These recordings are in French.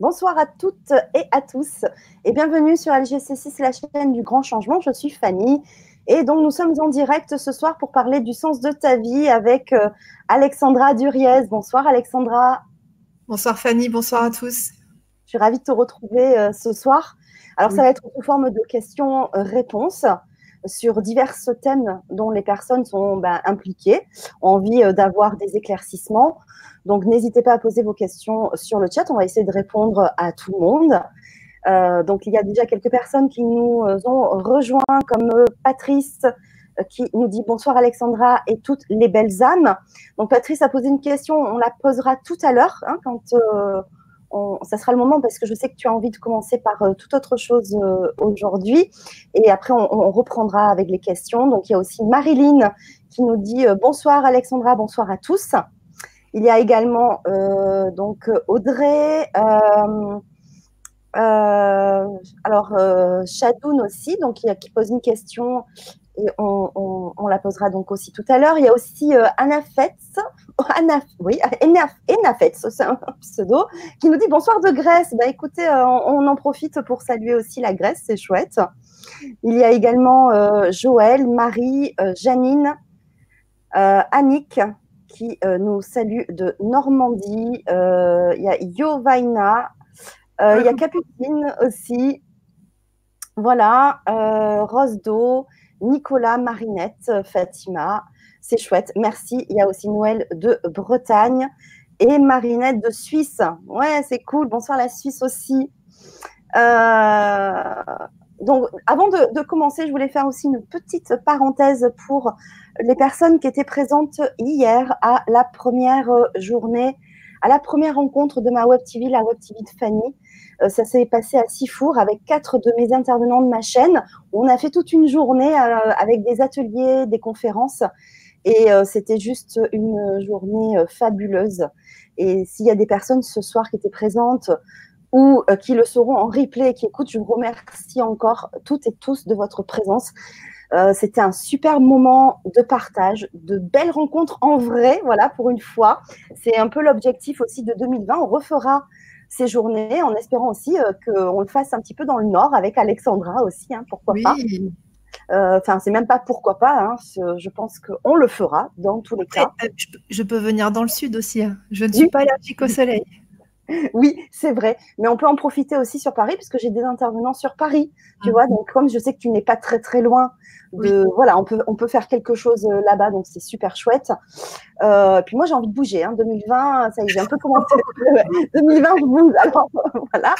Bonsoir à toutes et à tous et bienvenue sur LGC6, la chaîne du grand changement. Je suis Fanny et donc nous sommes en direct ce soir pour parler du sens de ta vie avec euh, Alexandra Duriez. Bonsoir Alexandra. Bonsoir Fanny, bonsoir à tous. Je suis ravie de te retrouver euh, ce soir. Alors ça va être sous forme de questions-réponses sur divers thèmes dont les personnes sont ben, impliquées, ont envie euh, d'avoir des éclaircissements. Donc, n'hésitez pas à poser vos questions sur le chat. On va essayer de répondre à tout le monde. Euh, donc, il y a déjà quelques personnes qui nous euh, ont rejoints, comme Patrice, qui nous dit bonsoir Alexandra et toutes les belles âmes. Donc, Patrice a posé une question, on la posera tout à l'heure, hein, quand ça sera le moment, parce que je sais que tu as envie de commencer par toute autre chose aujourd'hui. Et après, on, on, reprendra avec les questions. Donc, il y a aussi Marilyn qui nous dit bonsoir Alexandra, bonsoir à tous. Il y a également euh, donc Audrey, euh, euh, alors Chadoun aussi, donc qui, pose une question et on, la posera donc aussi tout à l'heure. Il y a aussi Anna Fetz, Anna, oui, c'est un pseudo, qui nous dit bonsoir de Grèce. Bah, écoutez, on, en profite pour saluer aussi la Grèce, c'est chouette. Il y a également Joël, Marie, Janine, Annick, qui euh, nous salue de Normandie. Euh, il y a Yovaina, euh, il y a Capucine aussi. Voilà, Rosdo, Nicolas, Marinette, Fatima. C'est chouette, merci. Il y a aussi Noël de Bretagne et Marinette de Suisse. Ouais, c'est cool. Bonsoir la Suisse aussi. donc, avant de, de, commencer, je voulais faire aussi une petite parenthèse pour les personnes qui étaient présentes hier à la première euh, journée, à la première rencontre de ma Web TV, la Web TV de Fanny. Euh, ça s'est passé à Sifour avec quatre de mes intervenants de ma chaîne. On a fait toute une journée euh, avec des ateliers, des conférences. Et c'était juste une journée fabuleuse. Et s'il y a des personnes ce soir qui étaient présentes ou qui le seront en replay et qui écoutent, je vous remercie encore toutes et tous de votre présence. Euh, c'était un super moment de partage, de belles rencontres en vrai, voilà, pour une fois. C'est un peu l'objectif aussi de 2020. On refera ces journées en espérant aussi euh, qu'on le fasse un petit peu dans le Nord avec Alexandra aussi, hein, pourquoi pas. Euh, enfin, c'est même pas pourquoi pas. Hein, je pense qu'on le fera dans tous les cas. je, peux venir dans le sud aussi. Hein. Je ne suis pas allergique au soleil. Oui, c'est vrai. Mais on peut en profiter aussi sur Paris, puisque j'ai des intervenants sur Paris. Tu ah. vois, donc comme je sais que tu n'es pas très très loin voilà, on peut, on peut faire quelque chose euh, là-bas, donc c'est super chouette. Euh, puis moi, j'ai envie de bouger. Hein. 2020, ça y est, j'ai un peu commencé. 2020, je bouge. Alors, voilà.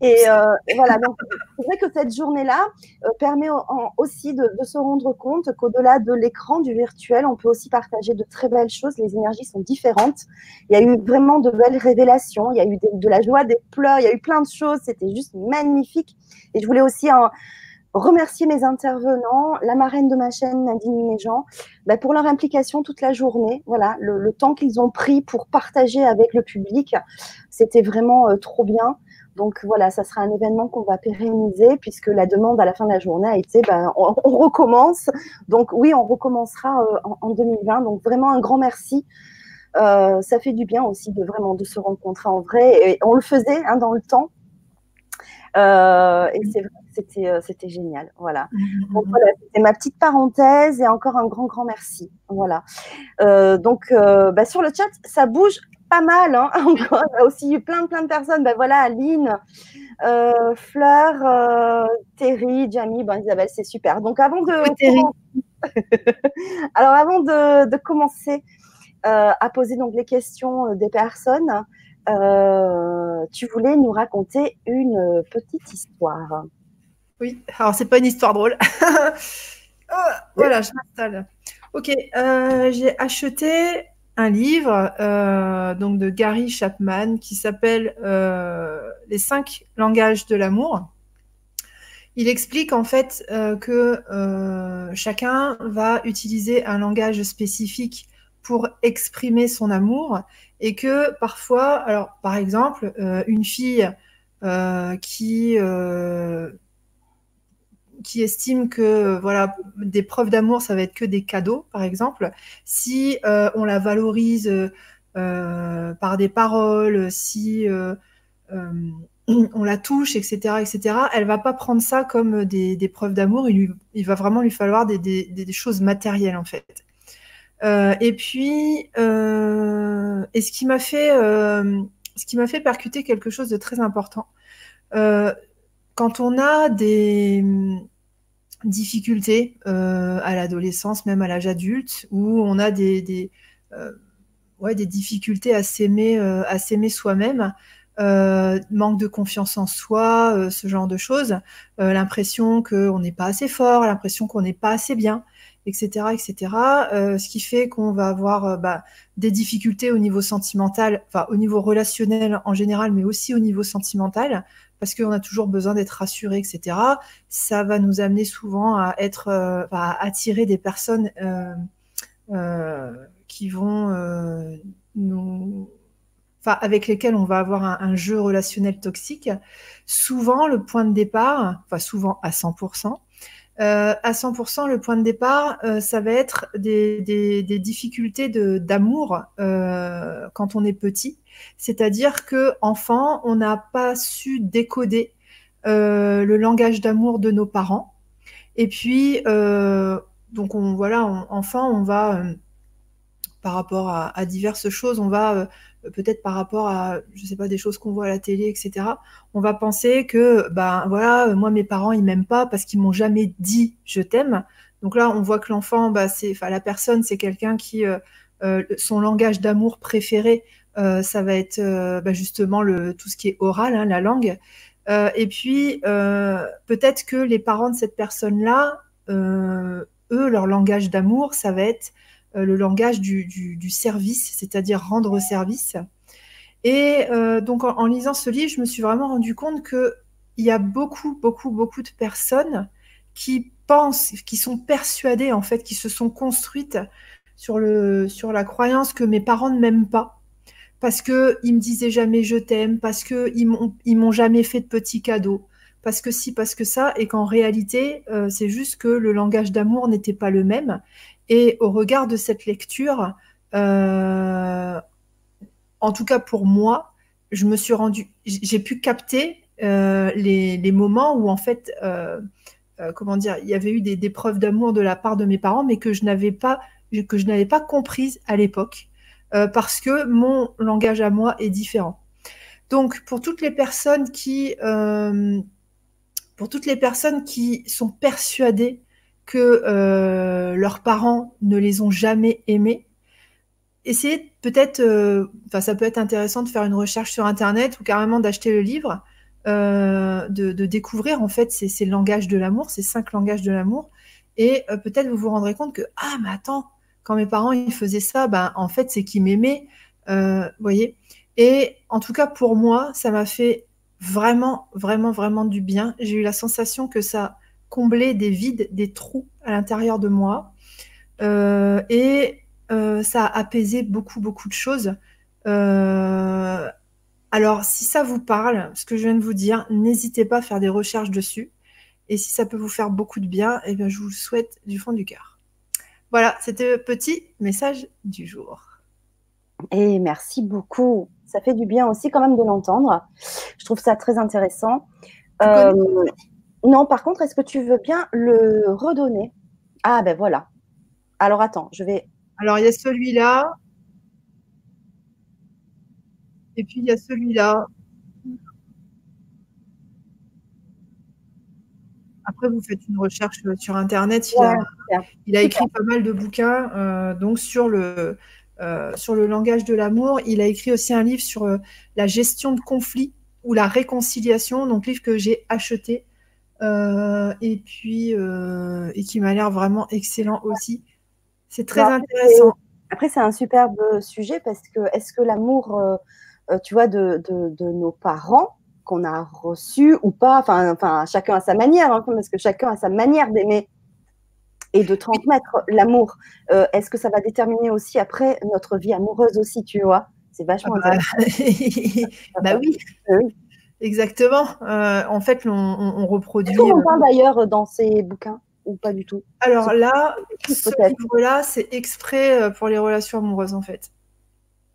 Et euh, voilà, donc c'est vrai que cette journée-là euh, permet aussi de, de, se rendre compte qu'au-delà de l'écran, du virtuel, on peut aussi partager de très belles choses. Les énergies sont différentes. Il y a eu vraiment de belles révélations. Il y a eu de, de la joie, des pleurs. Il y a eu plein de choses. C'était juste magnifique. Et je voulais aussi en remercier mes intervenants, la marraine de ma chaîne, Nadine Méjean, bah, pour leur implication toute la journée. Voilà, le, temps qu'ils ont pris pour partager avec le public, c'était vraiment euh, trop bien. Donc voilà, ça sera un événement qu'on va pérenniser puisque la demande à la fin de la journée a été, bah, on, recommence. Donc oui, on recommencera euh, en, 2020. Donc vraiment un grand merci. Euh, ça fait du bien aussi de vraiment de se rencontrer en vrai. Et on le faisait hein, dans le temps. et c'est vrai c'était euh, c'était génial. Voilà. Mmh, mmh, mmh. c'était ma petite parenthèse et encore un grand grand merci. Voilà. Euh, donc euh, bah, sur le chat, ça bouge pas mal. Hein, encore. Il y a aussi plein plein de personnes. Ben voilà, Aline, Fleur, Terry, Jamie, bon, Isabelle, c'est super. Donc avant de alors avant de, de commencer à poser donc les questions des personnes. tu voulais nous raconter une petite histoire. Oui, alors c'est pas une histoire drôle. Oh, voilà, je m'installe. Ok, euh, j'ai acheté un livre euh, donc de Gary Chapman qui s'appelle euh, Les cinq langages de l'amour. Il explique en fait que chacun va utiliser un langage spécifique pour exprimer son amour et que parfois, alors par exemple, une fille qui qui estiment que voilà des preuves d'amour ça va être que des cadeaux par exemple si euh, on la valorise euh, par des paroles si euh, on la touche, etc., etc., elle va pas prendre ça comme des, preuves d'amour. Il, il, va vraiment lui falloir des, choses matérielles en fait. et puis, et ce qui m'a fait, ce qui m'a fait percuter quelque chose de très important. quand on a des difficultés euh, à l'adolescence, même à l'âge adulte, où on a des, euh, difficultés à s'aimer, euh, à s'aimer soi-même, manque de confiance en soi, ce genre de choses, l'impression qu'on n'est pas assez fort, l'impression qu'on n'est pas assez bien, etc., etc. ce qui fait qu'on va avoir bah, des difficultés au niveau sentimental, enfin au niveau relationnel en général, mais aussi au niveau sentimental parce qu'on a toujours besoin d'être rassuré, etc. Ça va nous amener souvent à être, euh, à attirer des personnes euh, euh, qui vont nous, enfin, avec lesquelles on va avoir un, jeu relationnel toxique. Souvent, le point de départ, enfin souvent à 100%, à 100%, le point de départ, ça va être des, des difficultés d'amour quand on est petit c'est-à-dire que enfant, on n'a pas su décoder euh, le langage d'amour de nos parents. Et puis, euh, donc on voilà, enfant, on va euh, par rapport à, diverses choses, on va peut-être par rapport à, je sais pas, des choses qu'on voit à la télé, etc. On va penser que, ben voilà, moi mes parents ils m'aiment pas parce qu'ils m'ont jamais dit je t'aime. Donc là, on voit que l'enfant, bah, c'est, enfin la personne, c'est quelqu'un qui son langage d'amour préféré euh, ça va être euh, bah, justement le, tout ce qui est oral, hein, la langue. Euh, et puis, peut-être que les parents de cette personne-là, eux, leur langage d'amour, ça va être le langage du, service, c'est-à-dire rendre service. Et donc, en, lisant ce livre, je me suis vraiment rendu compte qu'il y a beaucoup, beaucoup, beaucoup de personnes qui pensent, qui sont persuadées, en fait, qui se sont construites sur, le, sur la croyance que mes parents ne m'aiment pas parce que ils me disaient jamais je t'aime, parce que ils m'ont m'ont jamais fait de petits cadeaux, parce que si, parce que ça, et qu'en réalité, euh, c'est juste que le langage d'amour n'était pas le même. Et au regard de cette lecture, euh, en tout cas pour moi, je me suis rendu, j'ai pu capter euh, les, moments où en fait, comment dire, il y avait eu des, preuves d'amour de la part de mes parents, mais que je n'avais pas, que je n'avais pas comprises à l'époque. Euh, parce que mon langage à moi est différent. Donc, pour toutes les personnes qui, euh, pour toutes les personnes qui sont persuadées que euh, leurs parents ne les ont jamais aimés, essayez peut-être, enfin, ça peut être intéressant de faire une recherche sur Internet ou carrément d'acheter le livre, de, découvrir en fait ces, langages de l'amour, ces cinq langages de l'amour, et peut-être vous vous rendrez compte que ah mais attends, quand mes parents ils faisaient ça, ben, en fait, c'est qu'ils m'aimaient, euh, voyez. Et en tout cas, pour moi, ça m'a fait vraiment, vraiment, vraiment du bien. J'ai eu la sensation que ça comblait des vides, des trous à l'intérieur de moi. Euh, et euh, ça a apaisé beaucoup, beaucoup de choses. alors, si ça vous parle, ce que je viens de vous dire, n'hésitez pas à faire des recherches dessus. Et si ça peut vous faire beaucoup de bien, eh bien, je vous le souhaite du fond du cœur. Voilà, c'était le petit message du jour. Et merci beaucoup. Ça fait du bien aussi quand même de l'entendre. Je trouve ça très intéressant. Euh, non, par contre, est-ce que tu veux bien le redonner? Ah ben voilà. Alors attends, je vais. Alors il y a celui-là. Et puis il y a celui-là. Après, vous faites une recherche euh, sur Internet. Il, a, écrit pas mal de bouquins euh, donc sur le, euh, sur le langage de l'amour. Il a écrit aussi un livre sur la gestion de conflits ou la réconciliation, donc livre que j'ai acheté et puis et qui m'a l'air vraiment excellent aussi. C'est très intéressant. Après, c'est un superbe sujet parce que est-ce que l'amour, tu vois, de, de, nos parents qu'on a reçu ou pas. Enfin, enfin chacun a sa manière, hein, parce que chacun a sa manière d'aimer et de transmettre l'amour. Euh, est-ce que ça va déterminer aussi après notre vie amoureuse aussi, tu vois? C'est vachement ah bah, bah oui. Exactement. Euh, en fait, on, reproduit. Est-ce qu'on parle d'ailleurs dans ces bouquins ou pas du tout? Alors là, ce livre-là, c'est exprès euh, pour les relations amoureuses, en fait.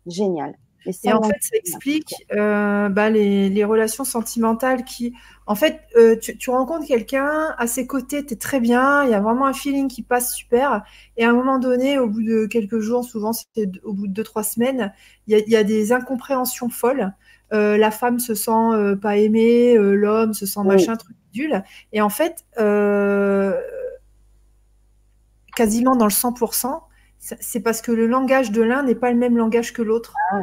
Génial. Et en fait, ça explique euh, bah, les, relations sentimentales qui, en fait, euh, tu, rencontres quelqu'un, à ses côtés, tu es très bien, il y a vraiment un feeling qui passe super. Et à un moment donné, au bout de quelques jours, souvent c'était au bout de deux, trois semaines, il y a, des incompréhensions folles. Euh, la femme se sent pas aimée, l'homme se sent machin, truc dul. Et en fait, quasiment dans le 100%, c'est parce que le langage de l'un n'est pas le même langage que l'autre. Ah,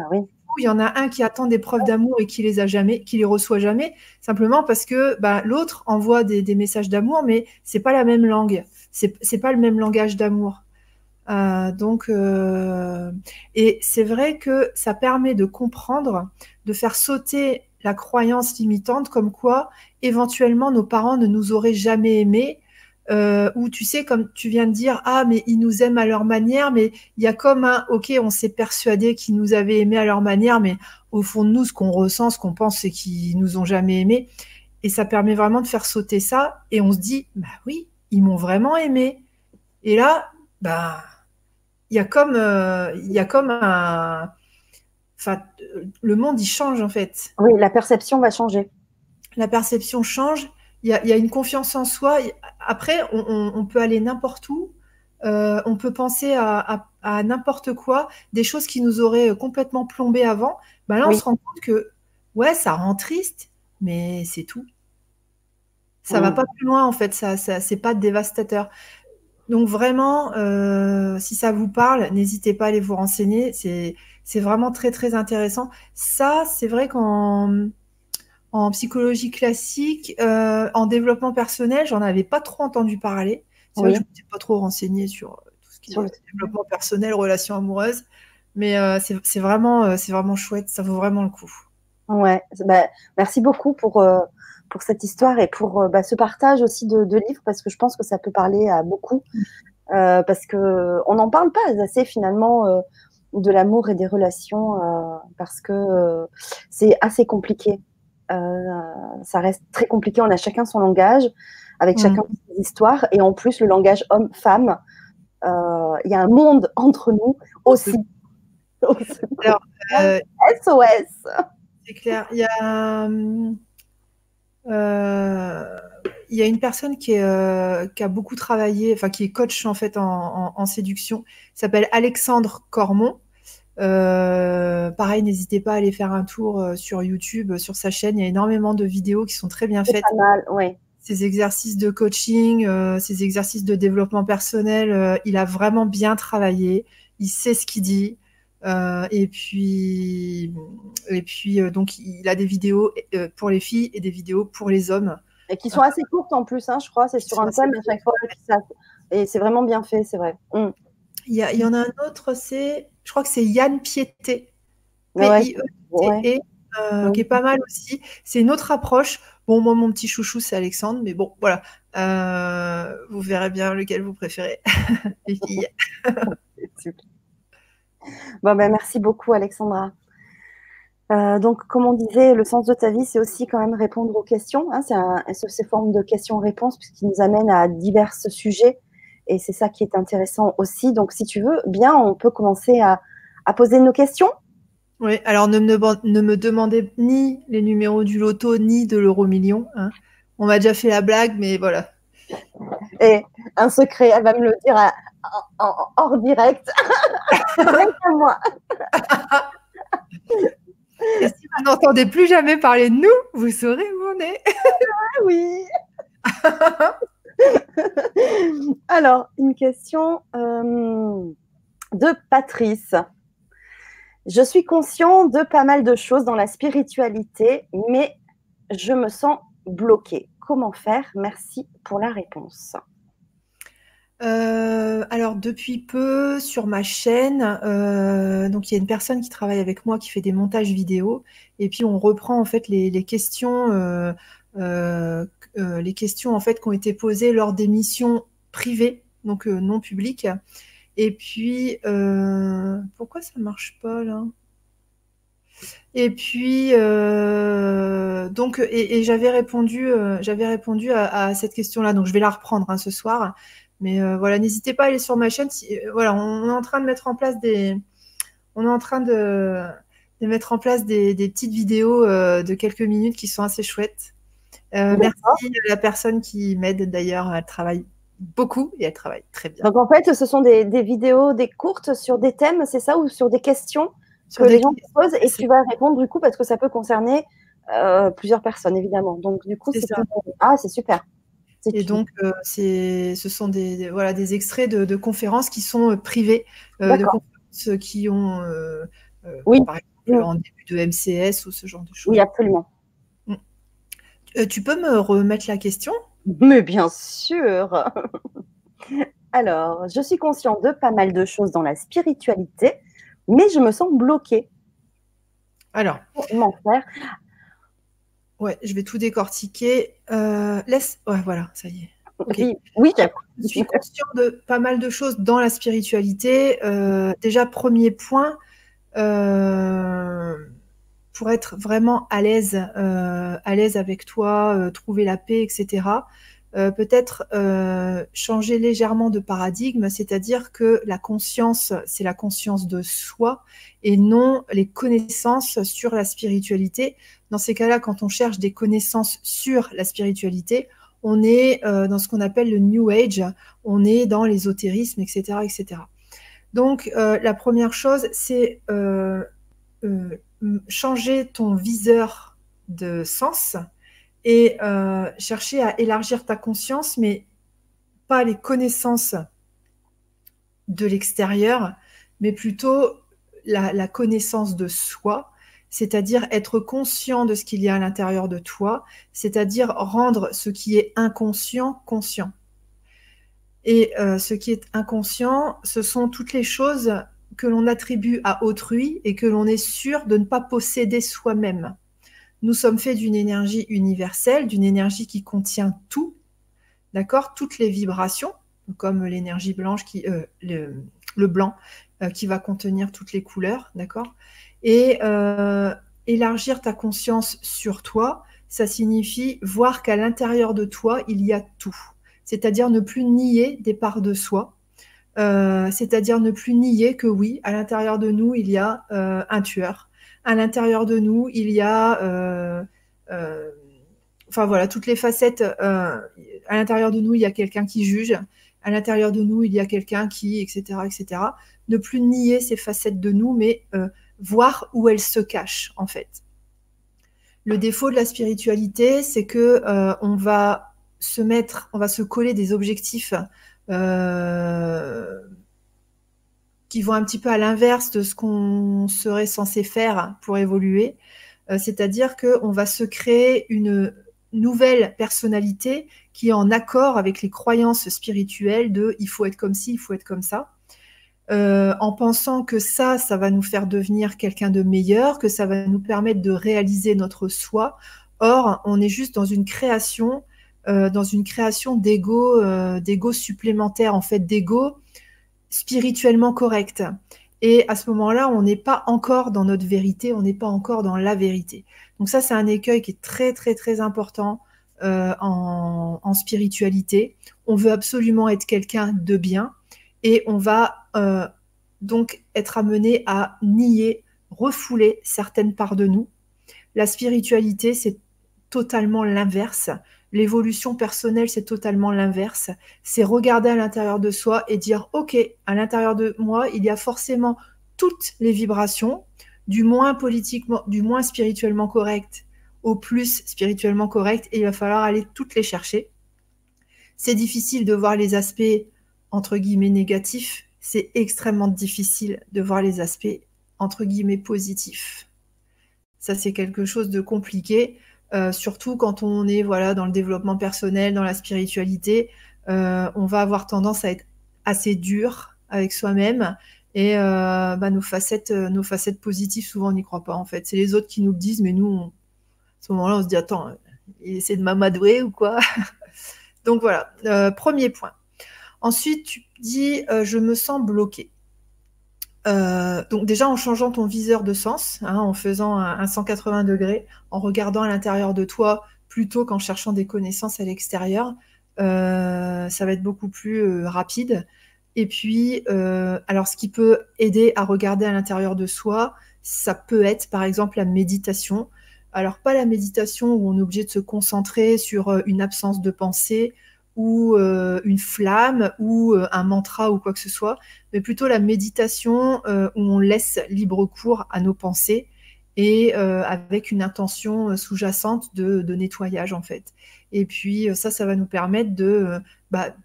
il y en a un qui attend des preuves d'amour et qui les a jamais, qui les reçoit jamais, simplement parce que bah, l'autre envoie des, messages d'amour, mais c'est pas la même langue, c'est pas le même langage d'amour. Euh, donc, euh, et c'est vrai que ça permet de comprendre, de faire sauter la croyance limitante, comme quoi éventuellement nos parents ne nous auraient jamais aimés euh, où tu sais, comme tu viens de dire, ah, mais ils nous aiment à leur manière, mais il y a comme un, ok, on s'est persuadé qu'ils nous avaient aimés à leur manière, mais au fond de nous, ce qu'on ressent, ce qu'on pense, c'est qu'ils nous ont jamais aimés. Et ça permet vraiment de faire sauter ça, et on se dit, bah oui, ils m'ont vraiment aimé. Et là, bah, il y a comme, euh, il y a comme un, enfin, le monde il change en fait. Oui, la perception va changer. La perception change il y, a, une confiance en soi. Après, on, peut aller n'importe où. Euh, on peut penser à, n'importe quoi, des choses qui nous auraient complètement plombé avant. Ben là, on se rend compte que, ouais, ça rend triste, mais c'est tout. Ça ne va pas plus loin, en fait. Ça, ça c'est pas dévastateur. Donc vraiment, euh, si ça vous parle, n'hésitez pas à aller vous renseigner. C'est vraiment très très intéressant. Ça, c'est vrai qu'en en psychologie classique, euh, en développement personnel, j'en avais pas trop entendu parler. C'est vrai que je ne m'étais pas trop renseignée sur euh, tout ce qui est développement personnel, relations amoureuses. Mais euh, c'est vraiment, c'est vraiment chouette, ça vaut vraiment le coup. Ouais, bah, merci beaucoup pour, pour cette histoire et pour bah, ce partage aussi de, livres, parce que je pense que ça peut parler à beaucoup. parce qu'on n'en parle pas assez finalement de l'amour et des relations, parce que c'est assez compliqué. Euh, ça reste très compliqué. On a chacun son langage, avec mm. chacun ses histoires, et en plus le langage homme-femme. Euh, il y a un monde entre nous aussi. Alors, SOS. Euh, c'est clair. Il y a. y a une personne qui, est, qui, a beaucoup travaillé, enfin qui est coach en fait en, en séduction, s'appelle Alexandre Cormon. Euh, pareil, n'hésitez pas à aller faire un tour euh, sur YouTube, sur sa chaîne. Il y a énormément de vidéos qui sont très bien faites. Pas mal, ouais. Ces exercices de coaching, euh, ces exercices de développement personnel, il a vraiment bien travaillé. Il sait ce qu'il dit. et puis, et puis donc, il a des vidéos pour les filles et des vidéos pour les hommes. Et qui sont assez courtes en plus, hein, je crois. C'est sur un thème à chaque fois. Et c'est vraiment bien fait, c'est vrai. Mm. Il y, il y, en a un autre, c'est je crois que c'est Yann Piété, P-I-E-T-E, euh, qui est pas mal aussi. C'est une autre approche. Bon, moi, mon petit chouchou, c'est Alexandre, mais bon, voilà. Euh, vous verrez bien lequel vous préférez, les filles. bon, ben, merci beaucoup, Alexandra. Euh, donc, comme on disait, le sens de ta vie, c'est aussi quand même répondre aux questions. Hein. c'est ces formes de questions-réponses, puisqu'ils nous amènent à divers sujets et c'est ça qui est intéressant aussi. Donc, si tu veux, bien, on peut commencer à, poser nos questions. Oui, alors ne me, ne me, demandez ni les numéros du loto, ni de l'euro million. Hein. On m'a déjà fait la blague, mais voilà. Et un secret, elle va me le dire en, hors direct. moi. Et si vous n'entendez plus jamais parler de nous, vous saurez où on est. Ah oui. Alors, une question euh, de Patrice. Je suis conscient de pas mal de choses dans la spiritualité, mais je me sens bloquée. Comment faire? Merci pour la réponse. Euh, alors depuis peu sur ma chaîne, euh, donc il y a une personne qui travaille avec moi qui fait des montages vidéo et puis on reprend en fait les, questions euh, les questions en fait qui ont été posées lors des missions privées, donc non publiques. Et puis, pourquoi ça marche pas là? Et puis, donc, et, j'avais répondu, j'avais répondu à, cette question-là. Donc, je vais la reprendre hein, ce soir. Mais voilà, n'hésitez pas à aller sur ma chaîne. voilà, on est en train de mettre en place des, on est en train de de mettre en place des, petites vidéos de quelques minutes qui sont assez chouettes. merci à la personne qui m'aide d'ailleurs. Elle travaille beaucoup et elle travaille très bien. Donc en fait, ce sont des, vidéos, des courtes sur des thèmes, c'est ça, ou sur des questions que les gens posent et tu vas répondre du coup parce que ça peut concerner euh, plusieurs personnes évidemment. Donc du coup, c'est ah c'est super. Et donc, euh, ce sont des, voilà, des extraits de, conférences qui sont euh, privées, de conférences qui ont, oui. par exemple, en début de MCS ou ce genre de choses. Oui, absolument. Mm. tu peux me remettre la question? Mais bien sûr. Alors, je suis conscient de pas mal de choses dans la spiritualité, mais je me sens bloquée. Alors, comment faire Ouais, je vais tout décortiquer. Euh, laisse. Ouais, voilà, ça y est. Oui, oui je suis conscient de pas mal de choses dans la spiritualité. Euh, déjà, premier point, euh, pour être vraiment à l'aise, à l'aise avec toi, trouver la paix, etc. Euh, peut-être changer légèrement de paradigme, c'est-à-dire que la conscience, c'est la conscience de soi et non les connaissances sur la spiritualité. Dans ces cas-là, quand on cherche des connaissances sur la spiritualité, on est dans ce qu'on appelle le New Age, on est dans l'ésotérisme, etc., etc. Donc, la première chose, c'est changer ton viseur de sens et euh, chercher à élargir ta conscience, mais pas les connaissances de l'extérieur, mais plutôt la, connaissance de soi, c'est-à-dire être conscient de ce qu'il y a à l'intérieur de toi, c'est-à-dire rendre ce qui est inconscient conscient. Et euh, ce qui est inconscient, ce sont toutes les choses que l'on attribue à autrui et que l'on est sûr de ne pas posséder soi-même. Nous sommes faits d'une énergie universelle, d'une énergie qui contient tout, d'accord, toutes les vibrations, comme l'énergie blanche qui, euh, le, blanc euh, qui va contenir toutes les couleurs, d'accord. Et euh, élargir ta conscience sur toi, ça signifie voir qu'à l'intérieur de toi il y a tout, c'est-à-dire ne plus nier des parts de soi, c'est-à-dire ne plus nier que oui, à l'intérieur de nous, il y a un tueur. À l'intérieur de nous, il y a, euh, enfin voilà, toutes les facettes. à l'intérieur de nous, il y a quelqu'un qui juge. À l'intérieur de nous, il y a quelqu'un qui, etc., etc. Ne plus nier ces facettes de nous, mais voir où elles se cachent, en fait. Le défaut de la spiritualité, c'est que on va se mettre, on va se coller des objectifs euh, qui vont un petit peu à l'inverse de ce qu'on serait censé faire pour évoluer. Euh, c'est-à-dire qu'on va se créer une nouvelle personnalité qui est en accord avec les croyances spirituelles de il faut être comme ci, il faut être comme ça. Euh, en pensant que ça, ça va nous faire devenir quelqu'un de meilleur, que ça va nous permettre de réaliser notre soi. Or, on est juste dans une création euh, dans une création d'ego, euh, d'ego supplémentaire, en fait, d'ego spirituellement correct. Et à ce moment-là, on n'est pas encore dans notre vérité, on n'est pas encore dans la vérité. Donc ça, c'est un écueil qui est très, très, très important euh, en, spiritualité. On veut absolument être quelqu'un de bien et on va donc être amené à nier, refouler certaines parts de nous. La spiritualité, c'est totalement l'inverse. L'évolution personnelle, c'est totalement l'inverse. C'est regarder à l'intérieur de soi et dire, OK, à l'intérieur de moi, il y a forcément toutes les vibrations, du moins politiquement, du moins spirituellement correct au plus spirituellement correct, et il va falloir aller toutes les chercher. C'est difficile de voir les aspects, négatifs. C'est extrêmement difficile de voir les aspects, entre positifs. Ça, c'est quelque chose de compliqué. Euh, surtout quand on est voilà dans le développement personnel, dans la spiritualité, euh, on va avoir tendance à être assez dur avec soi-même et euh, bah, nos facettes, nos facettes positives, souvent on n'y croit pas en fait. C'est les autres qui nous le disent, mais nous, à ce moment-là, on se dit attends, il essaie de m'amadouer ou quoi? Donc voilà, premier point. Ensuite, tu dis je me sens bloqué. Euh, donc déjà en changeant ton viseur de sens, hein, en faisant un, 180 degrés, en regardant à l'intérieur de toi plutôt qu'en cherchant des connaissances à l'extérieur, euh, ça va être beaucoup plus euh, rapide. Et puis, alors ce qui peut aider à regarder à l'intérieur de soi, ça peut être par exemple la méditation. Alors pas la méditation où on est obligé de se concentrer sur une absence de pensée ou euh, une flamme ou euh, un mantra ou quoi que ce soit, mais plutôt la méditation où on laisse libre cours à nos pensées et avec une intention sous-jacente de, nettoyage en fait. Et puis ça, ça va nous permettre de, bah,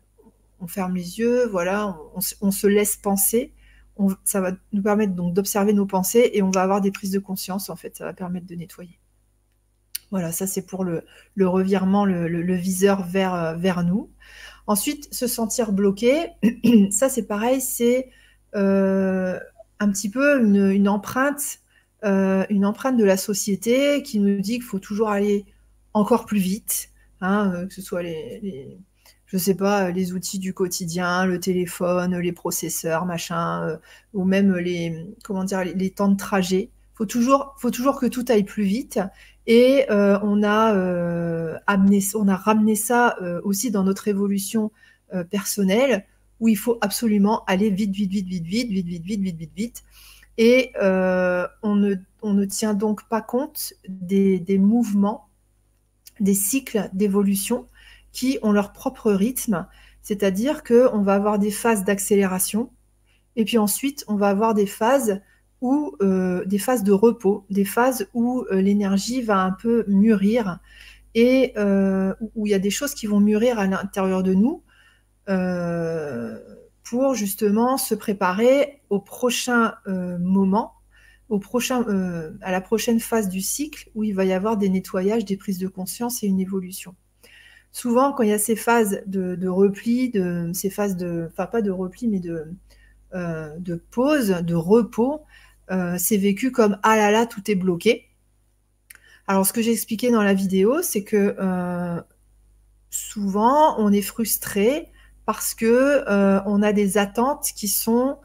on ferme les yeux, voilà, on se laisse penser ça va nous permettre donc d'observer nos pensées et on va avoir des prises de conscience en fait. Ça va permettre de nettoyer. Voilà, ça c'est pour le, revirement, le, viseur vers, euh, vers nous. Ensuite, se sentir bloqué, ça c'est pareil, c'est euh, un petit peu une, empreinte, euh, une empreinte de la société qui nous dit qu'il faut toujours aller encore plus vite, hein, que ce soit les je sais pas, les outils du quotidien, le téléphone, les processeurs, machin, ou même les, comment les, temps de trajet. Faut faut toujours que tout aille plus vite. Et euh, on a euh, amené, on a ramené ça aussi dans notre évolution personnelle, où il faut absolument aller vite, vite, vite, vite, vite, vite, vite, vite, vite, vite, vite. Et on ne, on ne tient donc pas compte des, des mouvements, des cycles d'évolution qui ont leur propre rythme, c'est-à-dire qu'on va avoir des phases d'accélération, et puis ensuite on va avoir des phases où euh, des phases de repos, des phases où euh, l'énergie va un peu mûrir et euh, où il y a des choses qui vont mûrir à l'intérieur de nous pour justement se préparer au prochain moment, au prochain, à la prochaine phase du cycle où il va y avoir des nettoyages, des prises de conscience et une évolution. Souvent, quand il y a ces phases de, repli, de, ces phases de, enfin pas de repli, mais de, de pause, de repos, euh, c'est vécu comme ah là là, tout est bloqué. Alors, ce que j'ai expliqué dans la vidéo, c'est que euh, souvent, on est frustré parce que on a des attentes qui sont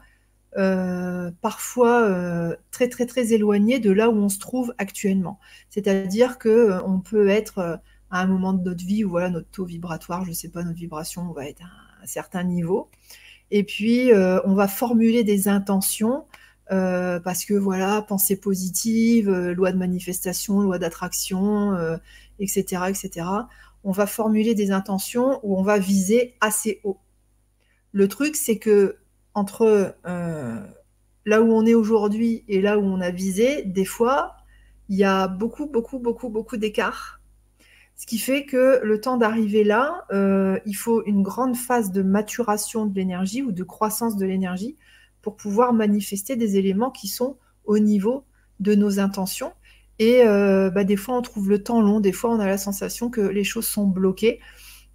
parfois très très très éloignées de là où on se trouve actuellement. C'est-à-dire que on peut être à un moment de notre vie où voilà, notre taux vibratoire, je ne sais pas, notre vibration va être à un certain niveau. Et puis, euh, on va formuler des intentions euh, parce que voilà, pensée positive, euh, loi de manifestation, loi d'attraction, etc., etc. On va formuler des intentions où on va viser assez haut. Le truc, c'est que entre là où on est aujourd'hui et là où on a visé, des fois, il y a beaucoup, beaucoup, beaucoup, beaucoup d'écarts ce qui fait que le temps d'arriver là, euh, il faut une grande phase de maturation de l'énergie ou de croissance de l'énergie pour pouvoir manifester des éléments qui sont au niveau de nos intentions. Et euh, bah, des fois, on trouve le temps long, des fois, on a la sensation que les choses sont bloquées.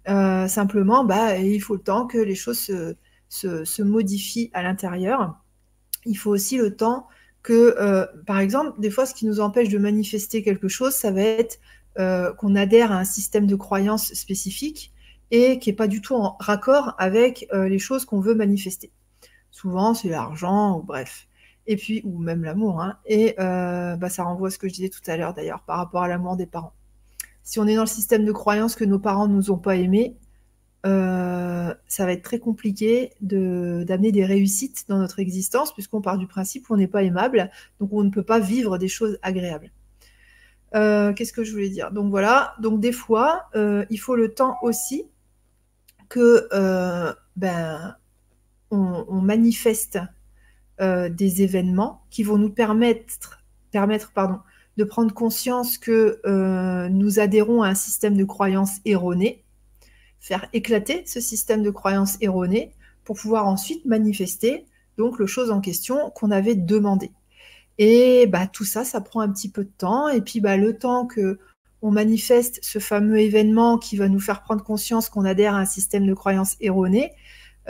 Euh, simplement, bah, il faut le temps que les choses se, modifient à l'intérieur. Il faut aussi le temps que, par exemple, des fois, ce qui nous empêche de manifester quelque chose, ça va être euh, qu'on adhère à un système de croyance spécifique et qui n'est pas du tout en raccord avec euh, les choses qu'on veut manifester. Souvent, c'est l'argent, ou bref. Et puis, ou même l'amour. Hein. Et euh, bah, ça renvoie à ce que je disais tout à l'heure d'ailleurs par rapport à l'amour des parents. Si on est dans le système de croyance que nos parents ne nous ont pas aimés, ça va être très compliqué d'amener des réussites dans notre existence, puisqu'on part du principe qu'on n'est pas aimable, donc on ne peut pas vivre des choses agréables. Euh, qu'est-ce que je voulais dire? Donc voilà, donc des fois, euh, il faut le temps aussi que euh, ben, on, manifeste des événements qui vont nous permettre, de prendre conscience que nous adhérons à un système de croyances erronées, faire éclater ce système de croyances erronées pour pouvoir ensuite manifester donc le chose en question qu'on avait demandé. Et bah, tout ça, ça prend un petit peu de temps. Et puis bah, le temps que on manifeste ce fameux événement qui va nous faire prendre conscience qu'on adhère à un système de croyances erroné,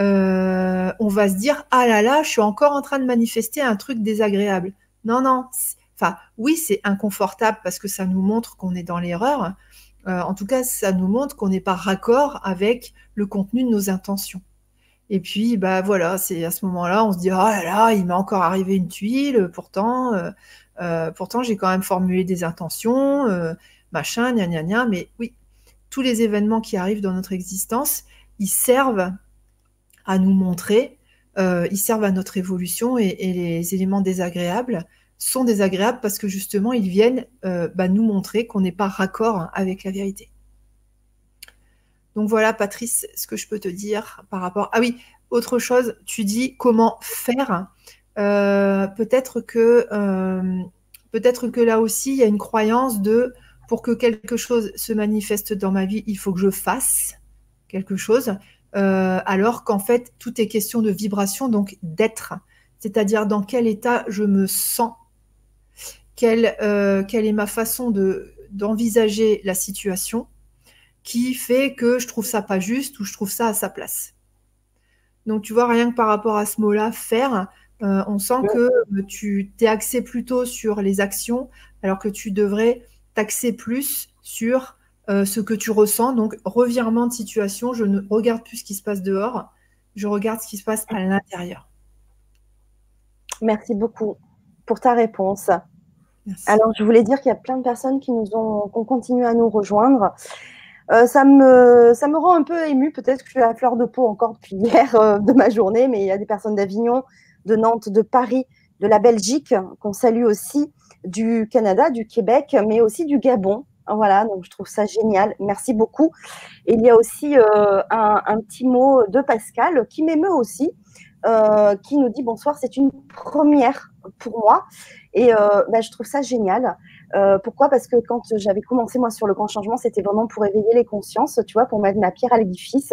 euh, on va se dire ah là là, je suis encore en train de manifester un truc désagréable. Non non, enfin oui c'est inconfortable parce que ça nous montre qu'on est dans l'erreur. Euh, en tout cas, ça nous montre qu'on n'est pas raccord avec le contenu de nos intentions. Et puis, bah voilà, c'est à ce moment-là, on se dit, oh là là, il m'est encore arrivé une tuile, pourtant, euh, pourtant j'ai quand même formulé des intentions, machin, gna gna gna. Mais oui, tous les événements qui arrivent dans notre existence, ils servent à nous montrer, ils servent à notre évolution et, les éléments désagréables sont désagréables parce que justement, ils viennent bah, nous montrer qu'on n'est pas raccord avec la vérité. Donc voilà, Patrice, ce que je peux te dire par rapport. Ah oui, autre chose, tu dis comment faire. peut-être que peut-être que là aussi, il y a une croyance de pour que quelque chose se manifeste dans ma vie, il faut que je fasse quelque chose, euh, alors qu'en fait, tout est question de vibration, donc d'être, c'est-à-dire dans quel état je me sens, quelle, euh, est ma façon de, d'envisager la situation qui fait que je trouve ça pas juste ou je trouve ça à sa place. Donc tu vois, rien que par rapport à ce mot-là, faire, euh, on sent que tu t'es axé plutôt sur les actions, alors que tu devrais t'axer plus sur euh, ce que tu ressens. Donc, revirement de situation, je ne regarde plus ce qui se passe dehors, je regarde ce qui se passe à l'intérieur. Merci beaucoup pour ta réponse. Alors, je voulais dire qu'il y a plein de personnes qui nous ont, qui ont continué à nous rejoindre. Euh, ça, me, ça me rend un peu émue. Peut-être que je suis à fleur de peau encore depuis hier euh, de ma journée, mais il y a des personnes d'Avignon, de Nantes, de Paris, de la Belgique qu'on salue aussi, du Canada, du Québec, mais aussi du Gabon. Voilà, donc je trouve ça génial. Merci beaucoup. Et il y a aussi euh, un, petit mot de Pascal qui m'émeut aussi, euh, qui nous dit bonsoir, c'est une première pour moi. Et euh, bah, je trouve ça génial. pourquoi? Parce que quand j'avais commencé moi sur le grand changement, c'était vraiment pour éveiller les consciences, tu vois, pour mettre ma pierre à l'édifice.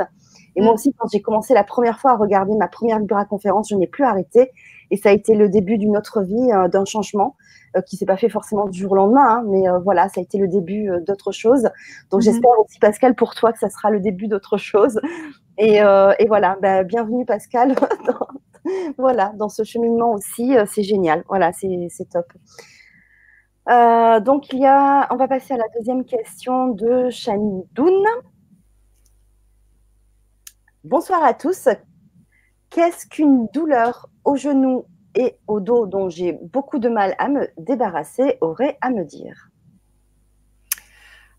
Et moi mm. aussi, quand j'ai commencé la première fois à regarder ma première Vibra conférence, je n'ai plus arrêté. Et ça a été le début d'une autre vie, d'un changement. Euh, qui s'est pas fait forcément du jour au lendemain, hein, mais euh, voilà, ça a été le début euh, d'autre chose. Donc mhm. j'espère aussi Pascal pour toi que ça sera le début d'autre chose. Et, et voilà, bah, bienvenue Pascal. voilà, dans ce cheminement aussi, c'est génial. Voilà, c'est top. donc il y a, on va passer à la deuxième question de Doun. Bonsoir à tous. Qu'est-ce qu'une douleur au genou et au dos dont j'ai beaucoup de mal à me débarrasser aurait à me dire?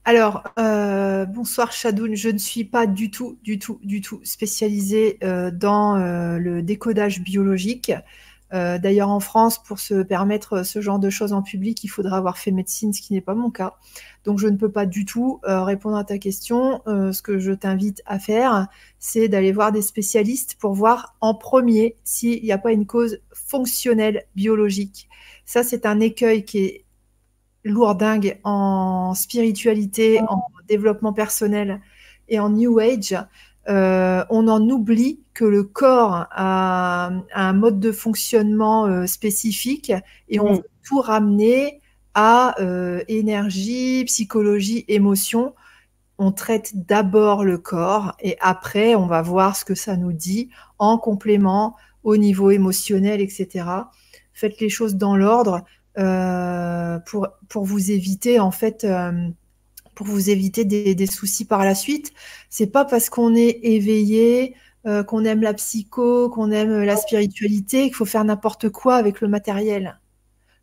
Alors, euh, bonsoir Shadoun, je ne suis pas du tout, du tout, du tout spécialisée euh, dans euh, le décodage biologique. Euh, d'ailleurs, en France, pour se permettre ce genre de choses en public, il faudra avoir fait médecine, ce qui n'est pas mon cas. Donc, je ne peux pas du tout euh, répondre à ta question. Euh, ce que je t'invite à faire, c'est d'aller voir des spécialistes pour voir en premier s'il n'y a pas une cause fonctionnelle biologique. Ça, c'est un écueil qui est lourdingue en spiritualité, en développement personnel et en New Age. Euh, on en oublie que le corps a, un mode de fonctionnement euh, spécifique et on mm. veut tout ramener à euh, énergie, psychologie, émotion. On traite d'abord le corps et après on va voir ce que ça nous dit en complément au niveau émotionnel, etc. Faites les choses dans l'ordre pour, pour vous éviter en fait pour vous éviter des, soucis par la suite. C'est pas parce qu'on est éveillé, euh, qu'on aime la psycho, qu'on aime la spiritualité, qu'il faut faire n'importe quoi avec le matériel.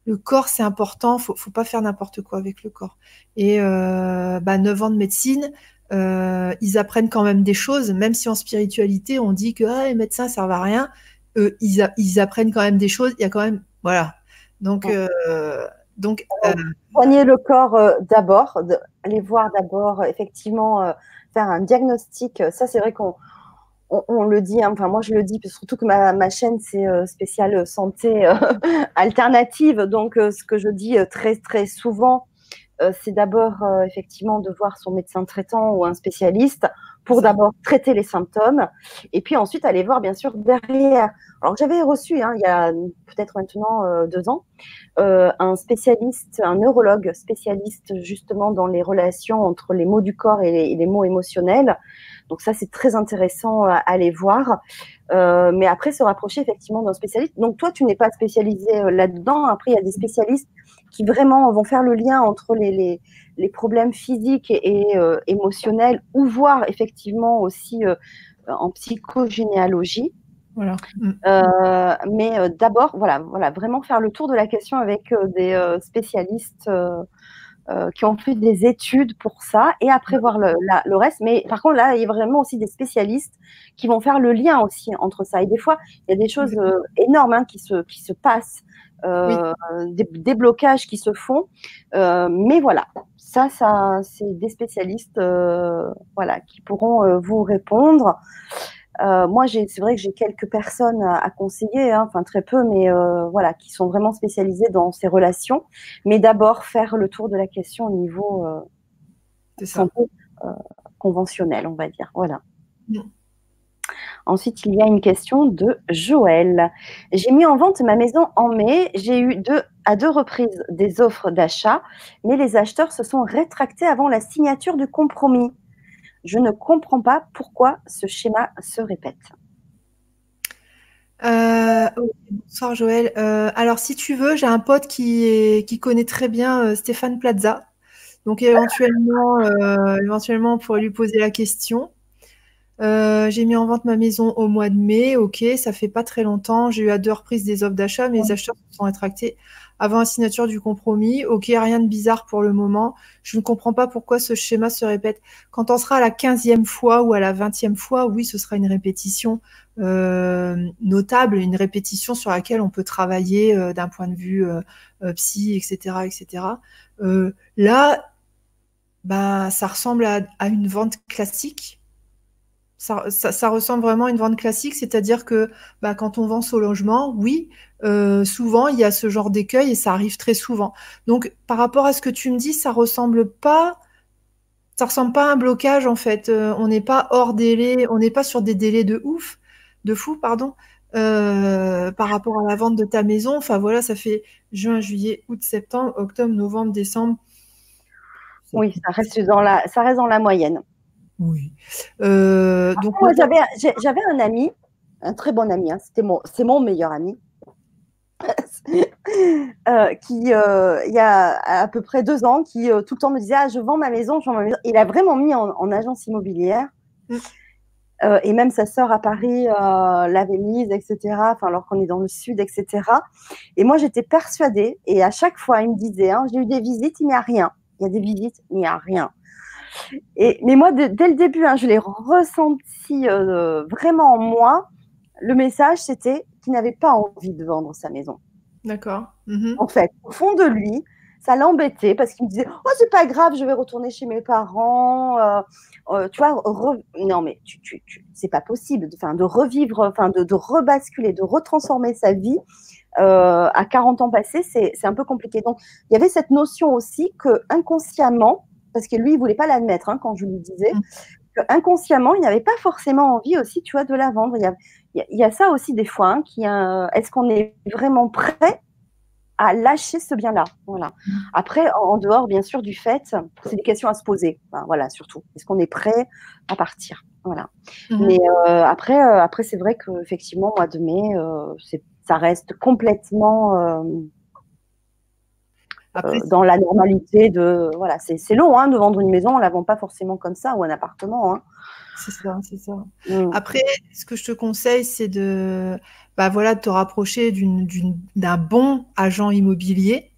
Le corps, c'est important, faut, faut pas faire n'importe quoi avec le corps. Et euh, bah, 9 ans de médecine, euh, ils apprennent quand même des choses, même si en spiritualité, on dit que ah, les médecins ne servent à rien, ils, ils, apprennent quand même des choses. Il y a quand même, voilà. Donc, donc, euh, soigner le corps euh, d'abord, aller voir d'abord, effectivement, euh, faire un diagnostic. Ça, c'est vrai qu'on on, le dit, hein, enfin moi je le dis, surtout que ma, ma chaîne c'est spéciale santé alternative. Donc, ce que je dis très très souvent, c'est d'abord effectivement de voir son médecin traitant ou un spécialiste pour d'abord traiter les symptômes et puis ensuite aller voir bien sûr derrière. Alors j'avais reçu hein, il y a peut-être maintenant euh, deux ans euh, un spécialiste, un neurologue spécialiste justement dans les relations entre les mots du corps et les, mots émotionnels. Donc ça c'est très intéressant à, aller voir. Euh, mais après se rapprocher effectivement d'un spécialiste. Donc toi tu n'es pas spécialisé là-dedans. Après il y a des spécialistes qui vraiment vont faire le lien entre les les problèmes physiques et, euh, émotionnels, ou voir effectivement aussi euh, en psychogénéalogie. Voilà. Euh, mais d'abord, voilà, voilà, vraiment faire le tour de la question avec des spécialistes euh, qui ont fait des études pour ça et après voir le, le, reste. Mais par contre, là, il y a vraiment aussi des spécialistes qui vont faire le lien aussi entre ça. Et des fois, il y a des choses euh, énormes hein, qui, se, qui se passent, euh, des, blocages qui se font. mais voilà, ça, ça c'est des spécialistes voilà, qui pourront vous répondre. Euh, moi, c'est vrai que j'ai quelques personnes à, conseiller, hein, enfin très peu, mais euh, voilà, qui sont vraiment spécialisées dans ces relations. Mais d'abord, faire le tour de la question au niveau euh, santé conventionnel, on va dire. Voilà. Mm. Ensuite, il y a une question de Joël. J'ai mis en vente ma maison en mai. J'ai eu deux, à deux reprises des offres d'achat, mais les acheteurs se sont rétractés avant la signature du compromis. Je ne comprends pas pourquoi ce schéma se répète. Euh, bonsoir Joël. Euh, alors si tu veux, j'ai un pote qui, connaît très bien euh, Stéphane Plaza. Donc éventuellement, éventuellement, on pourrait lui poser la question. J'ai mis en vente ma maison au mois de mai. Ok, ça fait pas très longtemps. J'ai eu à deux reprises des offres d'achat, mais les acheteurs se sont rétractés avant la signature du compromis. Ok, rien de bizarre pour le moment. Je ne comprends pas pourquoi ce schéma se répète. Quand on sera à la quinzième fois ou à la vingtième fois, oui, ce sera une répétition euh, notable, une répétition sur laquelle on peut travailler euh, d'un point de vue euh, psy, etc., etc. là, bah, ça ressemble à une vente classique ça, ressemble vraiment à une vente classique, c'est-à-dire que bah, quand on vend son logement, oui, euh, souvent il y a ce genre d'écueil et ça arrive très souvent. Donc par rapport à ce que tu me dis, ça ressemble pas, ça ressemble pas à un blocage en fait. Euh, on n'est pas hors délai, on n'est pas sur des délais de ouf, de fou, pardon. Euh, par rapport à la vente de ta maison, enfin voilà, ça fait juin, juillet, août, septembre, octobre, novembre, décembre. Oui, ça reste dans la, ça reste dans la moyenne. Oui. Euh, donc, j'avais un ami, un très bon ami, hein, c'était mon, c'est mon meilleur ami, euh, qui, euh, il y a à peu près deux ans, qui tout le temps me disait ah, Je vends ma maison, je vends ma maison. Il a vraiment mis en, agence immobilière. Mm. et même sa sœur à Paris l'avait mise, etc. Enfin, alors qu'on est dans le sud, etc. Et moi, j'étais persuadée, et à chaque fois, il me disait hein, J'ai eu des visites, il n'y a rien. Il y a des visites, il n'y a rien. Et, mais moi, dès le début, hein, je l'ai ressenti euh, vraiment en moi. Le message, c'était qu'il n'avait pas envie de vendre sa maison. D'accord. Mhm. En fait, au fond de lui, ça l'embêtait parce qu'il me disait Oh, c'est pas grave, je vais retourner chez mes parents. Euh, euh, tu vois, non, mais tu, tu, c'est pas possible de, de revivre, enfin, de, de, rebasculer, de retransformer sa vie. à 40 ans passés, c'est un peu compliqué. Donc, il y avait cette notion aussi que inconsciemment, parce que lui, il voulait pas l'admettre hein, quand je lui disais. Mm. Inconsciemment, il n'avait pas forcément envie aussi, tu vois, de la vendre. Il y a, ça aussi des fois. Hein, qui Est-ce qu'on est vraiment prêt à lâcher ce bien-là? Voilà. Mm. Après, en, dehors, bien sûr, du fait, c'est des questions à se poser. voilà, surtout. Est-ce qu'on est prêt à partir? Voilà. Mm. Mais euh, après, euh, après c'est vrai qu'effectivement, mois de mai, euh, ça reste complètement euh, dans la normalité de voilà c'est long hein, de vendre une maison on la vend pas forcément comme ça ou un appartement hein. c'est ça c'est ça mm. après ce que je te conseille c'est de bah voilà de te rapprocher d'un bon agent immobilier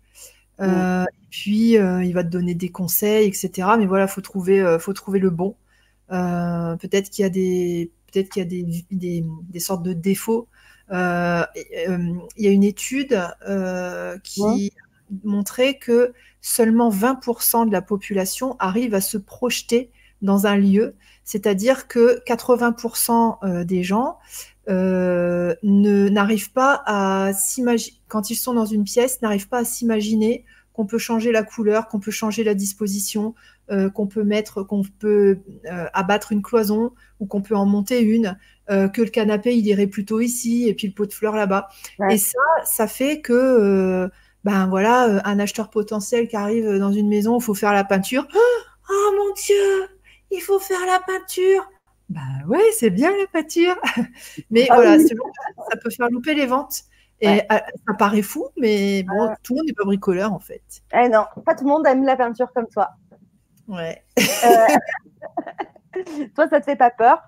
euh, mm. puis euh, il va te donner des conseils etc mais voilà faut trouver faut trouver le bon peut-être qu'il y a des peut-être qu'il y a des, des, des, sortes de défauts il y a une étude qui montrer que seulement 20% de la population arrive à se projeter dans un lieu, c'est-à-dire que 80% euh, des gens euh, n'arrivent pas à s'imaginer, quand ils sont dans une pièce, n'arrivent pas à s'imaginer qu'on peut changer la couleur, qu'on peut changer la disposition, euh, qu'on peut mettre, qu'on peut abattre une cloison ou qu'on peut en monter une, que le canapé il irait plutôt ici et puis le pot de fleurs là-bas. Et ça, ça fait que ben voilà, euh, un acheteur potentiel qui arrive dans une maison, il faut faire la peinture. Oh, mon Dieu, il faut faire la peinture. Ben ouais, c'est bien la peinture. mais ah voilà, ça peut faire louper les ventes. Et euh, ça paraît fou, mais bon, tout le monde n'est pas bricoleur en fait. Eh non, pas tout le monde aime la peinture comme toi. Ouais. Euh, toi, ça te fait pas peur?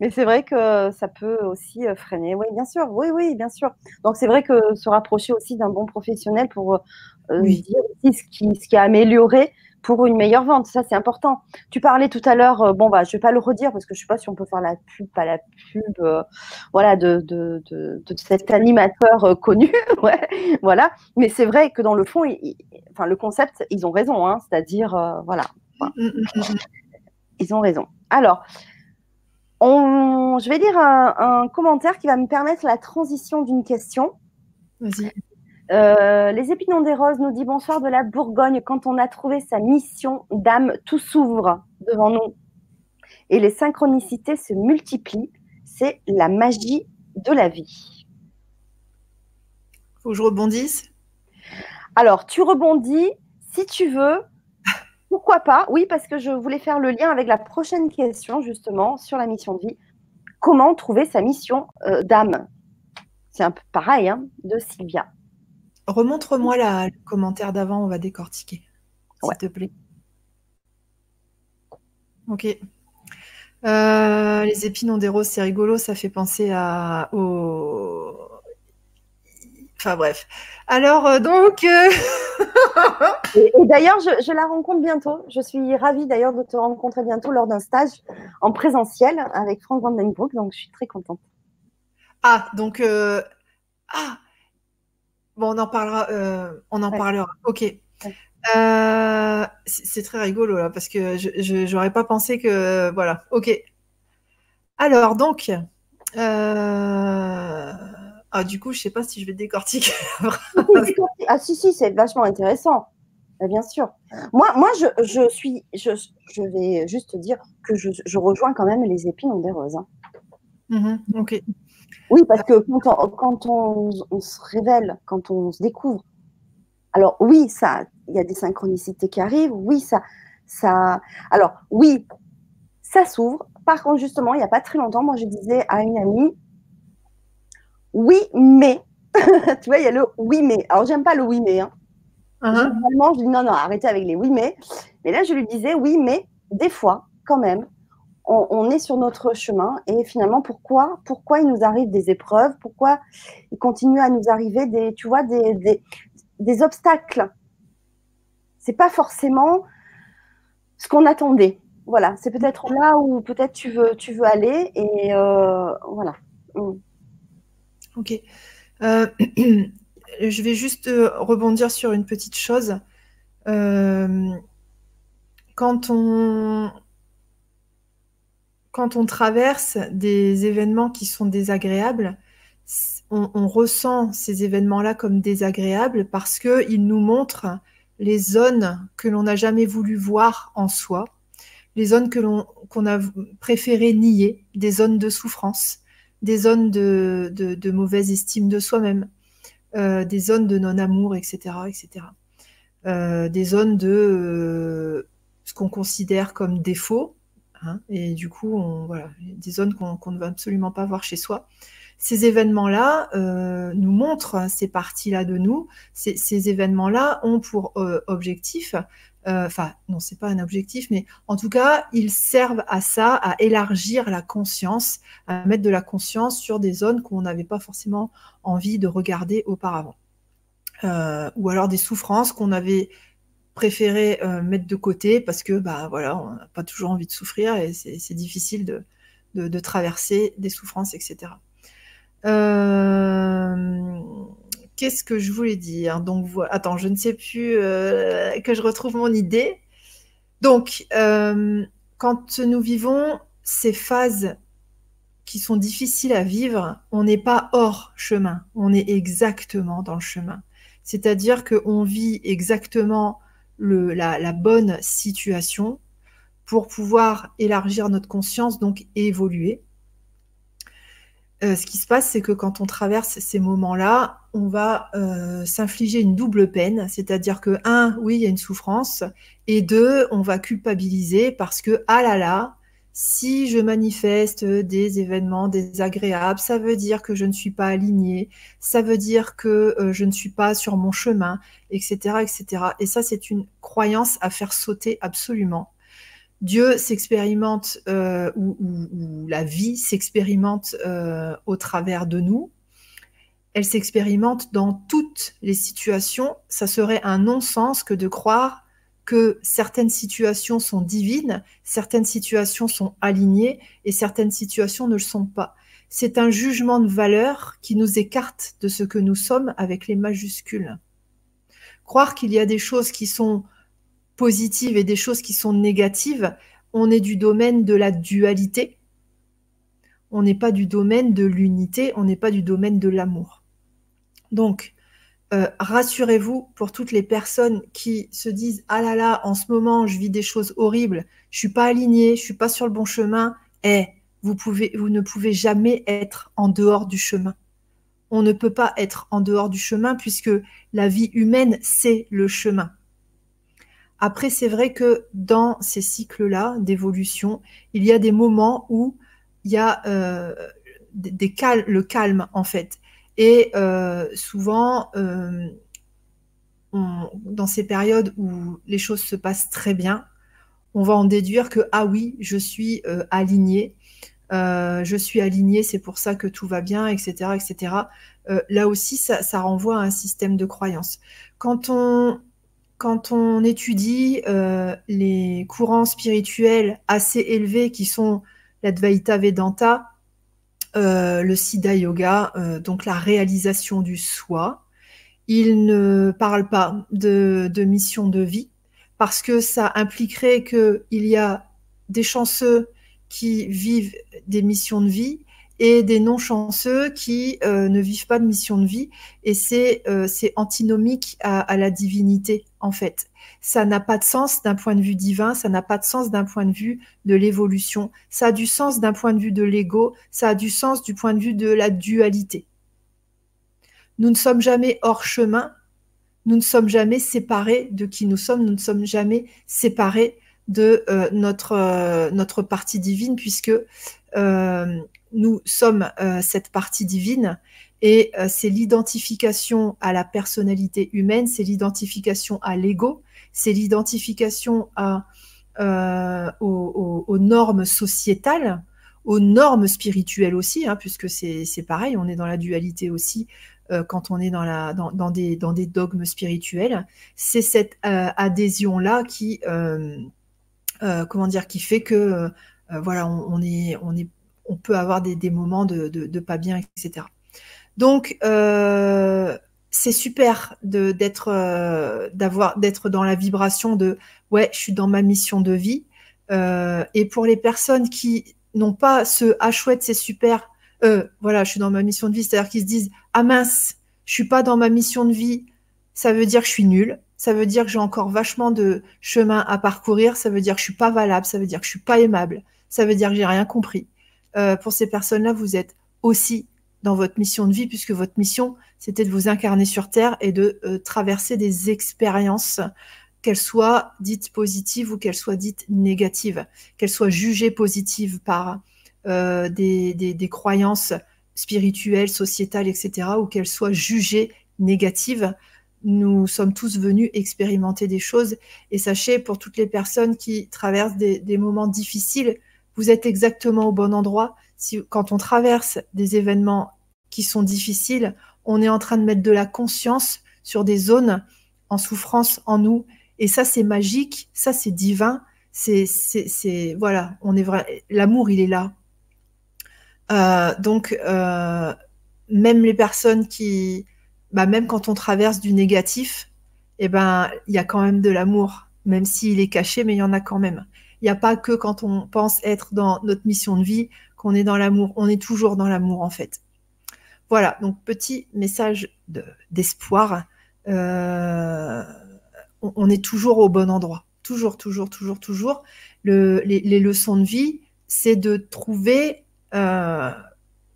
Mais c'est vrai que ça peut aussi euh, freiner. Oui, bien sûr. Oui, oui, bien sûr. Donc c'est vrai que se rapprocher aussi d'un bon professionnel pour euh, dire aussi ce qui, ce qui a amélioré pour une meilleure vente. Ça, c'est important. Tu parlais tout à l'heure, euh, bon, bah, je vais pas le redire parce que je sais pas si on peut faire la pub, pas la pub, euh, voilà, de, de, de, cet animateur euh, connu, ouais, voilà. Mais c'est vrai que dans le fond, enfin, le concept, ils ont raison, hein, c'est-à-dire, voilà, mm, mm, mm, ils ont raison. Alors, on, je vais dire un, un commentaire qui va me permettre la transition d'une question. Vas-y. Euh, les Épinons des Roses nous dit bonsoir de la Bourgogne. Quand on a trouvé sa mission d'âme, tout s'ouvre devant nous. Et les synchronicités se multiplient. C'est la magie de la vie. Faut que je rebondisse Alors, tu rebondis si tu veux. Pourquoi pas? Oui, parce que je voulais faire le lien avec la prochaine question, justement, sur la mission de vie. Comment trouver sa mission euh, d'âme? C'est un peu pareil, hein, de Sylvia. Remontre-moi le commentaire d'avant, on va décortiquer, s'il te plaît. Ok. Euh, les épines ont des roses, c'est rigolo, ça fait penser à au. Enfin bref. Alors euh, donc. Euh, et, d'ailleurs, je, la rencontre bientôt. Je suis ravie d'ailleurs de te rencontrer bientôt lors d'un stage en présentiel avec Franck Vandenbroek, donc je suis très contente. Ah, donc. Ah, Bon, on en parlera. Euh, on en parlera. Ok. Euh, c'est très rigolo là parce que je n'aurais pas pensé que voilà. Ok. Alors donc. Euh, ah, du coup, je sais pas si je vais décortiquer. ah si si, c'est vachement intéressant. Bien sûr. Moi, moi, je, suis, je, vais juste dire que je, rejoins quand même les épines des roses. Hein. Mmh ok. Oui, parce que quand, on, se révèle, quand on se découvre, alors oui, ça, il y a des synchronicités qui arrivent, oui, ça, ça, alors oui, ça s'ouvre. Par contre, justement, il n'y a pas très longtemps, moi, je disais à une amie, oui, mais, tu vois, il y a le oui, mais. Alors, j'aime pas le oui, mais. Hein. Uh-huh. je dis non, non, arrêtez avec les oui, mais. Mais là, je lui disais oui, mais des fois, quand même, on, est sur notre chemin et finalement pourquoi pourquoi il nous arrive des épreuves? Pourquoi il continue à nous arriver des tu vois des, des, des obstacles? C'est pas forcément ce qu'on attendait voilà c'est peut-être là où peut-être tu veux tu veux aller et euh, voilà mm. Ok. Euh, je vais juste euh, rebondir sur une petite chose. Quand on quand on traverse des événements qui sont désagréables, on, ressent ces événements-là comme désagréables parce qu'ils nous montrent les zones que l'on n'a jamais voulu voir en soi, les zones que l'on qu'on a préféré nier, des zones de souffrance, des zones de, de, mauvaise estime de soi-même, euh, des zones de non-amour, etc., etc. Euh, des zones de euh, ce qu'on considère comme défaut, Hein, et du coup, on, voilà, des zones qu'on ne veut absolument pas voir chez soi. Ces événements-là nous montrent ces parties-là de nous. Ces, événements-là ont pour euh, euh, enfin, non, c'est pas un objectif, mais en tout cas, ils servent à ça, à élargir la conscience, à mettre de la conscience sur des zones qu'on n'avait pas forcément envie de regarder auparavant. ou alors des souffrances qu'on avait préféré euh, mettre de côté parce que bah voilà, on n'a pas toujours envie de souffrir et c'est difficile de, traverser des souffrances, etc. Euh, qu'est-ce que je voulais dire? Donc, attends, je ne sais plus euh, que je retrouve mon idée. Donc, quand nous vivons ces phases qui sont difficiles à vivre, on n'est pas hors chemin, on est exactement dans le chemin. C'est-à-dire qu'on vit exactement la, bonne situation pour pouvoir élargir notre conscience, donc évoluer. Euh, ce qui se passe, c'est que quand on traverse ces moments-là, on va euh, s'infliger une double peine, c'est-à-dire que, un, oui, il y a une souffrance, et deux, on va culpabiliser parce que, ah là là, si je manifeste des événements désagréables, ça veut dire que je ne suis pas alignée, ça veut dire que euh, je ne suis pas sur mon chemin, etc., etc. Et ça, c'est une croyance à faire sauter absolument. Dieu s'expérimente euh, ou, la vie s'expérimente euh, au travers de nous. Elle s'expérimente dans toutes les situations. Ça serait un non-sens que de croire que certaines situations sont divines, certaines situations sont alignées et certaines situations ne le sont pas. C'est un jugement de valeur qui nous écarte de ce que nous sommes avec les majuscules. Croire qu'il y a des choses qui sont et des choses qui sont négatives, on est du domaine de la dualité, on n'est pas du domaine de l'unité, on n'est pas du domaine de l'amour. Donc, euh, rassurez-vous pour toutes les personnes qui se disent ah là là en ce moment je vis des choses horribles, je suis pas alignée, je suis pas sur le bon chemin. Eh, vous vous ne pouvez jamais être en dehors du chemin. On ne peut pas être en dehors du chemin puisque la vie humaine c'est le chemin. Après, c'est vrai que dans ces cycles-là d'évolution, il y a des moments où il y a euh, le calme en fait. Et euh, souvent, euh, dans ces périodes où les choses se passent très bien, on va en déduire que ah oui, je suis aligné, je suis aligné, c'est pour ça que tout va bien, etc., etc. là aussi, ça, ça, renvoie à un système de croyance. Quand on quand on étudie les courants spirituels assez élevés qui sont l'Advaita Vedanta, euh, le Siddha Yoga, euh, donc la réalisation du soi. Il ne parle pas de, mission de vie parce que ça impliquerait qu'il y a des chanceux qui vivent des missions de vie et des non-chanceux qui euh, ne vivent pas de mission de vie. Et c'est antinomique à, la divinité, en fait ça n'a pas de sens d'un point de vue divin, ça n'a pas de sens d'un point de vue de l'évolution, ça a du sens d'un point de vue de l'ego, ça a du sens du point de vue de la dualité. Nous ne sommes jamais hors chemin, nous ne sommes jamais séparés de qui nous sommes, nous ne sommes jamais séparés de euh, notre, euh, notre partie divine, puisque euh, nous sommes cette partie divine et c'est l'identification à la personnalité humaine, c'est l'identification à l'ego, c'est l'identification euh, aux, normes sociétales, aux normes spirituelles aussi, hein, puisque c'est pareil, on est dans la dualité aussi euh, quand on est dans, la, dans, des, dans des dogmes spirituels. C'est cette euh, adhésion-là qui, comment dire, qui fait que voilà, on, peut avoir des, moments de, pas bien, etc. Donc, c'est super euh, d'être dans la vibration de ouais je suis dans ma mission de vie. Euh, et pour les personnes qui n'ont pas ce ah chouette c'est super euh, voilà je suis dans ma mission de vie c'est-à-dire qu'ils se disent ah mince je suis pas dans ma mission de vie ça veut dire que je suis nulle. Ça veut dire que j'ai encore vachement de chemin à parcourir. Ça veut dire que je suis pas valable. Ça veut dire que je suis pas aimable. Ça veut dire que j'ai rien compris. Pour ces personnes-là vous êtes aussi dans votre mission de vie, puisque votre mission, c'était de vous incarner sur Terre et de euh, traverser des expériences, qu'elles soient dites positives ou qu'elles soient dites négatives, qu'elles soient jugées positives par euh, des, croyances spirituelles, sociétales, etc., ou qu'elles soient jugées négatives. Nous sommes tous venus expérimenter des choses et sachez, pour toutes les personnes qui traversent des moments difficiles, vous êtes exactement au bon endroit quand on traverse des événements qui sont difficiles, on est en train de mettre de la conscience sur des zones en souffrance en nous. Et ça, c'est magique, ça, c'est divin. C'est, voilà, on est vrai. L'amour, il est là. Euh, donc, euh, même les personnes qui, bah, même quand on traverse du négatif, eh ben, il y a quand même de l'amour, même s'il est caché, mais il y en a quand même. Il n'y a pas que quand on pense être dans notre mission de vie qu'on est dans l'amour. On est toujours dans l'amour, en fait. Voilà, donc petit message d'espoir. Euh, on, est toujours au bon endroit. Toujours, toujours, toujours, toujours. les, leçons de vie, c'est de trouver euh,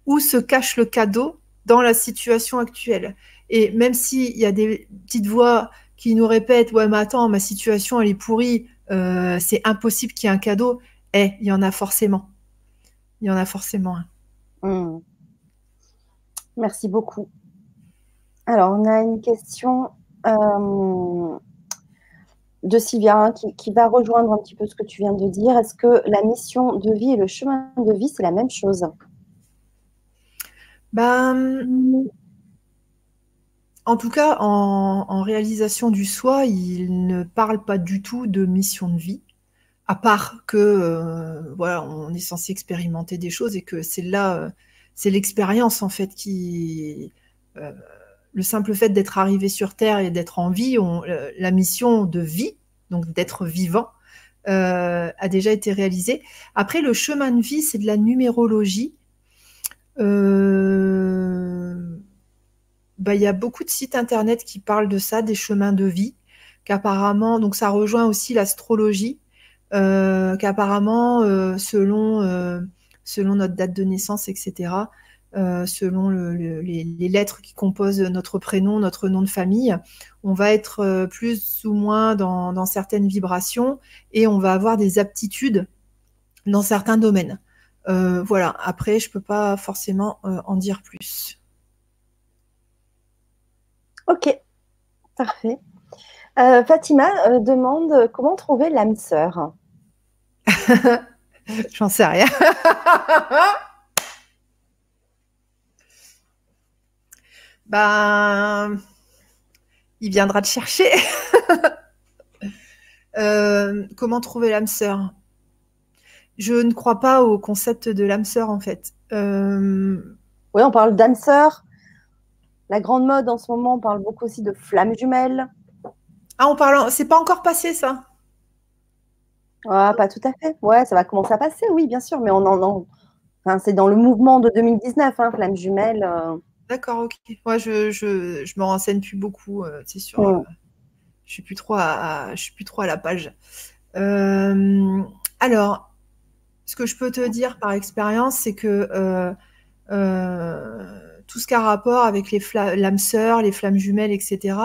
où se cache le cadeau dans la situation actuelle. Et même s'il y a des petites voix qui nous répètent Ouais, mais attends, ma situation, elle est pourrie, euh, c'est impossible qu'il y ait un cadeau, eh, il y en a forcément. Il y en a forcément un. Hmm. Merci beaucoup. Alors, on a une question euh, de Sylvia hein, qui, va rejoindre un petit peu ce que tu viens de dire. Est-ce que la mission de vie et le chemin de vie, c'est la même chose? Ben, en tout cas, en, réalisation du soi, il ne parle pas du tout de mission de vie, à part que euh, voilà, on est censé expérimenter des choses et que c'est là, euh, c'est l'expérience en fait qui, euh, le simple fait d'être arrivé sur Terre et d'être en vie, la mission de vie, donc d'être vivant, a déjà été réalisée. Après, le chemin de vie, c'est de la numérologie. Bah, il y a beaucoup de sites internet qui parlent de ça, des chemins de vie, qu'apparemment, donc ça rejoint aussi l'astrologie, qu'apparemment, euh, selon, euh, selon notre date de naissance, etc., selon les, lettres qui composent notre prénom, notre nom de famille, on va être plus ou moins dans, certaines vibrations et on va avoir des aptitudes dans certains domaines. voilà, après, je ne peux pas forcément en dire plus. Ok, parfait. Euh, Fatima euh, demande comment trouver l'âme sœur. J'en sais rien. ben, il viendra te chercher. Euh, comment trouver l'âme sœur? Je ne crois pas au concept de l'âme sœur en fait. Oui, on parle d'âme sœur, la grande mode en ce moment, on parle beaucoup aussi de flammes jumelles. Ah, on parle, c'est pas encore passé ça? Ah, Pas tout à fait. Ouais, ça va commencer à passer, oui, bien sûr, mais on en, enfin, c'est dans le mouvement de 2019, hein, flammes jumelles. Euh. D'accord, ok. Moi, je, je, je, me renseigne plus beaucoup, euh, c'est sûr. Euh, je suis plus trop à, je suis plus trop à la page. alors, ce que je peux te dire par expérience, c'est que tout ce qui a rapport avec les l'âme sœur, les flammes jumelles, etc.,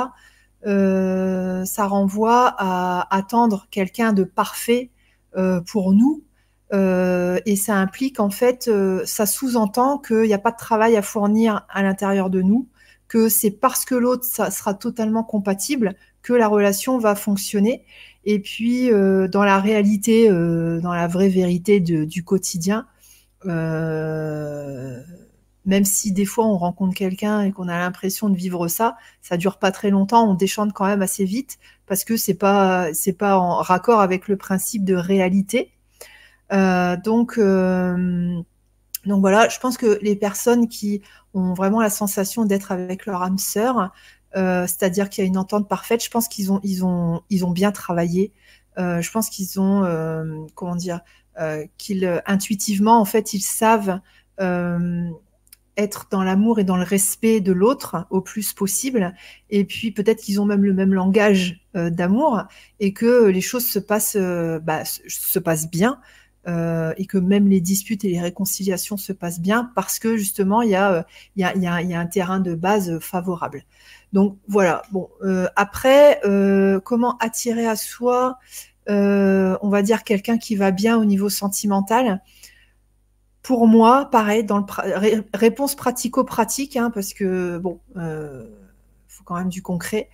euh, ça renvoie à attendre quelqu'un de parfait euh, pour nous. Euh, et ça implique, en fait, ça sous-entend qu'il n'y a pas de travail à fournir à l'intérieur de nous, que c'est parce que l'autre sera totalement compatible que la relation va fonctionner. Et puis, dans la réalité, dans la vraie vérité du quotidien, même si des fois on rencontre quelqu'un et qu'on a l'impression de vivre ça, ça dure pas très longtemps, on déchante quand même assez vite parce que c'est pas c'est pas en raccord avec le principe de réalité. Euh, donc euh, donc voilà, je pense que les personnes qui ont vraiment la sensation d'être avec leur âme sœur, euh, c'est-à-dire qu'il y a une entente parfaite, je pense qu'ils ont ils ont ils ont bien travaillé. je pense qu'ils ont comment dire qu'ils intuitivement en fait ils savent être dans l'amour et dans le respect de l'autre au plus possible. Et puis peut-être qu'ils ont même le même langage euh, d'amour et que les choses se passent, euh, bah, se passent bien. Euh, et que même les disputes et les réconciliations se passent bien parce que justement y a, y a, il y a un terrain de base favorable. Donc voilà. Bon, après, comment attirer à soi, on va dire quelqu'un qui va bien au niveau sentimental pour moi, pareil, dans le réponse pratico-pratique, hein, parce que bon, euh, faut quand même du concret.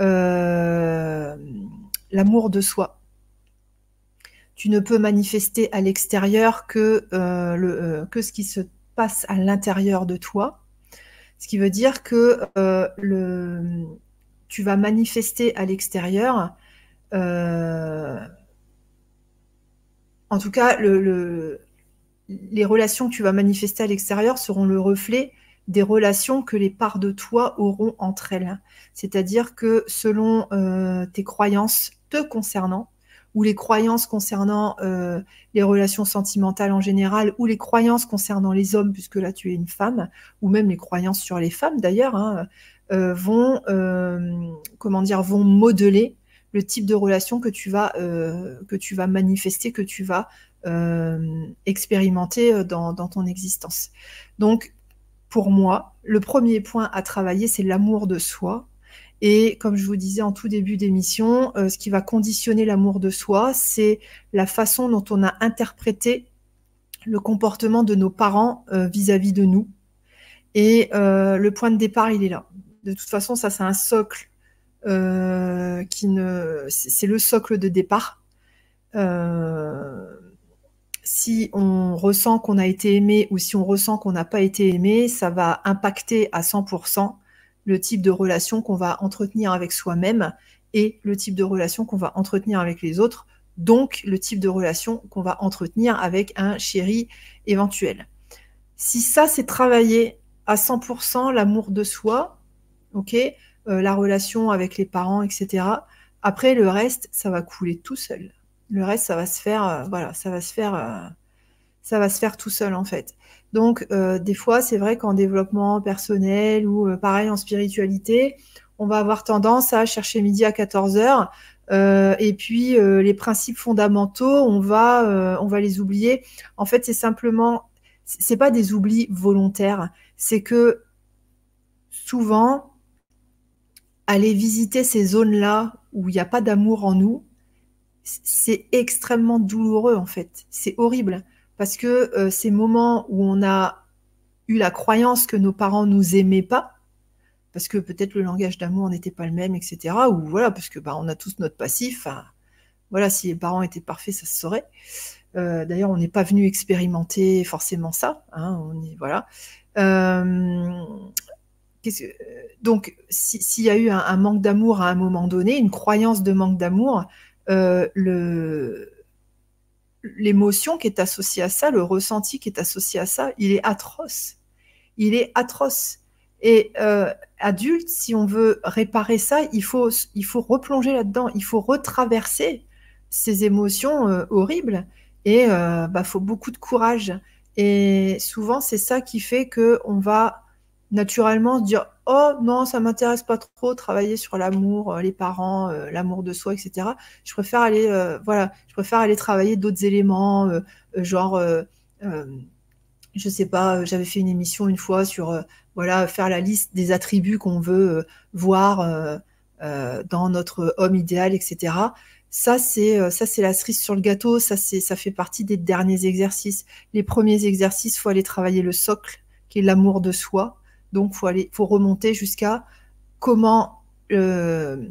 Euh, l'amour de soi. Tu ne peux manifester à l'extérieur que, euh, le, que ce qui se passe à l'intérieur de toi. Ce qui veut dire que le, tu vas manifester à l'extérieur. en tout cas, le, les relations que tu vas manifester à l'extérieur seront le reflet des relations que les parts de toi auront entre elles. C'est-à-dire que selon euh, tes croyances te concernant, ou les croyances concernant euh, les relations sentimentales en général, ou les croyances concernant les hommes, puisque là tu es une femme, ou même les croyances sur les femmes d'ailleurs, hein, euh, vont, comment dire, vont modeler le type de relation que tu vas, manifester, que tu vas expérimenter euh, dans, ton existence. Donc, pour moi, le premier point à travailler, c'est l'amour de soi. Et comme je vous disais en tout début d'émission, euh, ce qui va conditionner l'amour de soi, c'est la façon dont on a interprété le comportement de nos parents vis-à-vis de nous. Et le point de départ, il est là. De toute façon, ça, c'est un socle qui ne, c'est le socle de départ. Euh, si on ressent qu'on a été aimé ou si on ressent qu'on n'a pas été aimé, ça va impacter à 100% le type de relation qu'on va entretenir avec soi-même et le type de relation qu'on va entretenir avec les autres, donc le type de relation qu'on va entretenir avec un chéri éventuel. Si ça, c'est travailler à 100% l'amour de soi, ok, euh, la relation avec les parents, etc. Après, le reste, ça va couler tout seul. Le reste, ça va se faire, euh, voilà, ça va se faire, euh, ça va se faire tout seul en fait. Donc, des fois, c'est vrai qu'en développement personnel ou pareil en spiritualité, on va avoir tendance à chercher midi à 14 heures. et puis les principes fondamentaux, on va, on va les oublier. En fait, c'est simplement, c'est pas des oublis volontaires. C'est que souvent, aller visiter ces zones-là où il n'y a pas d'amour en nous, c'est extrêmement douloureux en fait. C'est horrible parce que euh, ces moments où on a eu la croyance que nos parents nous aimaient pas, parce que peut-être le langage d'amour n'était pas le même, etc. Ou voilà, parce que bah, on a tous notre passif. voilà, si les parents étaient parfaits, ça se saurait. Euh, d'ailleurs, on n'est pas venu expérimenter forcément ça. Hein, on est, voilà. Euh, donc, s'il y a eu un, manque d'amour à un moment donné, une croyance de manque d'amour, euh, l'émotion qui est associée à ça, le ressenti qui est associé à ça, il est atroce. Il est atroce. Et euh, adulte, si on veut réparer ça, il faut, il faut replonger là-dedans, il faut retraverser ces émotions euh, horribles. Et il bah, faut beaucoup de courage. Et souvent, c'est ça qui fait qu'on va naturellement se dire oh non ça m'intéresse pas trop travailler sur l'amour euh, les parents euh, l'amour de soi etc je préfère aller euh, voilà je préfère aller travailler d'autres éléments genre je sais pas j'avais fait une émission une fois sur voilà faire la liste des attributs qu'on veut voir dans notre homme idéal etc ça c'est ça c'est la cerise sur le gâteau ça c'est ça fait partie des derniers exercices. Les premiers exercices faut aller travailler le socle qui est l'amour de soi donc, faut aller, faut remonter jusqu'à comment, euh,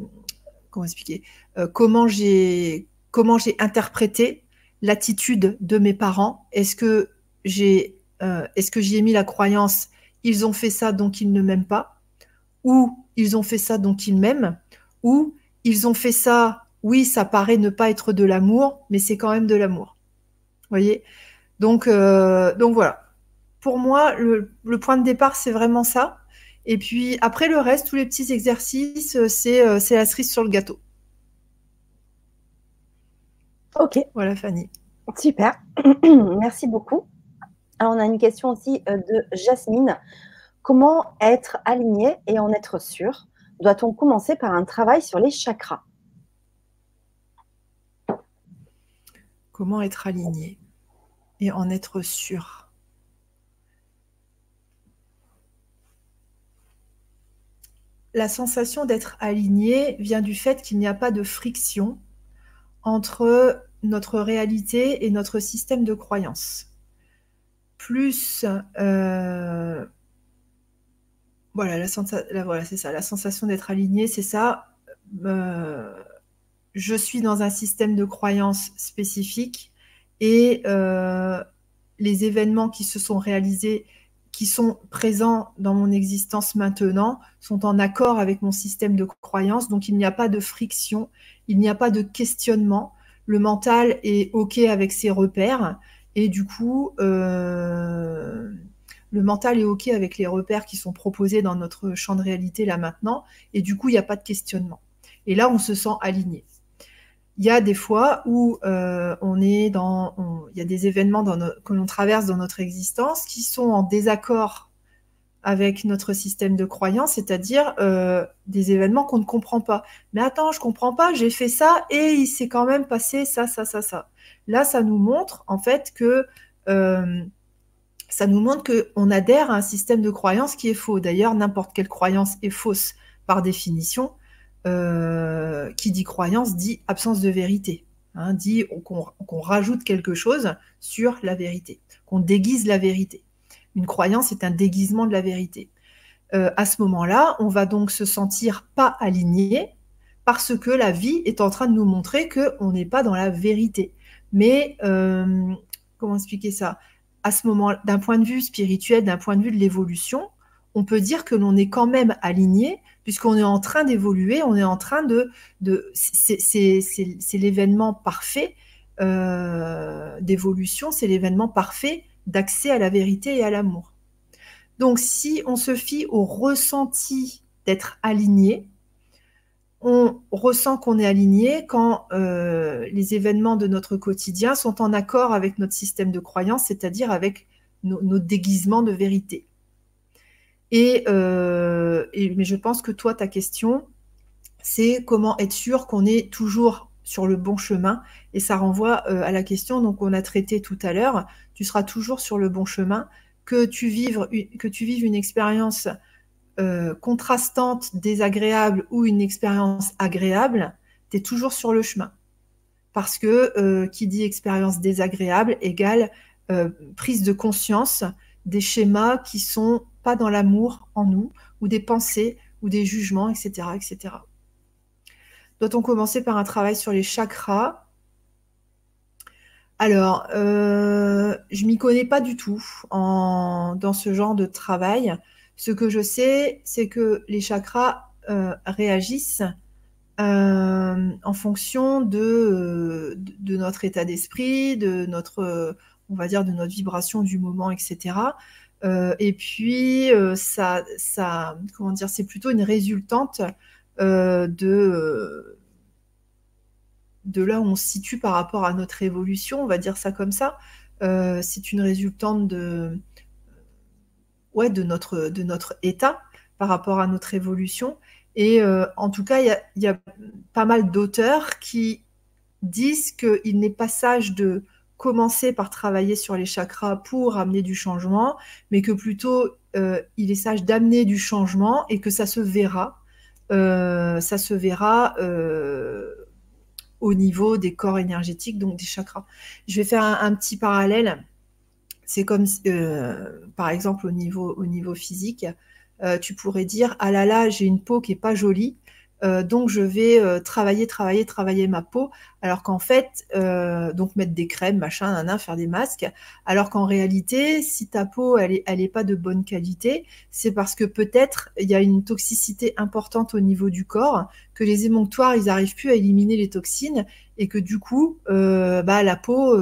expliquer, euh, comment j'ai, comment j'ai interprété l'attitude de mes parents. Est-ce que j'ai, euh, est-ce que j'y ai mis la croyance, ils ont fait ça donc ils ne m'aiment pas, ou ils ont fait ça donc ils m'aiment, ou ils ont fait ça, oui, ça paraît ne pas être de l'amour, mais c'est quand même de l'amour. Voyez? Donc, donc voilà pour moi, le, point de départ, c'est vraiment ça. Et puis après le reste, tous les petits exercices, euh, euh, c'est la cerise sur le gâteau. Ok. Voilà, Fanny. Super. Merci beaucoup. Alors, on a une question aussi euh, de Jasmine. Comment être aligné et en être sûr? Doit-on commencer par un travail sur les chakras? Comment être aligné et en être sûr? La sensation d'être aligné vient du fait qu'il n'y a pas de friction entre notre réalité et notre système de croyance. Plus, euh, voilà, la, voilà c'est ça, la sensation d'être aligné, c'est ça. Euh, je suis dans un système de croyance spécifique et euh, les événements qui se sont réalisés qui sont présents dans mon existence maintenant sont en accord avec mon système de croyance. Donc il n'y a pas de friction, il n'y a pas de questionnement. Le mental est OK avec ses repères et du coup, euh, le mental est OK avec les repères qui sont proposés dans notre champ de réalité là maintenant et du coup, il n'y a pas de questionnement. Et là, on se sent aligné il y a des fois où euh, on est dans, il y a des événements que l'on traverse dans notre existence qui sont en désaccord avec notre système de croyance, c'est-à-dire euh, des événements qu'on ne comprend pas. Mais attends, je comprends pas, j'ai fait ça et il s'est quand même passé ça, ça, ça, ça. Là, ça nous montre en fait que euh, ça nous montre qu'on adhère à un système de croyance qui est faux. D'ailleurs, n'importe quelle croyance est fausse par définition. Euh, qui dit croyance dit absence de vérité, hein, dit qu'on rajoute quelque chose sur la vérité, qu'on déguise la vérité. Une croyance est un déguisement de la vérité. Euh, à ce moment-là, on va donc se sentir pas aligné parce que la vie est en train de nous montrer qu'on n'est pas dans la vérité. Mais euh, comment expliquer ça? À ce moment, d'un point de vue spirituel, d'un point de vue de l'évolution, on peut dire que l'on est quand même aligné, puisqu'on est en train d'évoluer, on est en train de... c'est l'événement parfait euh, d'évolution, c'est l'événement parfait d'accès à la vérité et à l'amour. Donc si on se fie au ressenti d'être aligné, on ressent qu'on est aligné quand euh, les événements de notre quotidien sont en accord avec notre système de croyance, c'est-à-dire avec nos déguisements de vérité. Euh, et, mais je pense que toi, ta question, c'est comment être sûr qu'on est toujours sur le bon chemin. Et ça renvoie euh, à la question qu'on a traitée tout à l'heure. Tu seras toujours sur le bon chemin. Que tu vives, que tu vives une expérience euh, contrastante, désagréable ou une expérience agréable, tu es toujours sur le chemin. Parce que qui dit expérience désagréable égale prise de conscience des schémas qui sont pas dans l'amour en nous, ou des pensées, ou des jugements, etc. etc. Doit-on commencer par un travail sur les chakras? Alors, euh, je m'y connais pas du tout en, dans ce genre de travail. Ce que je sais, c'est que les chakras euh, réagissent euh, en fonction de, de, notre état d'esprit, de notre, on va dire, de notre vibration du moment, etc. Euh, et puis, euh, ça, ça, comment dire, c'est plutôt une résultante euh, de, de là où on se situe par rapport à notre évolution, on va dire ça comme ça. c'est une résultante de, ouais, de, notre, de notre état par rapport à notre évolution. Et en tout cas, il y, y a, pas mal d'auteurs qui disent qu'il n'est pas sage de commencer par travailler sur les chakras pour amener du changement, mais que plutôt euh, il est sage d'amener du changement et que ça se verra. Euh, ça se verra euh, au niveau des corps énergétiques, donc des chakras. Je vais faire un, petit parallèle. C'est comme, par exemple, au niveau, au niveau physique, tu pourrais dire, ah là là, j'ai une peau qui est pas jolie. Euh, donc je vais euh, travailler, travailler, travailler ma peau, alors qu'en fait, euh, donc mettre des crèmes, machin, nan, faire des masques, alors qu'en réalité, si ta peau elle est, elle est pas de bonne qualité, c'est parce que peut-être il y a une toxicité importante au niveau du corps, que les émonctoires ils arrivent plus à éliminer les toxines et que du coup, bah la peau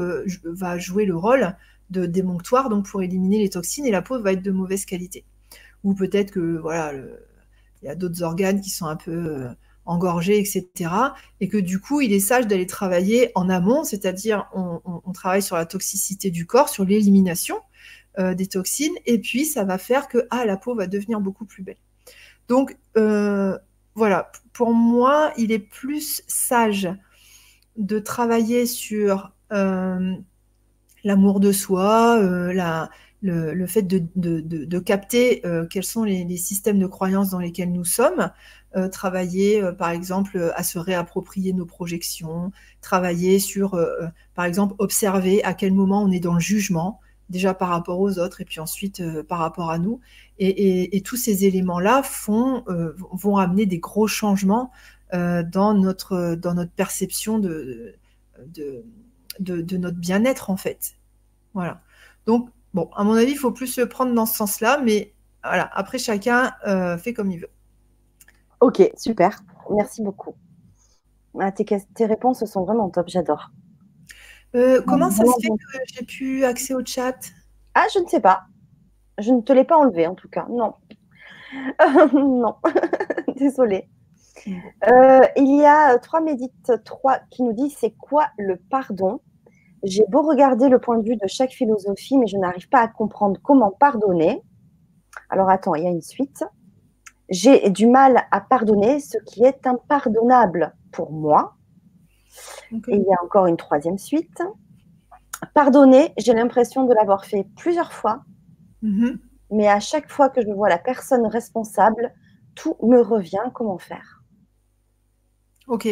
va jouer le rôle de d'émonctoire donc pour éliminer les toxines et la peau va être de mauvaise qualité. Ou peut-être que voilà le, il y a d'autres organes qui sont un peu euh, engorgés, etc. Et que du coup, il est sage d'aller travailler en amont, c'est-à-dire on, travaille sur la toxicité du corps, sur l'élimination euh, des toxines, et puis ça va faire que ah, la peau va devenir beaucoup plus belle. Donc euh, voilà, pour moi, il est plus sage de travailler sur l'amour de soi, la, le, fait de, capter euh, quels sont les, systèmes de croyances dans lesquels nous sommes, euh, travailler euh, par exemple à se réapproprier nos projections, travailler sur, par exemple, observer à quel moment on est dans le jugement, déjà par rapport aux autres et puis ensuite par rapport à nous. Et, tous ces éléments-là font, vont amener des gros changements dans, notre, dans notre perception de, de, de notre bien-être en fait. Voilà. Donc, Bon, à mon avis, il faut plus le prendre dans ce sens-là, mais voilà, après chacun euh, fait comme il veut. Ok, super. Merci beaucoup. Ah, tes, réponses sont vraiment top, j'adore. Euh, comment ça se fait que j'ai pu accès au chat? Ah, je ne sais pas. Je ne te l'ai pas enlevé en tout cas. Non. non. Désolée. Euh, il y a trois médites 3 qui nous disent c'est quoi le pardon? J'ai beau regarder le point de vue de chaque philosophie, mais je n'arrive pas à comprendre comment pardonner. Alors attends, il y a une suite. J'ai du mal à pardonner ce qui est impardonnable pour moi. Et il y a encore une troisième suite. Pardonner, j'ai l'impression de l'avoir fait plusieurs fois, mm-hmm. mais à chaque fois que je vois la personne responsable, tout me revient. Comment faire? Ok,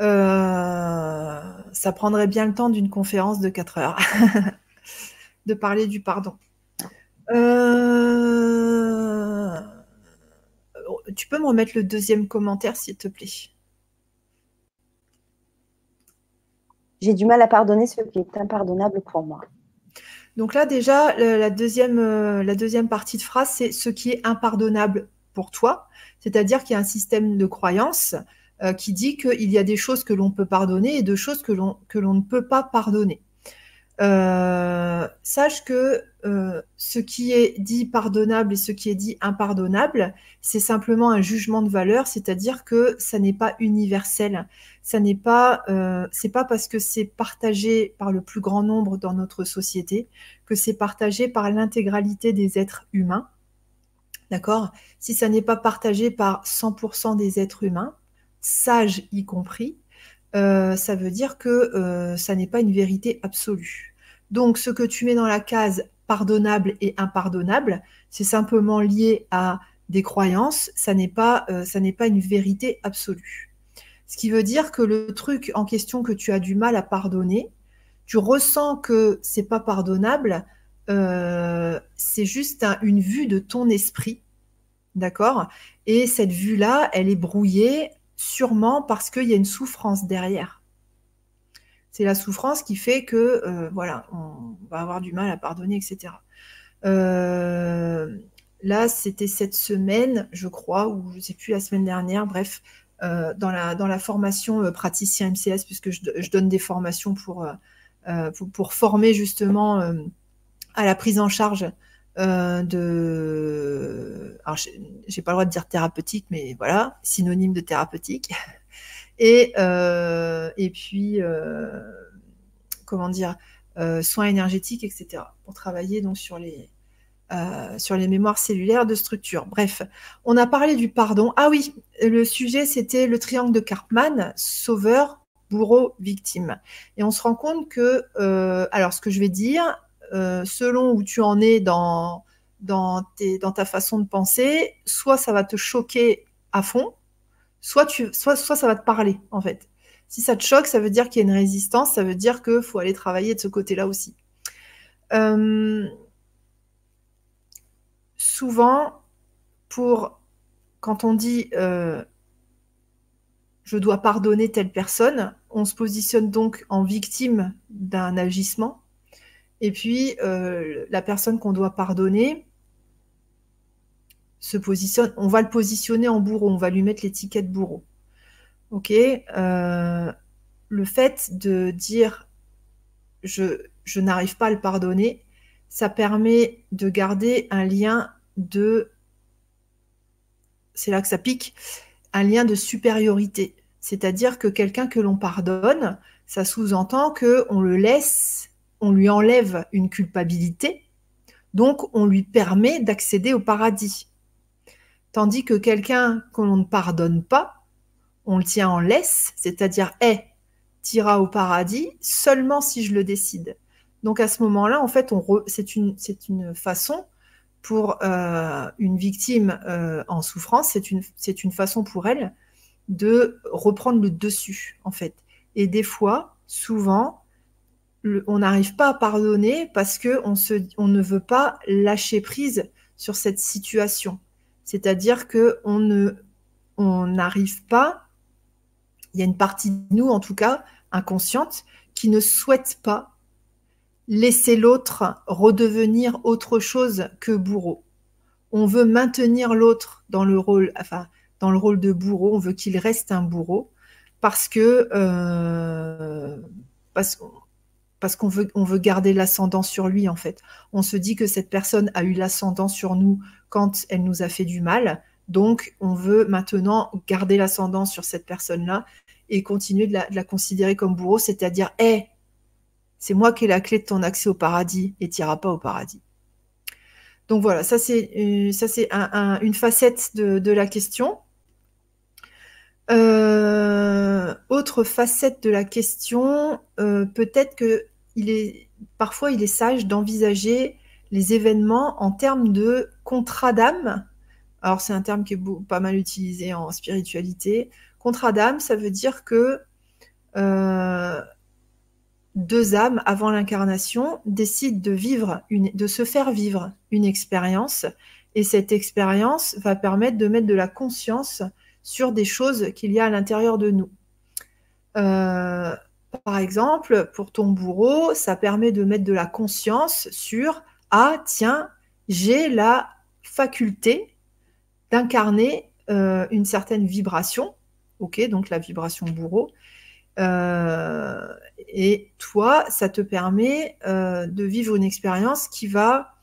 euh, ça prendrait bien le temps d'une conférence de 4 heures de parler du pardon. Euh, tu peux me remettre le deuxième commentaire, s'il te plaît? J'ai du mal à pardonner ce qui est impardonnable pour moi. Donc là, déjà, la deuxième, euh, la deuxième partie de phrase, c'est ce qui est impardonnable pour toi. C'est-à-dire qu'il y a un système de croyance euh, qui dit qu'il y a des choses que l'on peut pardonner et de choses que l'on ne peut pas pardonner. Euh, sache que euh, ce qui est dit pardonnable et ce qui est dit impardonnable, c'est simplement un jugement de valeur, c'est-à-dire que ça n'est pas universel. Ça n'est pas, c'est pas parce que c'est partagé par le plus grand nombre dans notre société que c'est partagé par l'intégralité des êtres humains. D'accord? Si ça n'est pas partagé par 100% des êtres humains, sages y compris, euh, ça veut dire que euh, ça n'est pas une vérité absolue. Donc, ce que tu mets dans la case pardonnable et impardonnable, c'est simplement lié à des croyances, ça n'est pas, euh, pas une vérité absolue. Ce qui veut dire que le truc en question que tu as du mal à pardonner, tu ressens que c'est pas pardonnable, c'est juste une vue de ton esprit, d'accord? Et cette vue-là, elle est brouillée sûrement parce qu'il y a une souffrance derrière. C'est la souffrance qui fait que, euh, voilà, on va avoir du mal à pardonner, etc. Euh, là, c'était cette semaine, je crois, ou je ne sais plus, la semaine dernière, bref, euh, dans, la, dans la formation praticien MCS, puisque je, donne des formations pour, pour, pour, former justement à la prise en charge euh, de. Alors, j'ai pas le droit de dire thérapeutique, mais voilà, synonyme de thérapeutique. Et, euh, et puis, euh, comment dire, soins énergétiques, etc. Pour travailler donc sur les, sur les mémoires cellulaires de structure. Bref, on a parlé du pardon. Ah oui, le sujet c'était le triangle de Karpman, sauveur, bourreau, victime. Et on se rend compte que, alors ce que je vais dire, euh, selon où tu en es dans, dans, ta façon de penser, soit ça va te choquer à fond, soit, ça va te parler, en fait. Si ça te choque, ça veut dire qu'il y a une résistance, ça veut dire qu'il faut aller travailler de ce côté-là aussi. Euh, souvent, pour quand on dit euh, je dois pardonner telle personne, on se positionne donc en victime d'un agissement et puis, euh, la personne qu'on doit pardonner se positionne, on va le positionner en bourreau, on va lui mettre l'étiquette bourreau. Ok euh, Le fait de dire je, je n'arrive pas à le pardonner, ça permet de garder un lien de. C'est là que ça pique, un lien de supériorité. C'est-à-dire que quelqu'un que l'on pardonne, ça sous-entend qu'on le laisse on lui enlève une culpabilité, donc on lui permet d'accéder au paradis. Tandis que quelqu'un que l'on ne pardonne pas, on le tient en laisse, c'est-à-dire, eh, tira au paradis seulement si je le décide. Donc à ce moment-là, en fait, c'est une, une, façon pour euh, une victime euh, en souffrance, c'est une, une façon pour elle de reprendre le dessus, en fait. Et des fois, souvent, on n'arrive pas à pardonner parce que on, ne veut pas lâcher prise sur cette situation. C'est-à-dire que on ne, on n'arrive pas. Il y a une partie de nous, en tout cas inconsciente, qui ne souhaite pas laisser l'autre redevenir autre chose que bourreau. On veut maintenir l'autre dans le rôle, enfin, dans le rôle de bourreau. On veut qu'il reste un bourreau parce que euh, parce parce qu'on veut, on veut garder l'ascendant sur lui, en fait. On se dit que cette personne a eu l'ascendant sur nous quand elle nous a fait du mal. Donc, on veut maintenant garder l'ascendant sur cette personne-là et continuer de la, considérer comme bourreau, c'est-à-dire, hé, c'est moi qui ai la clé de ton accès au paradis et tu n'iras pas au paradis. Donc voilà, ça c'est euh, ça c'est une facette de, la question. Euh, autre facette de la question, euh, peut-être que il est, parfois il est sage d'envisager les événements en termes de contrat d'âme. Alors c'est un terme qui est pas mal utilisé en spiritualité. Contrat d'âme, ça veut dire que euh, deux âmes avant l'incarnation décident de vivre, de se faire vivre une expérience, et cette expérience va permettre de mettre de la conscience sur des choses qu'il y a à l'intérieur de nous. Euh, par exemple, pour ton bourreau, ça permet de mettre de la conscience sur Ah, tiens, j'ai la faculté d'incarner euh, une certaine vibration, ok, donc la vibration bourreau. Euh, et toi, ça te permet de vivre une expérience qui va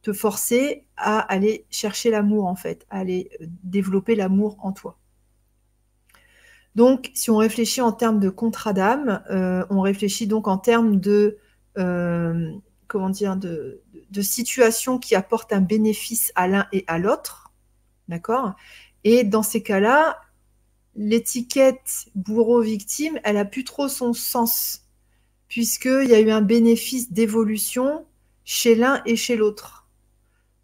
te forcer à aller chercher l'amour, en fait, à aller développer l'amour en toi. Donc, si on réfléchit en termes de contrat d'âme, euh, on réfléchit donc en termes de, euh, comment dire, de, situations qui apportent un bénéfice à l'un et à l'autre, d'accord? Et dans ces cas-là, l'étiquette bourreau-victime, elle a plus trop son sens, puisqu'il y a eu un bénéfice d'évolution chez l'un et chez l'autre.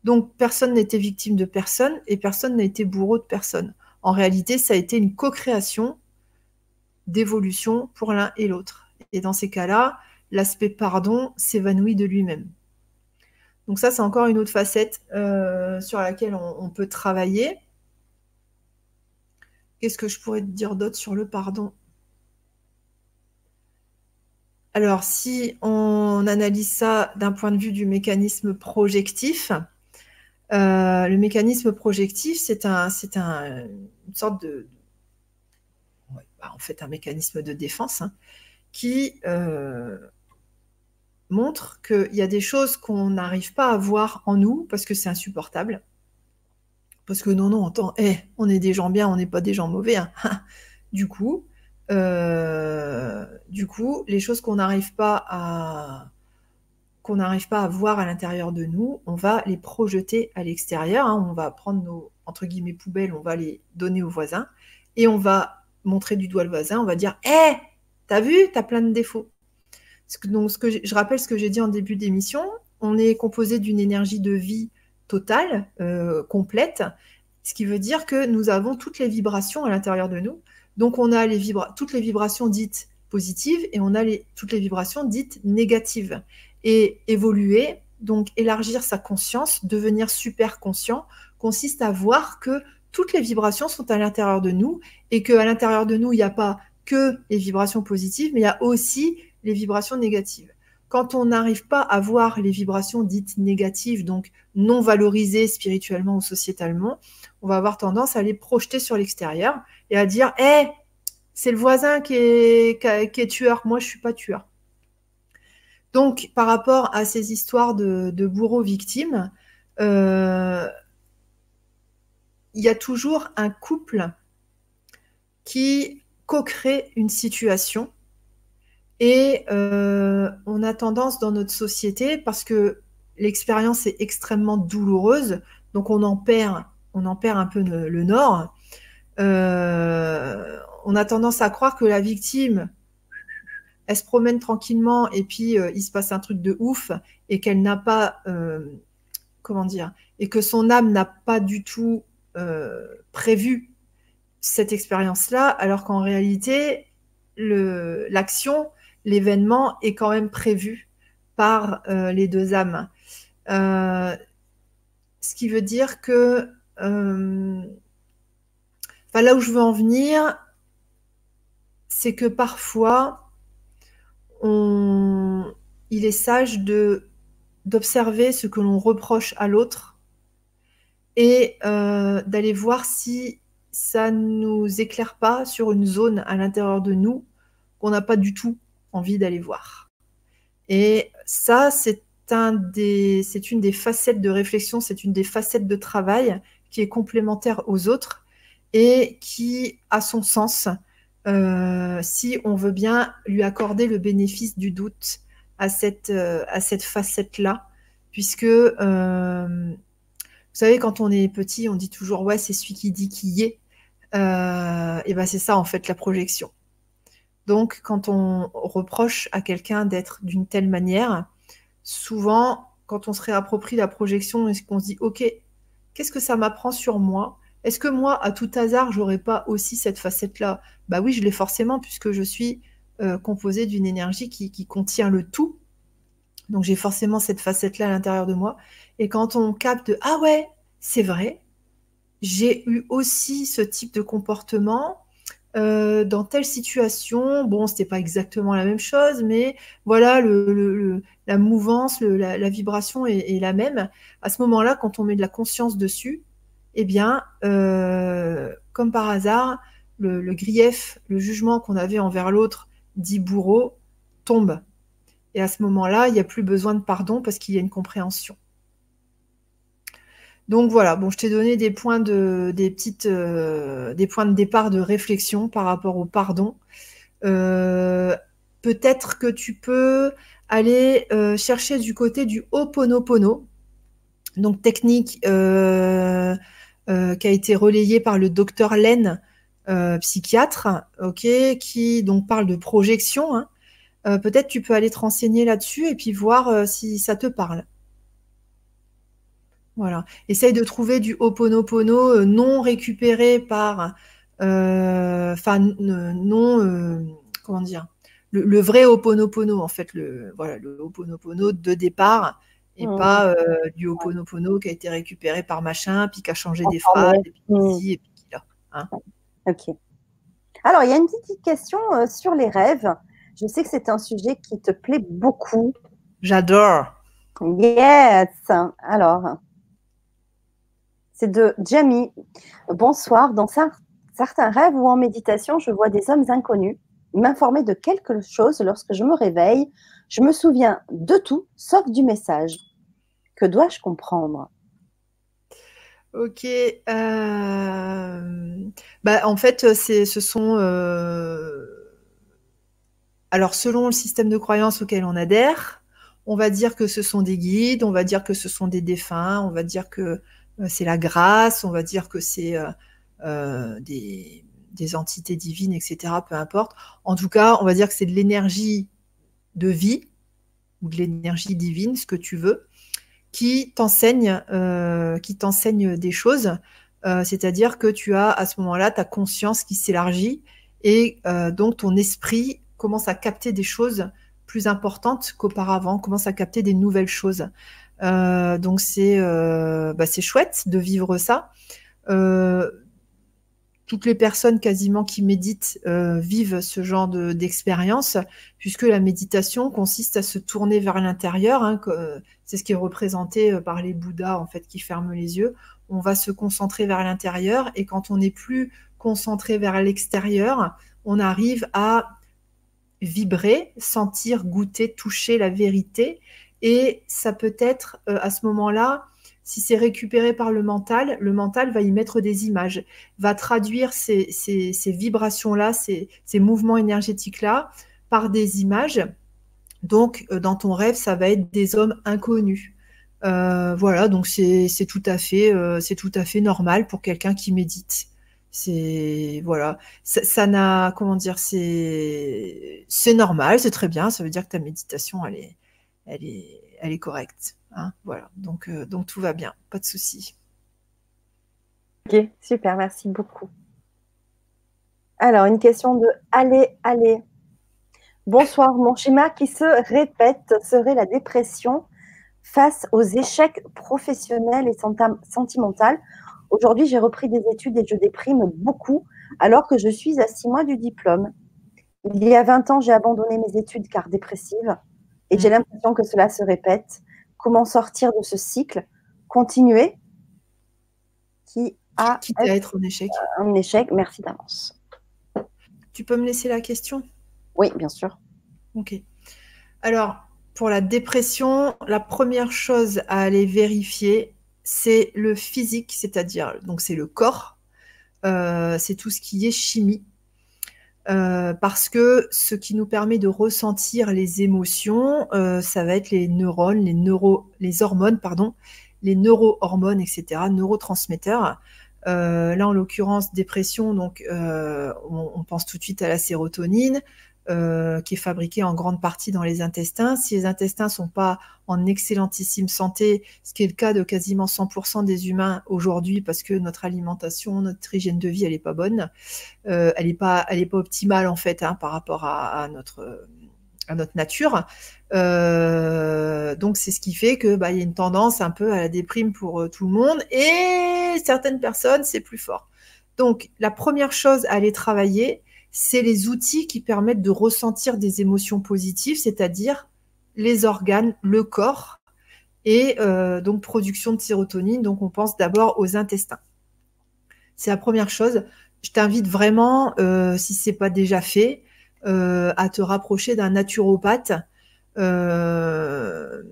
Donc, personne n'était victime de personne et personne n'a été bourreau de personne. En réalité, ça a été une co-création d'évolution pour l'un et l'autre. Et dans ces cas-là, l'aspect pardon s'évanouit de lui-même. Donc ça, c'est encore une autre facette euh, sur laquelle on, peut travailler. Qu'est-ce que je pourrais te dire d'autre sur le pardon? Alors, si on analyse ça d'un point de vue du mécanisme projectif, le mécanisme projectif, c'est un, un, une sorte de, bah, en fait un mécanisme de défense hein, qui euh, montre qu'il y a des choses qu'on n'arrive pas à voir en nous parce que c'est insupportable. Parce que non, non, entend, eh, on est des gens bien, on n'est pas des gens mauvais. Hein. du coup, euh, du coup, les choses qu'on n'arrive pas à qu'on n'arrive pas à voir à l'intérieur de nous, on va les projeter à l'extérieur. Hein. On va prendre nos entre guillemets poubelles, on va les donner aux voisins et on va montrer du doigt le voisin, on va dire Hé, hey, t'as vu, t'as plein de défauts. Donc, ce que je rappelle ce que j'ai dit en début d'émission on est composé d'une énergie de vie totale, euh, complète, ce qui veut dire que nous avons toutes les vibrations à l'intérieur de nous. Donc, on a les toutes les vibrations dites positives et on a toutes les vibrations dites négatives. Et évoluer, donc élargir sa conscience, devenir super conscient, consiste à voir que toutes les vibrations sont à l'intérieur de nous et qu'à l'intérieur de nous, il n'y a pas que les vibrations positives, mais il y a aussi les vibrations négatives. Quand on n'arrive pas à voir les vibrations dites négatives, donc non valorisées spirituellement ou sociétalement, on va avoir tendance à les projeter sur l'extérieur et à dire Hé, c'est le voisin qui est, qui est tueur, moi je ne suis pas tueur. Donc, par rapport à ces histoires de, bourreaux victimes, euh, il y a toujours un couple qui co-crée une situation. Et euh, on a tendance dans notre société, parce que l'expérience est extrêmement douloureuse, donc on en perd, on en perd un peu le, nord. Euh, on a tendance à croire que la victime, elle se promène tranquillement et puis euh, il se passe un truc de ouf et qu'elle n'a pas, comment dire, et que son âme n'a pas du tout euh, prévu cette expérience-là, alors qu'en réalité, l'action, l'événement est quand même prévu par euh, les deux âmes. Euh, ce qui veut dire que, là où je veux en venir, c'est que parfois, il est sage de d'observer ce que l'on reproche à l'autre et euh, d'aller voir si ça nous éclaire pas sur une zone à l'intérieur de nous qu'on n'a pas du tout envie d'aller voir. Et ça, c'est un des, c'est une des facettes de réflexion, c'est une des facettes de travail qui est complémentaire aux autres et qui a son sens euh, si on veut bien lui accorder le bénéfice du doute à cette, euh, facette-là, puisque vous savez, quand on est petit, on dit toujours ouais, c'est celui qui dit qui est. Euh, et ben c'est ça en fait la projection. Donc quand on reproche à quelqu'un d'être d'une telle manière, souvent quand on se réapproprie la projection, est-ce qu'on se dit ok, qu'est-ce que ça m'apprend sur moi? Est-ce que moi, à tout hasard, j'aurais pas aussi cette facette-là? Bah oui, je l'ai forcément puisque je suis euh, composée d'une énergie qui, contient le tout. Donc j'ai forcément cette facette-là à l'intérieur de moi. Et quand on capte ah ouais, c'est vrai, j'ai eu aussi ce type de comportement euh, dans telle situation, bon, c'était pas exactement la même chose, mais voilà, la mouvance, la, vibration est, la même. À ce moment-là, quand on met de la conscience dessus, eh bien, euh, comme par hasard, le, grief, le jugement qu'on avait envers l'autre, dit bourreau, tombe. Et à ce moment-là, il n'y a plus besoin de pardon parce qu'il y a une compréhension. Donc voilà, bon, je t'ai donné des points de, des petites, euh, points de départ de réflexion par rapport au pardon. Euh, peut-être que tu peux aller chercher du côté du Ho'oponopono, donc technique qui a été relayée par le docteur Len, psychiatre, ok, qui donc parle de projection. Hein. peut-être tu peux aller te renseigner là-dessus et puis voir si ça te parle. Voilà. Essaye de trouver du Ho'oponopono euh, non récupéré par, euh, enfin, non, euh, comment dire, le, vrai Ho'oponopono, en fait, le, voilà, le de départ, et mmh. pas du Ho'oponopono qui a été récupéré par machin, puis qui a changé des phrases, et puis mmh. ici, et puis là. Hein. Ok. Alors, il y a une petite question sur les rêves. Je sais que c'est un sujet qui te plaît beaucoup. J'adore. Yes. Alors, c'est de Jamie. Bonsoir. Dans certains rêves ou en méditation, je vois des hommes inconnus m'informer de quelque chose lorsque je me réveille. Je me souviens de tout, sauf du message. Que dois-je comprendre? Ok. Euh, bah, en fait, ce sont. Euh, alors, selon le système de croyance auquel on adhère, on va dire que ce sont des guides, on va dire que ce sont des défunts, on va dire que euh, c'est la grâce, on va dire que c'est des, entités divines, etc. Peu importe. En tout cas, on va dire que c'est de l'énergie de vie ou de l'énergie divine, ce que tu veux, qui t'enseigne, qui t'enseigne des choses. C'est-à-dire que tu as à ce moment-là ta conscience qui s'élargit et donc ton esprit commence à capter des choses plus importantes qu'auparavant, commence à capter des nouvelles choses. Euh, donc c'est euh, bah, c'est chouette de vivre ça. Euh, toutes les personnes quasiment qui méditent vivent ce genre d'expérience, puisque la méditation consiste à se tourner vers l'intérieur. Hein, c'est ce qui est représenté par les Bouddhas en fait qui ferment les yeux. On va se concentrer vers l'intérieur et quand on n'est plus concentré vers l'extérieur, on arrive à vibrer, sentir, goûter, toucher la vérité et ça peut être euh, à ce moment-là, si c'est récupéré par le mental, le mental va y mettre des images, va traduire ces, vibrations-là, ces, mouvements énergétiques-là par des images. Donc, euh, dans ton rêve, ça va être des hommes inconnus. Euh, voilà, donc c'est tout à fait, c'est tout à fait normal pour quelqu'un qui médite. C'est voilà, ça n'a comment dire, c'est normal, c'est très bien. Ça veut dire que ta méditation elle est elle est, elle est correcte. Hein, voilà, donc, euh, donc tout va bien, pas de souci. Ok, super, merci beaucoup. Alors, une question de Allez, allez. Bonsoir, mon schéma qui se répète serait la dépression face aux échecs professionnels et sentimentaux. Aujourd'hui, j'ai repris des études et je déprime beaucoup alors que je suis à six mois du diplôme. Il y a 20 ans, j'ai abandonné mes études car dépressive. Et j'ai mm. l'impression que cela se répète. Comment sortir de ce cycle Continuer qui a qui à être un échec. Un échec. Merci d'avance. Tu peux me laisser la question? Oui, bien sûr. Ok. Alors, pour la dépression, la première chose à aller vérifier, c'est le physique, c'est-à-dire donc c'est le corps, euh, c'est tout ce qui est chimie. Euh, parce que ce qui nous permet de ressentir les émotions, euh, ça va être les neurones, les, neuro, les hormones, pardon, les neurohormones, etc., neurotransmetteurs. Euh, là, en l'occurrence, dépression, donc on, pense tout de suite à la sérotonine. Euh, qui est fabriqué en grande partie dans les intestins. Si les intestins sont pas en excellentissime santé, ce qui est le cas de quasiment 100% des humains aujourd'hui, parce que notre alimentation, notre hygiène de vie, elle est pas bonne, euh, elle est pas, elle est pas optimale en fait hein, par rapport à, notre à notre nature. Euh, donc c'est ce qui fait que bah, il y a une tendance un peu à la déprime pour tout le monde et certaines personnes c'est plus fort. Donc, la première chose à aller travailler, c'est les outils qui permettent de ressentir des émotions positives, c'est-à-dire les organes, le corps, et euh, donc production de sérotonine. Donc, on pense d'abord aux intestins. C'est la première chose. Je t'invite vraiment, euh, si ce n'est pas déjà fait, euh, à te rapprocher d'un naturopathe, d'un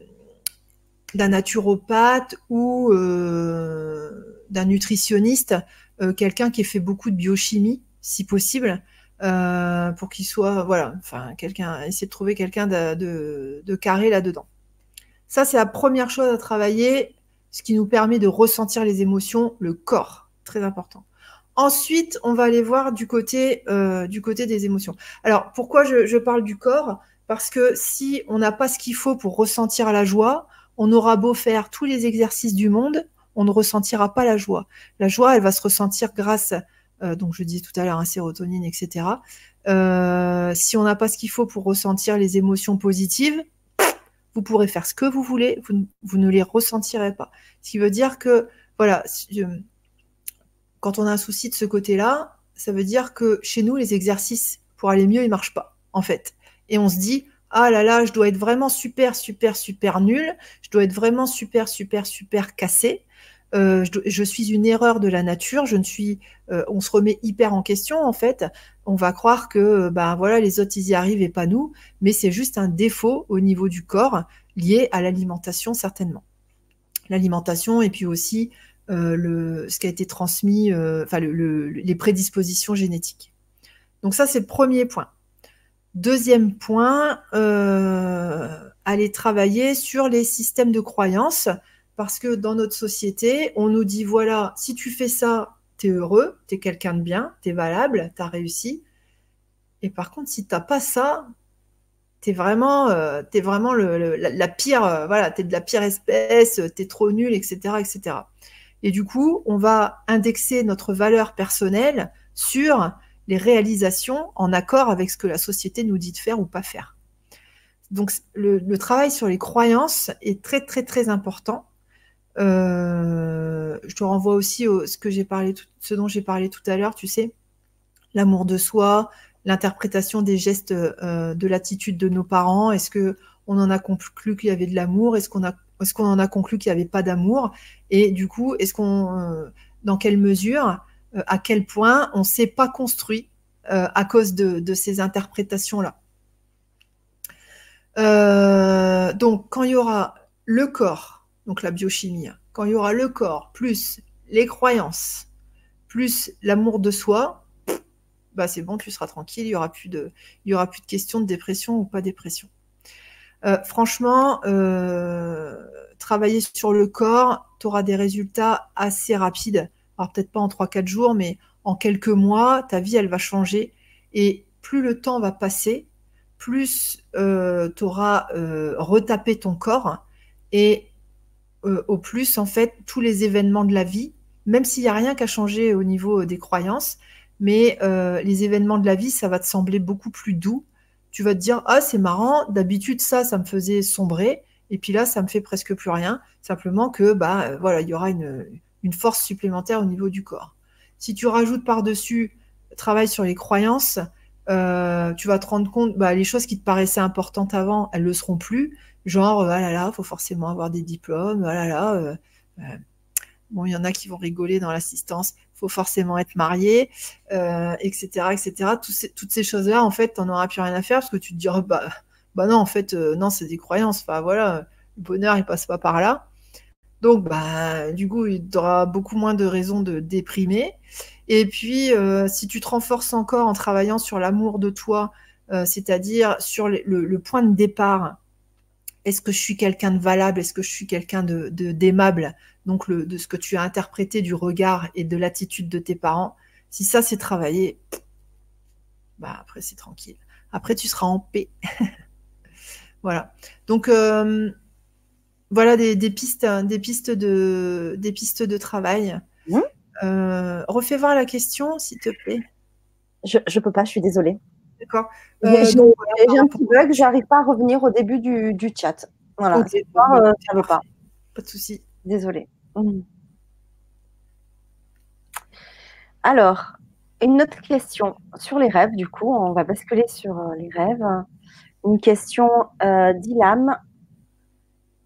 naturopathe ou d'un nutritionniste, quelqu'un qui ait fait beaucoup de biochimie, si possible, pour qu'il soit, voilà, enfin, quelqu'un, essayer de trouver quelqu'un de carré là-dedans. Ça, c'est la première chose à travailler, ce qui nous permet de ressentir les émotions, le corps, très important. Ensuite, on va aller voir du côté, euh, des émotions. Alors, pourquoi je, parle du corps? Parce que si on n'a pas ce qu'il faut pour ressentir la joie, on aura beau faire tous les exercices du monde, on ne ressentira pas la joie. La joie, elle va se ressentir grâce, euh, donc je dis tout à l'heure, à sérotonine, etc. Euh, si on n'a pas ce qu'il faut pour ressentir les émotions positives, vous pourrez faire ce que vous voulez, vous, ne les ressentirez pas. Ce qui veut dire que, voilà, euh, quand on a un souci de ce côté-là, ça veut dire que chez nous, les exercices pour aller mieux, ils marchent pas, en fait. Et on se dit, ah là là, je dois être vraiment super, super, super nul, je dois être vraiment super, super, super cassé. Euh, je, suis une erreur de la nature, je ne suis, euh, on se remet hyper en question en fait. On va croire que ben voilà les autres y arrivent et pas nous, mais c'est juste un défaut au niveau du corps lié à l'alimentation certainement. L'alimentation et puis aussi euh, ce qui a été transmis, enfin les prédispositions génétiques. Donc ça c'est le premier point. Deuxième point, aller travailler sur les systèmes de croyances parce que dans notre société, on nous dit, voilà, si tu fais ça, tu es heureux, tu es quelqu'un de bien, tu es valable, tu as réussi. Et par contre, si tu pas ça, tu es vraiment, euh, vraiment la, pire, euh, voilà, tu es de la pire espèce, tu es trop nul, etc., etc. Et du coup, on va indexer notre valeur personnelle sur les réalisations en accord avec ce que la société nous dit de faire ou pas faire. Donc, le travail sur les croyances est très, très, très important euh, je te renvoie aussi au, ce que j'ai parlé, ce dont j'ai parlé tout à l'heure, tu sais, l'amour de soi, l'interprétation des gestes euh, de l'attitude de nos parents. Est-ce que on en a conclu qu'il y avait de l'amour? Est-ce qu'on a, est-ce qu'on en a conclu qu'il n'y avait pas d'amour? Et du coup, est-ce qu'on, euh, dans quelle mesure, à quel point on s'est pas construit à cause de, de ces interprétations-là? Donc, quand il y aura le corps donc la biochimie, quand il y aura le corps, plus les croyances, plus l'amour de soi, bah c'est bon, tu seras tranquille, il n'y aura, plus de, il y aura plus de questions de dépression ou pas dépression. Euh, franchement, euh, travailler sur le corps, tu auras des résultats assez rapides. Alors peut-être pas en 3-4 jours, mais en quelques mois, ta vie, elle va changer. Et plus le temps va passer, plus euh, tu auras retapé ton corps. Et euh, au plus, en fait, tous les événements de la vie, même s'il n'y a rien qu'à changer au niveau euh, des croyances, mais euh, les événements de la vie, ça va te sembler beaucoup plus doux. Tu vas te dire, ah, c'est marrant, d'habitude, ça, ça me faisait sombrer, et puis là, ça me fait presque plus rien. Simplement que, bah, voilà, il y aura une, force supplémentaire au niveau du corps. Si tu rajoutes par-dessus, travail sur les croyances, tu vas te rendre compte, bah, les choses qui te paraissaient importantes avant, elles ne le seront plus. Genre, euh, ah là là, faut forcément avoir des diplômes, ah là là. Euh, euh, bon, il y en a qui vont rigoler dans l'assistance, faut forcément être marié, etc., etc. toutes ces choses-là, en fait, t'en auras plus rien à faire parce que tu te diras, bah, bah non, en fait, non, c'est des croyances. Enfin, voilà, le bonheur, il passe pas par là. Donc, bah, du coup, il aura beaucoup moins de raisons de déprimer. Et puis, si tu te renforces encore en travaillant sur l'amour de toi, c'est-à-dire sur le, point de départ, est-ce que je suis quelqu'un de valable Est-ce que je suis quelqu'un de d'aimable Donc de ce que tu as interprété du regard et de l'attitude de tes parents. Si ça c'est travaillé, bah après c'est tranquille. Après tu seras en paix. voilà. Donc euh, voilà des, pistes, des pistes de des pistes de travail. Euh, refais voir la question, s'il te plaît. Je ne peux pas, je suis désolée. D'accord. Euh, j'ai un petit bug, j'arrive pas à revenir au début du, du chat. Voilà, okay, pas, euh, ça pas. Pas de souci. Désolée. Mmh. Alors, une autre question sur les rêves, du coup, on va basculer sur euh, les rêves. Une question euh, d'Ilam.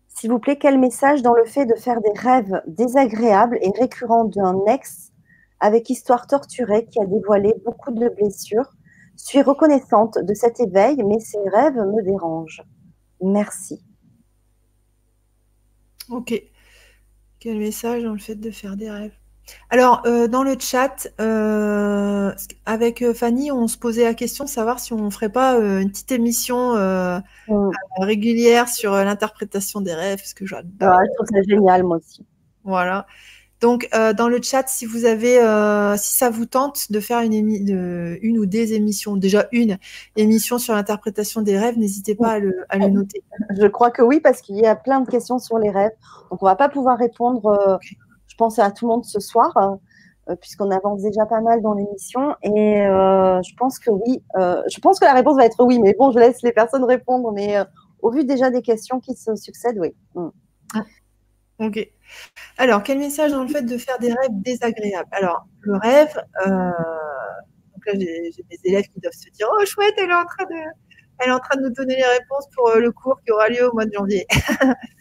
S'il vous plaît, quel message dans le fait de faire des rêves désagréables et récurrents d'un ex avec histoire torturée qui a dévoilé beaucoup de blessures Je suis reconnaissante de cet éveil, mais ces rêves me dérangent. Merci. Ok. Quel message dans le fait de faire des rêves? Alors, euh, dans le chat, euh, avec euh, Fanny, on se posait la question de savoir si on ne ferait pas une petite émission mm. régulière sur l'interprétation des rêves, parce que j'adore. je trouve ça génial, moi aussi. Voilà. Donc, dans le chat, si vous avez, si ça vous tente de faire une, une ou des émissions, déjà une émission sur l'interprétation des rêves, n'hésitez pas à le, noter. Je crois que oui, parce qu'il y a plein de questions sur les rêves. Donc, on ne va pas pouvoir répondre pense à tout le monde ce soir, euh, puisqu'on avance déjà pas mal dans l'émission. Et euh, je pense que oui, euh, je pense que la réponse va être oui, mais bon, je laisse les personnes répondre. Mais au vu déjà des questions qui se succèdent, oui. Mm. Ah, ok. Alors, quel message dans le fait de faire des rêves désagréables? Alors, le rêve, donc là, j'ai mes élèves qui doivent se dire Oh, chouette, elle est en train de, elle est en train de nous donner les réponses pour le cours qui aura lieu au mois de janvier.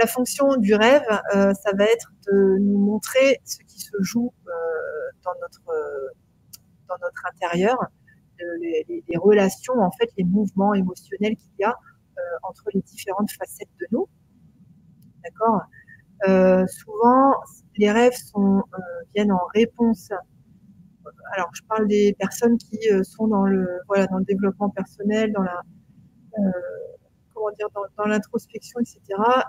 la fonction du rêve, euh, ça va être de nous montrer ce qui se joue euh, dans, notre, dans notre intérieur, les, relations, en fait, les mouvements émotionnels qu'il y a euh, entre les différentes facettes de nous. D'accord? Souvent, les rêves sont, viennent en réponse. Alors, je parle des personnes qui sont dans le, voilà, dans le développement personnel, dans la dire, dans, l'introspection, etc.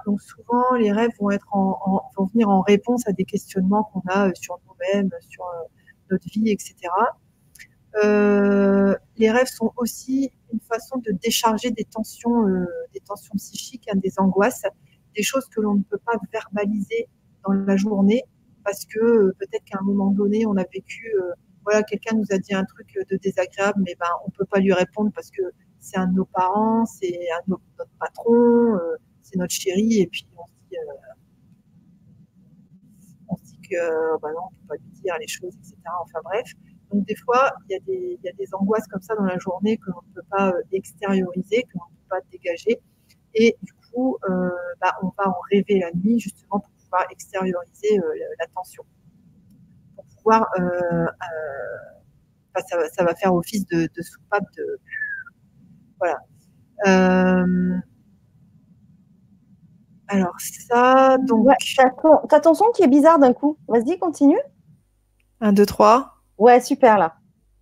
Donc souvent, les rêves vont, être vont venir en réponse à des questionnements qu'on a euh, sur nous-mêmes, sur euh, notre vie, etc. Euh, les rêves sont aussi une façon de décharger des tensions, des tensions psychiques, hein, des angoisses, des choses que l'on ne peut pas verbaliser dans la journée parce que peut-être qu'à un moment donné, on a vécu, voilà, quelqu'un nous a dit un truc de désagréable, mais ben, on peut pas lui répondre parce que c'est un de nos parents, c'est un de notre patron, euh, c'est notre chéri, et puis on se dit, euh, on se dit que bah non, on ne peut pas lui dire les choses, etc. Enfin bref. Donc des fois, il y, y a des angoisses comme ça dans la journée que l'on ne peut pas euh, extérioriser, que l'on ne peut pas dégager. Et du coup, bah, on va en rêver la nuit justement pour pouvoir extérioriser la tension. Pour pouvoir, bah, ça, ça, va faire office de, de soupape de, voilà. Euh, alors ça, donc... Ouais, t'as ton, son qui est bizarre d'un coup. Vas-y, continue. 1, 2, 3. Ouais, super là.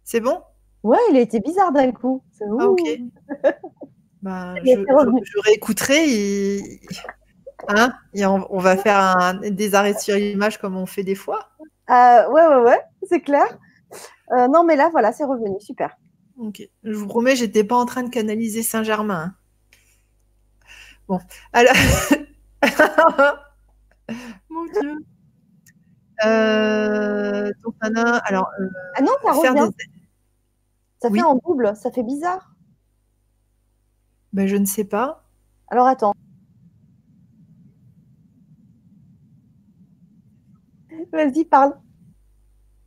C'est bon? Ouais, il a été bizarre d'un coup. Ah, ok. bah, je, réécouterai. Hein on, va faire un, des arrêts sur image comme on fait des fois. Euh, ouais, ouais, ouais, c'est clair. Euh, non, mais là, voilà, c'est revenu. Super. Ok. Je vous promets, j'étais pas en train de canaliser Saint-Germain. Bon, alors. Mon Dieu. Euh, donc, alors. Euh, ah non, ça revient. Ça fait en double, ça fait bizarre. Ben, je ne sais pas. Alors, attends. Vas-y, parle.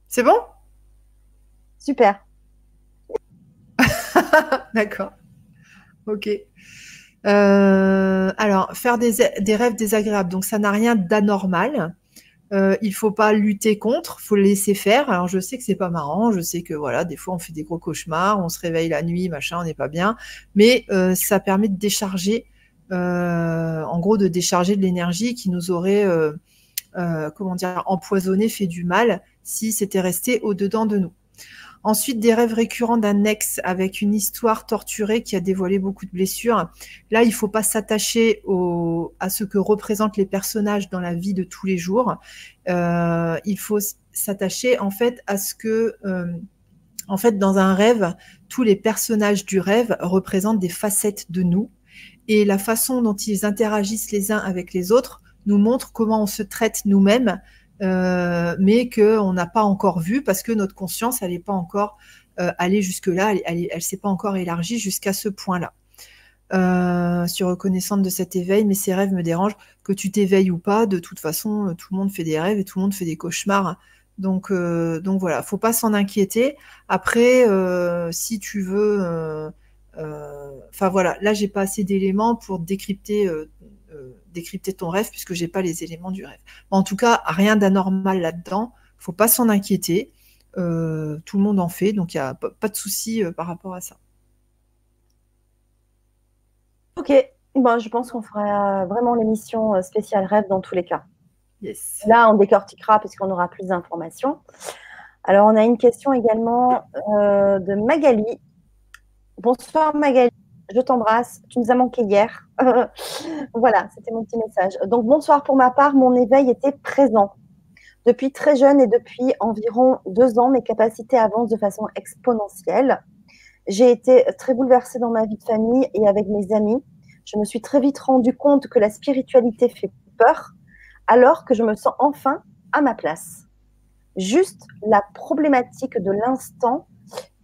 C'est bon? Super. D'accord. Ok. Euh, alors, faire des, rêves désagréables, donc ça n'a rien d'anormal. Euh, il faut pas lutter contre, faut le laisser faire. Alors je sais que c'est pas marrant, je sais que voilà, des fois on fait des gros cauchemars, on se réveille la nuit, machin, on n'est pas bien, mais euh, ça permet de décharger, euh, en gros de décharger de l'énergie qui nous aurait, comment dire, empoisonné, fait du mal si c'était resté au dedans de nous. Ensuite, des rêves récurrents d'un ex avec une histoire torturée qui a dévoilé beaucoup de blessures. Là, il ne faut pas s'attacher à ce que représentent les personnages dans la vie de tous les jours. Euh, il faut s'attacher en fait à ce que, euh, en fait, dans un rêve, tous les personnages du rêve représentent des facettes de nous et la façon dont ils interagissent les uns avec les autres nous montre comment on se traite nous-mêmes euh, mais qu'on n'a pas encore vu parce que notre conscience, elle n'est pas encore euh, allée jusque-là, elle ne s'est pas encore élargie jusqu'à ce point-là. Euh, suis reconnaissante de cet éveil, mais ces rêves me dérangent. Que tu t'éveilles ou pas, de toute façon, tout le monde fait des rêves et tout le monde fait des cauchemars Donc, euh, donc voilà, faut pas s'en inquiéter. Après, euh, si tu veux, euh, enfin voilà, là j'ai pas assez d'éléments pour décrypter, décrypter ton rêve puisque j'ai pas les éléments du rêve. en tout cas, rien d'anormal là-dedans. Faut pas s'en inquiéter. tout le monde en fait, donc il n'y a pas de souci par rapport à ça. Ok, bon, je pense qu'on fera vraiment l'émission spéciale rêve dans tous les cas. Là, on décortiquera puisqu'on aura plus d'informations. Alors, on a une question également euh, de Magali. Bonsoir Magali, je t'embrasse. Tu nous as manqué hier. voilà, c'était mon petit message. Donc, bonsoir pour ma part, mon éveil était présent. Depuis très jeune et depuis environ deux ans, mes capacités avancent de façon exponentielle. J'ai été très bouleversée dans ma vie de famille et avec mes amis. Je me suis très vite rendu compte que la spiritualité fait peur alors que je me sens enfin à ma place. Juste la problématique de l'instant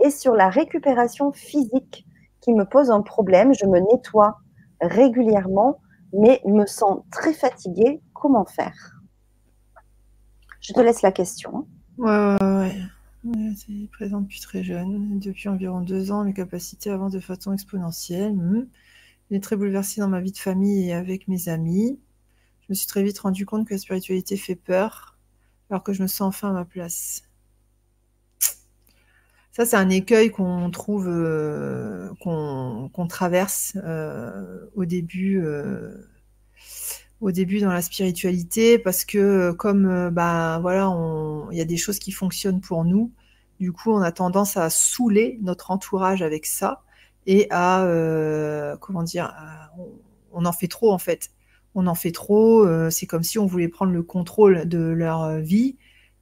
est sur la récupération physique me pose un problème. Je me nettoie régulièrement, mais me sens très fatiguée. Comment faire? Je te laisse la question. Ouais, ouais, ouais. C'est depuis très jeune. Depuis environ deux ans, mes capacités avancent de façon exponentielle. Hmm. J'ai très bouleversée dans ma vie de famille et avec mes amis. Je me suis très vite rendu compte que la spiritualité fait peur, alors que je me sens enfin à ma place. Ça, c'est un écueil qu'on trouve, euh, qu'on traverse euh, au début. Euh, au début dans la spiritualité parce que comme bah voilà il y a des choses qui fonctionnent pour nous du coup on a tendance à saouler notre entourage avec ça et à comment dire on en fait trop en fait on en fait trop, c'est comme si on voulait prendre le contrôle de leur vie.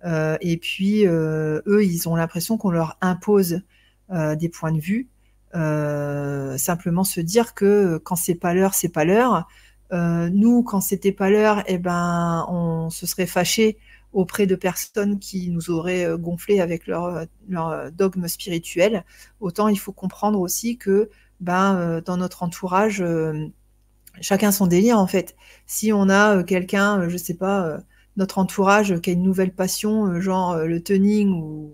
Euh, et puis, eux, ils ont l'impression qu'on leur impose des points de vue. simplement se dire que quand c'est pas l'heure, c'est pas l'heure. nous, quand c'était pas l'heure, eh ben, on se serait fâché auprès de personnes qui nous auraient gonflé avec leur, leur dogme spirituel. Autant il faut comprendre aussi que ben, dans notre entourage, chacun son délire en fait. Si on a euh, quelqu'un, euh, je sais pas, euh, notre entourage qui a une nouvelle passion, genre le tuning ou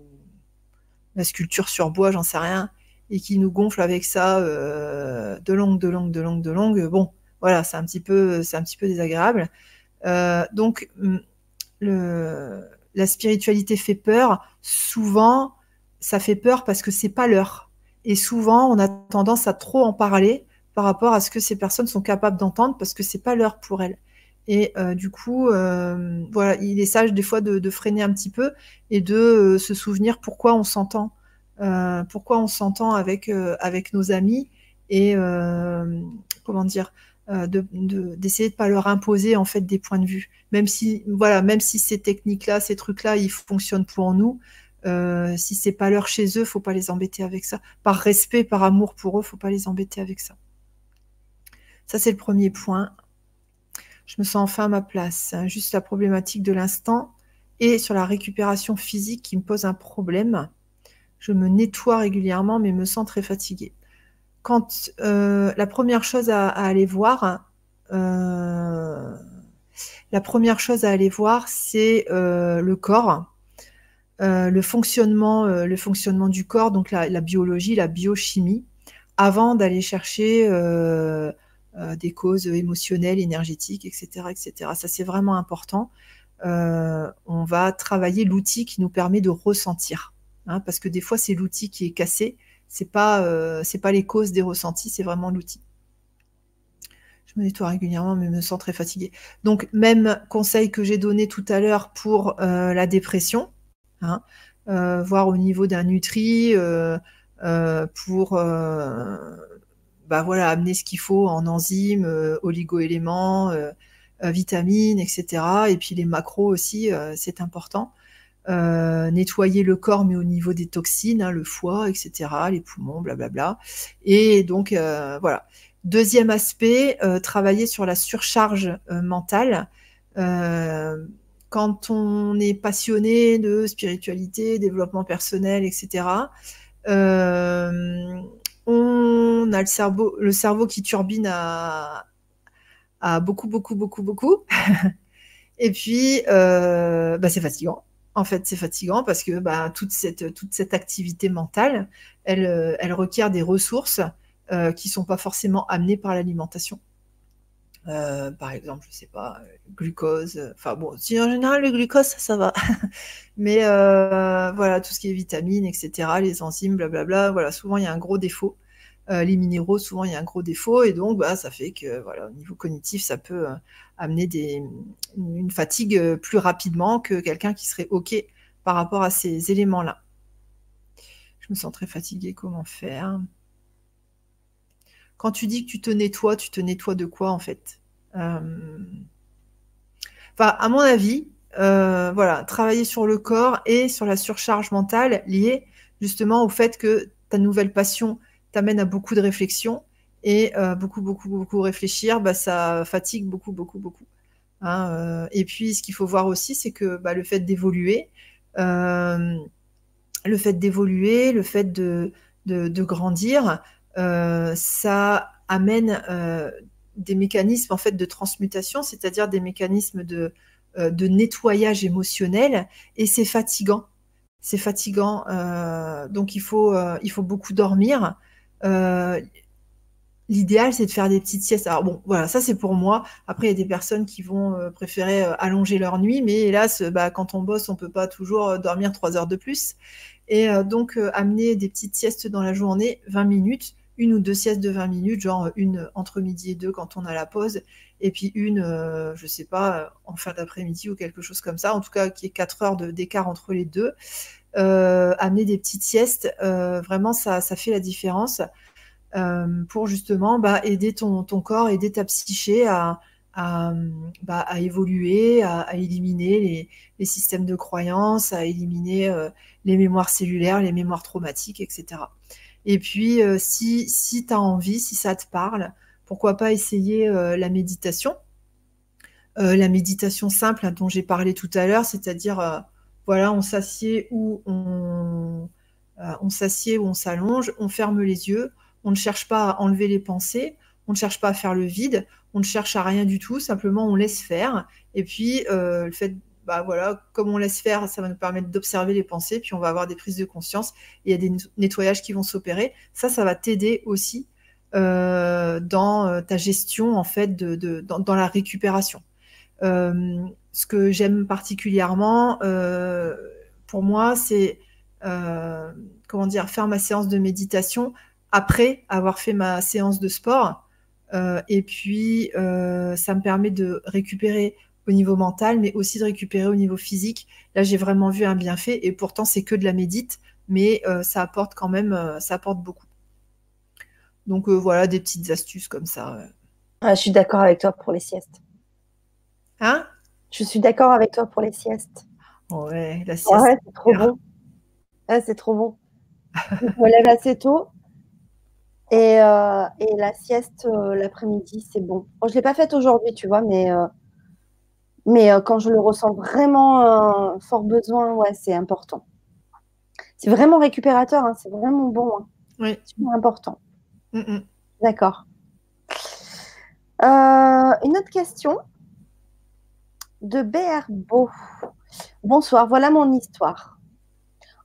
la sculpture sur bois, j'en sais rien, et qui nous gonfle avec ça de longue, de longue, de longue, de longue, bon, voilà, c'est un petit peu, c'est un peu désagréable. donc, mm, le, la spiritualité fait peur. Souvent, ça fait peur parce que c'est pas l'heure. Et souvent, on a tendance à trop en parler par rapport à ce que ces personnes sont capables d'entendre parce que c'est pas l'heure pour elles. Et euh, du coup, euh, voilà, il est sage des fois de, freiner un petit peu et de euh, se souvenir pourquoi on s'entend, pourquoi on s'entend avec avec nos amis et comment dire, d'essayer de, ne pas leur imposer en fait des points de vue, même si voilà, même si ces techniques-là, ces trucs-là, ils fonctionnent pour nous. si c'est pas l'heure chez eux, faut pas les embêter avec ça. Par respect, par amour pour eux, faut pas les embêter avec ça. Ça, c'est le premier point. Je me sens enfin à ma place. Juste la problématique de l'instant et sur la récupération physique qui me pose un problème. Je me nettoie régulièrement, mais me sens très fatiguée. Quand euh, la première chose à, aller voir, euh, la première chose à aller voir, c'est euh, le corps, le fonctionnement, le fonctionnement du corps, donc la, biologie, la biochimie, avant d'aller chercher des causes émotionnelles, énergétiques, etc. etc. Ça, c'est vraiment important. Euh, on va travailler l'outil qui nous permet de ressentir. Hein, parce que des fois, c'est l'outil qui est cassé. C'est pas, euh, pas les causes des ressentis, c'est vraiment l'outil. Je me nettoie régulièrement, mais me sens très fatiguée. Donc, même conseil que j'ai donné tout à l'heure pour la dépression, hein, voir au niveau d'un nutri, pour bah voilà, amener ce qu'il faut en enzymes, euh, oligo-éléments, euh, euh, vitamines, etc. Et puis les macros aussi, c'est important. nettoyer le corps, mais au niveau des toxines, hein, le foie, etc., les poumons, blablabla. Et donc, voilà. Deuxième aspect, travailler sur la surcharge mentale. quand on est passionné de spiritualité, développement personnel, etc., on a le cerveau, le cerveau qui turbine à, beaucoup, beaucoup, beaucoup, beaucoup. Et puis, euh, bah, c'est fatigant. En fait, c'est fatigant parce que bah, toute, cette, activité mentale, elle, euh, requiert des ressources euh, qui ne sont pas forcément amenées par l'alimentation. Euh, par exemple, je sais pas, glucose. Enfin bon, si en général le glucose, ça, va. Mais voilà, tout ce qui est vitamines, etc., les enzymes, blablabla, voilà, souvent il y a un gros défaut. les minéraux, souvent il y a un gros défaut, et donc bah, ça fait que voilà, au niveau cognitif, ça peut amener une fatigue plus rapidement que quelqu'un qui serait OK par rapport à ces éléments-là. Je me sens très fatiguée, comment faire? Quand tu dis que tu te nettoies, tu te nettoies de quoi en fait? Euh, à mon avis, euh, voilà, travailler sur le corps et sur la surcharge mentale liée justement au fait que ta nouvelle passion t'amène à beaucoup de réflexions et euh, beaucoup, beaucoup, beaucoup réfléchir, bah, ça fatigue beaucoup, beaucoup, beaucoup. Hein, et puis, ce qu'il faut voir aussi, c'est que bah, le fait d'évoluer, le fait d'évoluer, le fait de, de, grandir, ça amène des mécanismes en fait de transmutation, c'est-à-dire des mécanismes de, de nettoyage émotionnel, et c'est fatigant. C'est fatigant, donc il faut, beaucoup dormir l'idéal, c'est de faire des petites siestes. Alors bon, voilà, ça c'est pour moi. Après, il y a des personnes qui vont euh, préférer euh, allonger leur nuit, mais hélas, euh, bah, quand on bosse, on peut pas toujours dormir trois heures de plus. Et donc, amener des petites siestes dans la journée, 20 minutes, une ou deux siestes de 20 minutes, genre une entre midi et deux quand on a la pause, et puis une, je sais pas, en fin d'après-midi ou quelque chose comme ça, en tout cas, qui est 4 heures d'écart entre les deux. amener des petites siestes, vraiment, ça, fait la différence. Euh, pour justement bah, aider ton, corps, aider ta psyché à, bah, évoluer, à, éliminer les, les, systèmes de croyances, à éliminer euh, les mémoires cellulaires, les mémoires traumatiques, etc. Et puis, euh, si, si tu as envie, si ça te parle, pourquoi pas essayer la méditation La méditation simple dont j'ai parlé tout à l'heure, c'est-à-dire, voilà, on s'assied ou on, s'assied on s'allonge, on ferme les yeux, on ne cherche pas à enlever les pensées, on ne cherche pas à faire le vide, on ne cherche à rien du tout, simplement on laisse faire. Et puis, euh, le fait, bah voilà, comme on laisse faire, ça va nous permettre d'observer les pensées, puis on va avoir des prises de conscience, il y a des nettoyages qui vont s'opérer. Ça, ça va t'aider aussi euh, dans euh, ta gestion, en fait, de, dans, la récupération. ce que j'aime particulièrement, pour moi, c'est, comment dire, faire ma séance de méditation après avoir fait ma séance de sport. Euh, et puis, euh, ça me permet de récupérer au niveau mental, mais aussi de récupérer au niveau physique. Là, j'ai vraiment vu un bienfait, et pourtant, c'est que de la médite, mais euh, ça apporte quand même, ça apporte beaucoup. Donc voilà, des petites astuces comme ça. Ah, je suis d'accord avec toi pour les siestes. Hein? Je suis d'accord avec toi pour les siestes. Ouais, la sieste. Ouais, c'est trop bon. c'est trop bon. je me lève assez tôt euh, et, la sieste euh, l'après-midi, c'est bon. je ne l'ai pas faite aujourd'hui, tu vois, mais, euh, mais quand je le ressens vraiment fort besoin, ouais, c'est important. C'est vraiment récupérateur, hein, c'est vraiment bon. Hein. Oui. C'est important. D'accord. une autre question de Beau. Bonsoir, voilà mon histoire.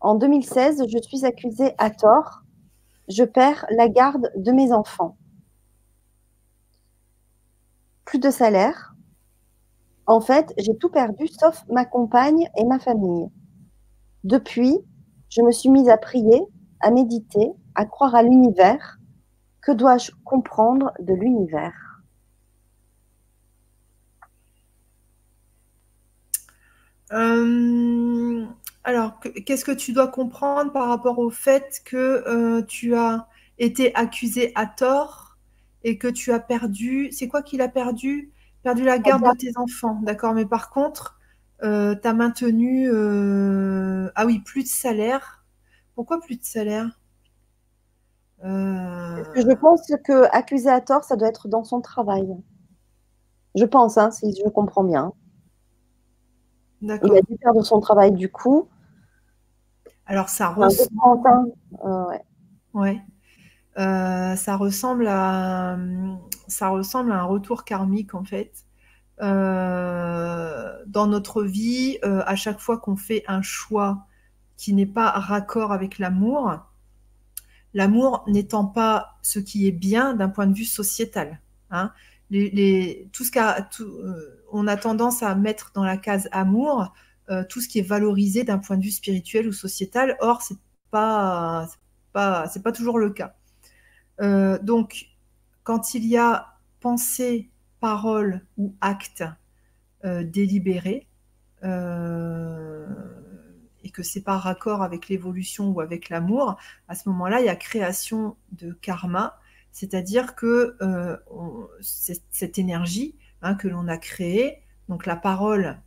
En 2016, je suis accusée à tort je perds la garde de mes enfants. Plus de salaire. En fait, j'ai tout perdu sauf ma compagne et ma famille. Depuis, je me suis mise à prier, à méditer, à croire à l'univers. Que dois-je comprendre de l'univers? Euh, alors, qu'est-ce que tu dois comprendre par rapport au fait que euh, tu as été accusé à tort et que tu as perdu? C'est quoi qu'il a perdu? Perdu la garde de tes enfants, d'accord Mais par contre, euh, tu as maintenu. Euh, ah oui, plus de salaire. Pourquoi plus de salaire? Je pense que accusé à tort, ça doit être dans son travail. Je pense, hein, si je comprends bien. Il a dû perdre son travail du coup. Alors ça ressemble. ouais. Euh, ça ressemble à ça ressemble à un retour karmique en fait. dans notre vie, à chaque fois qu'on fait un choix qui n'est pas raccord avec l'amour, l'amour n'étant pas ce qui est bien d'un point de vue sociétal. Hein. tout ce on a tendance à mettre dans la case amour tout ce qui est valorisé d'un point de vue spirituel ou sociétal. Or, c'est pas, pas, c'est pas toujours le cas. donc, quand il y a pensée, parole ou acte euh, délibéré, euh, et que c'est pas raccord avec l'évolution ou avec l'amour, à ce moment-là, il y a création de karma, c'est-à-dire que euh, cette énergie hein, que l'on a créée, donc la parole,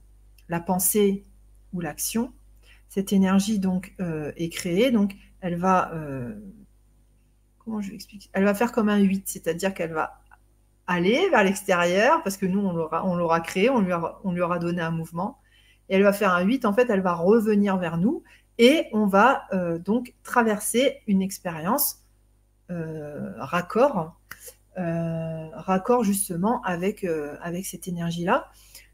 la pensée ou l'action, cette énergie est créée, donc elle va comment je vais expliquer? Elle va faire comme un 8, c'est-à-dire qu'elle va aller vers l'extérieur, parce que nous, on l'aura, créé, on lui, aura, donné un mouvement, et elle va faire un 8, en fait, elle va revenir vers nous, et on va euh, donc traverser une expérience euh, raccord, euh, raccord justement avec, avec cette énergie-là.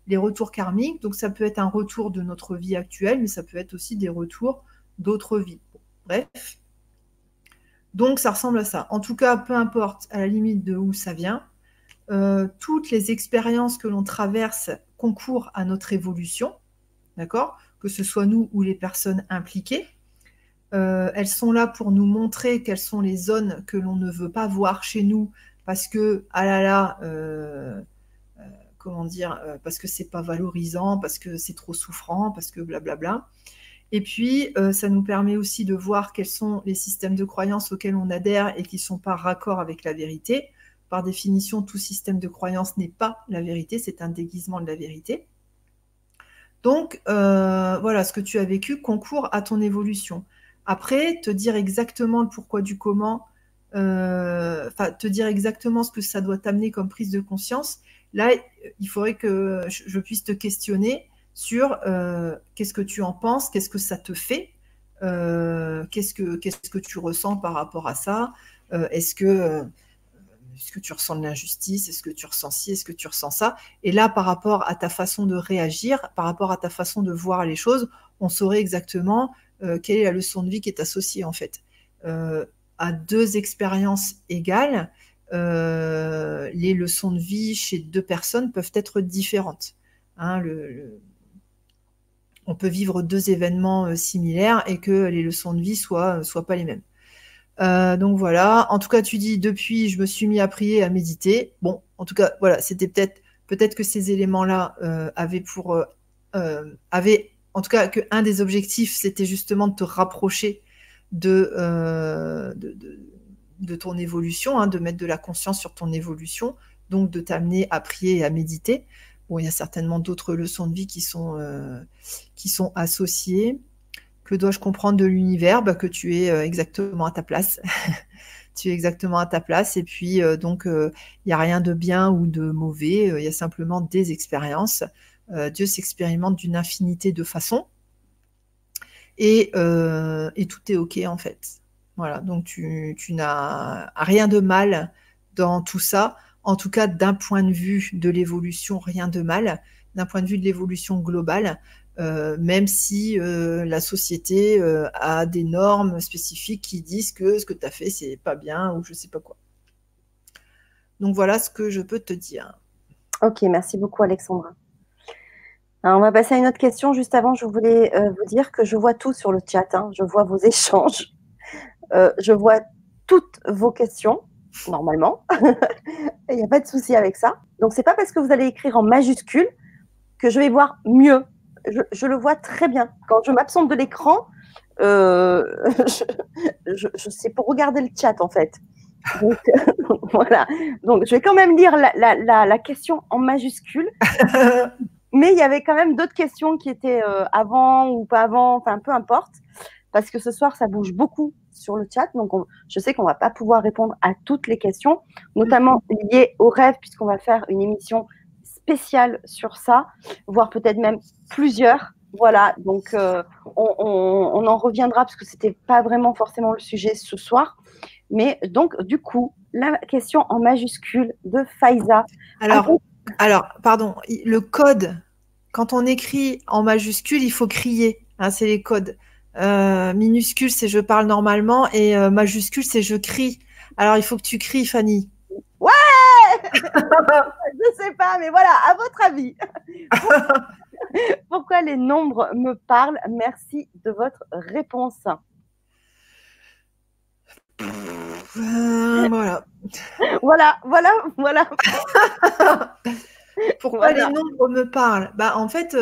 Les retours karmiques, donc ça peut être un retour de notre vie actuelle, mais ça peut être aussi des retours d'autres vies. Bref, donc ça ressemble à ça. En tout cas, peu importe à la limite de où ça vient, euh, toutes les expériences que l'on traverse concourent à notre évolution, d'accord? Que ce soit nous ou les personnes impliquées. Euh, elles sont là pour nous montrer quelles sont les zones que l'on ne veut pas voir chez nous parce que, ah là là, euh, comment dire, parce que c'est pas valorisant, parce que c'est trop souffrant, parce que blablabla. Bla bla. Et puis, euh, ça nous permet aussi de voir quels sont les systèmes de croyances auxquels on adhère et qui sont pas raccord avec la vérité. Par définition, tout système de croyance n'est pas la vérité, c'est un déguisement de la vérité. Donc, euh, voilà, ce que tu as vécu concourt à ton évolution. Après, te dire exactement le pourquoi du comment, euh, te dire exactement ce que ça doit t'amener comme prise de conscience, là, il faudrait que je puisse te questionner sur euh, qu'est-ce que tu en penses, qu'est-ce que ça te fait, euh, qu'est-ce que qu'est-ce que tu ressens par rapport à ça, euh, est-ce que est-ce que tu ressens de l'injustice, est-ce que tu ressens ci, est-ce que tu ressens ça, et là par rapport à ta façon de réagir, par rapport à ta façon de voir les choses, on saurait exactement quelle est la leçon de vie qui est associée en fait. à deux expériences égales, les leçons de vie chez deux personnes peuvent être différentes. Hein, on peut vivre deux événements euh, similaires et que les leçons de vie soient, euh, soient pas les mêmes. Euh, donc voilà. En tout cas, tu dis depuis, je me suis mis à prier, à méditer. Bon, en tout cas, voilà, c'était peut-être peut-être que ces éléments-là avaient pour avaient, en tout cas, qu'un des objectifs, c'était justement de te rapprocher de, de, ton évolution, hein, de mettre de la conscience sur ton évolution, donc de t'amener à prier et à méditer. Bon, il y a certainement d'autres leçons de vie qui sont, euh, qui sont associées. Que dois-je comprendre de l'univers? Bah, Que tu es euh, exactement à ta place. tu es exactement à ta place. Et puis, euh, donc, il n'y a rien de bien ou de mauvais. Il y a simplement des expériences. Dieu s'expérimente d'une infinité de façons. Et, et, tout est OK, en fait. Voilà. Donc, tu, tu n'as rien de mal dans tout ça en tout cas d'un point de vue de l'évolution, rien de mal, d'un point de vue de l'évolution globale, euh, même si euh, la société euh, a des normes spécifiques qui disent que ce que tu as fait, c'est pas bien ou je sais pas quoi. Donc voilà ce que je peux te dire. Ok, merci beaucoup Alexandra. on va passer à une autre question. Juste avant, je voulais vous dire que je vois tout sur le chat. Hein. Je vois vos échanges. je vois toutes vos questions normalement. Il n'y a pas de souci avec ça. Donc, c'est pas parce que vous allez écrire en majuscule que je vais voir mieux. Je, le vois très bien. Quand je m'absente de l'écran, euh, je, c'est pour regarder le chat en fait. Donc, voilà. Donc, je vais quand même lire la, question en majuscule. Mais il y avait quand même d'autres questions qui étaient euh, avant ou pas avant, enfin peu importe. Parce que ce soir, ça bouge beaucoup sur le chat. Donc, je sais qu'on va pas pouvoir répondre à toutes les questions, notamment liées au rêve, puisqu'on va faire une émission spéciale sur ça, voire peut-être même plusieurs. Voilà, donc euh, on, en reviendra parce que c'était pas vraiment forcément le sujet ce soir. Mais donc, du coup, la question en majuscule de Faiza. Alors, Alors, pardon, le code, quand on écrit en majuscule, il faut crier. Hein, c'est les codes. Euh, minuscule, c'est je parle normalement et euh, majuscule, c'est je crie. Alors, il faut que tu cries, Fanny. Ouais Je sais pas, mais voilà, à votre avis. Pourquoi les nombres me parlent? Merci de votre réponse. Euh, voilà. voilà, voilà, voilà. Pourquoi les nombres me parlent? Bah en fait,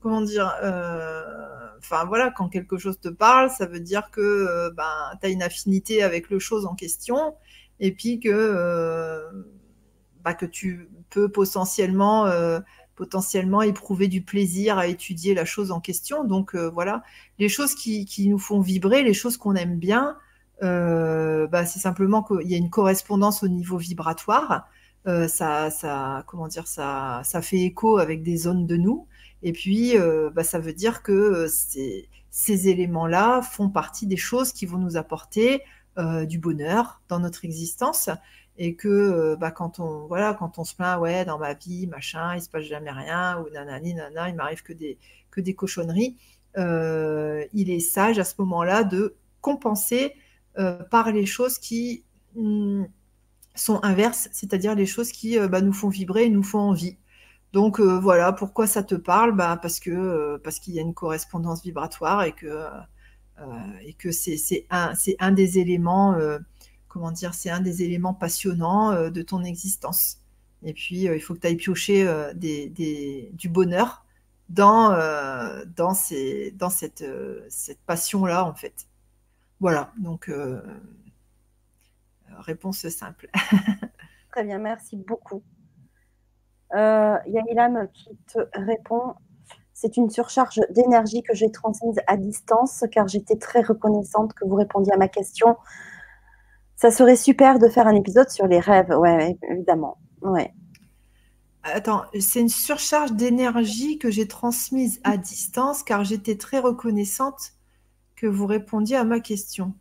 comment dire voilà, quand quelque chose te parle, ça veut dire que euh, ben, tu as une affinité avec le chose en question et puis que, euh, bah, tu peux potentiellement, euh, potentiellement éprouver du plaisir à étudier la chose en question. Donc voilà, les choses qui, nous font vibrer, les choses qu'on aime bien, bah, c'est simplement qu'il y a une correspondance au niveau vibratoire. ça, comment dire, ça, ça fait écho avec des zones de nous. Et puis, euh, bah, ça veut dire que euh, ces, éléments-là font partie des choses qui vont nous apporter euh, du bonheur dans notre existence. Et que bah, quand, on, voilà, quand on se plaint, ouais, dans ma vie, machin, il se passe jamais rien, ou nanani, nana, il m'arrive que des, que des cochonneries, il est sage à ce moment-là de compenser par les choses qui hmm, sont inverses, c'est-à-dire les choses qui bah, nous font vibrer et nous font envie. Donc euh, voilà, pourquoi ça te parle? Bah, euh, parce qu'il y a une correspondance vibratoire et que, euh, c'est un, des éléments, comment dire, c'est un des éléments passionnants de ton existence. Et puis il faut que tu ailles piocher du bonheur dans, cette passion-là, en fait. Voilà, donc réponse simple. Très bien, merci beaucoup. Euh, il y a Ilam qui te répond c'est une surcharge d'énergie que j'ai transmise à distance car j'étais très reconnaissante que vous répondiez à ma question. Ça serait super de faire un épisode sur les rêves, ouais, évidemment. Ouais. Attends, c'est une surcharge d'énergie que j'ai transmise à distance car j'étais très reconnaissante que vous répondiez à ma question.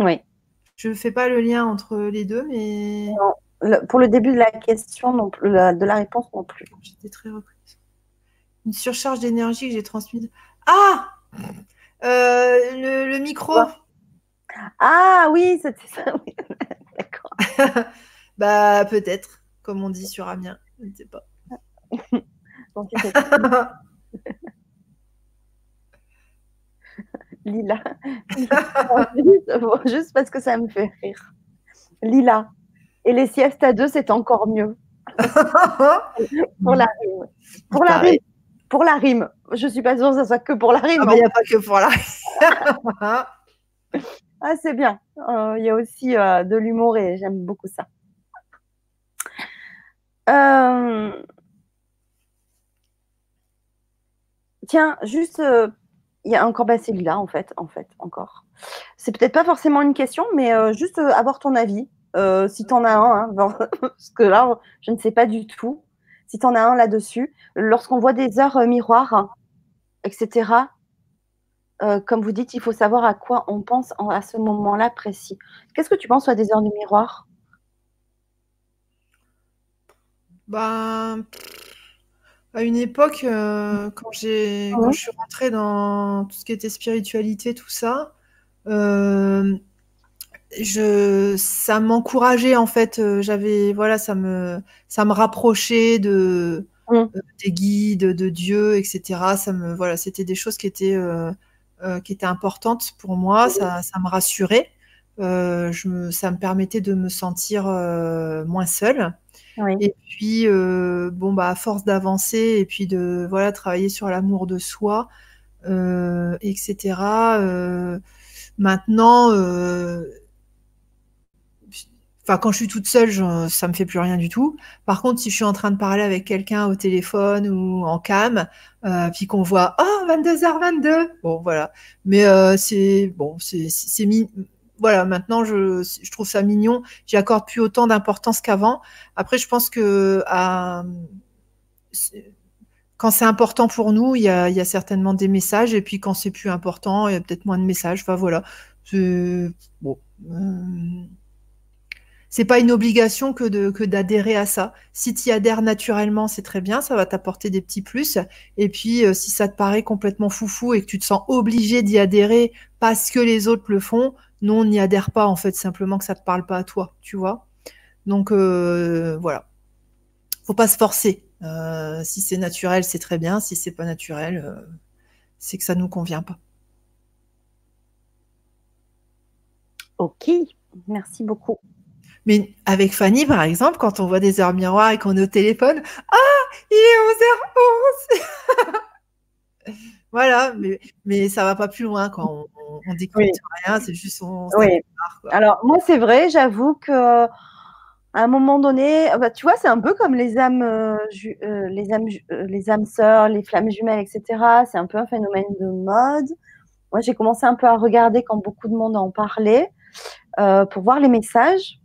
Oui. Je ne fais pas le lien entre les deux, mais. Non, pour le début de la question, non plus, de la réponse non plus. J'étais très reprise. Une surcharge d'énergie que j'ai transmise. Ah euh, le, micro. Ah oui, c'était ça. D'accord. bah peut-être, comme on dit sur Amiens, je ne sais pas. Lila. juste parce que ça me fait rire. Lila. Et les siestes à deux, c'est encore mieux. pour la rime. Pour la rime. Pour la rime. Je suis pas sûre que ce soit que pour la rime. Ah, il n'y a pas que pour la rime. ah, c'est bien. Euh, il y a aussi euh, de l'humour et j'aime beaucoup ça. Euh, tiens, juste, il y a encore, bah, c'est là en fait, en fait, encore. C'est peut-être pas forcément une question, mais juste avoir ton avis euh, si tu en as un, hein, parce que là, je ne sais pas du tout. Si tu en as un là-dessus, lorsqu'on voit des heures euh, miroirs, etc., euh, comme vous dites, il faut savoir à quoi on pense à ce moment-là précis. Qu'est-ce que tu penses à des heures de miroir? Ben, À une époque, quand, j'ai, quand je suis rentrée dans tout ce qui était spiritualité, tout ça, je, ça m'encourageait en fait. Euh, j'avais, voilà, ça me, ça me rapprochait de mmh. euh, des guides, de Dieu, etc. Ça me, voilà, c'était des choses qui étaient, euh, qui étaient importantes pour moi. Ça, ça me rassurait. je me, ça me permettait de me sentir moins seule. Et puis, bon, bah, à force d'avancer et puis de voilà, travailler sur l'amour de soi, etc. maintenant, Enfin, quand je suis toute seule, je, ça me fait plus rien du tout. Par contre, si je suis en train de parler avec quelqu'un au téléphone ou en cam, euh, puis qu'on voit oh 22h22, bon voilà. Mais euh, c'est bon, c'est c'est voilà. Maintenant, je, je trouve ça mignon. J'y accorde plus autant d'importance qu'avant. Après, je pense que quand c'est important pour nous, il y a, y a certainement des messages, et puis quand c'est plus important, il y a peut-être moins de messages. Enfin voilà. Bon. Euh, c'est pas une obligation que de que d'adhérer à ça. Si tu y adhères naturellement, c'est très bien, ça va t'apporter des petits plus. Et puis euh, si ça te paraît complètement foufou et que tu te sens obligé d'y adhérer parce que les autres le font, non, n'y adhère pas en fait, simplement que ça te parle pas à toi, tu vois. Donc euh, voilà, faut pas se forcer. Euh, si c'est naturel, c'est très bien. Si c'est pas naturel, c'est que ça nous convient pas. Ok, merci beaucoup. Mais avec Fanny, par exemple, quand on voit des heures miroirs et qu'on est au téléphone, ah, il est 11h11 Voilà, mais, mais ça va pas plus loin quand on, on, découvre rien, c'est juste on. Oui. Alors, moi, c'est vrai, j'avoue que. À un moment donné, bah, tu vois, c'est un peu comme les âmes, euh, euh, les âmes, euh, les âmes sœurs, les flammes jumelles, etc. C'est un peu un phénomène de mode. Moi, j'ai commencé un peu à regarder quand beaucoup de monde en parlait pour voir les messages.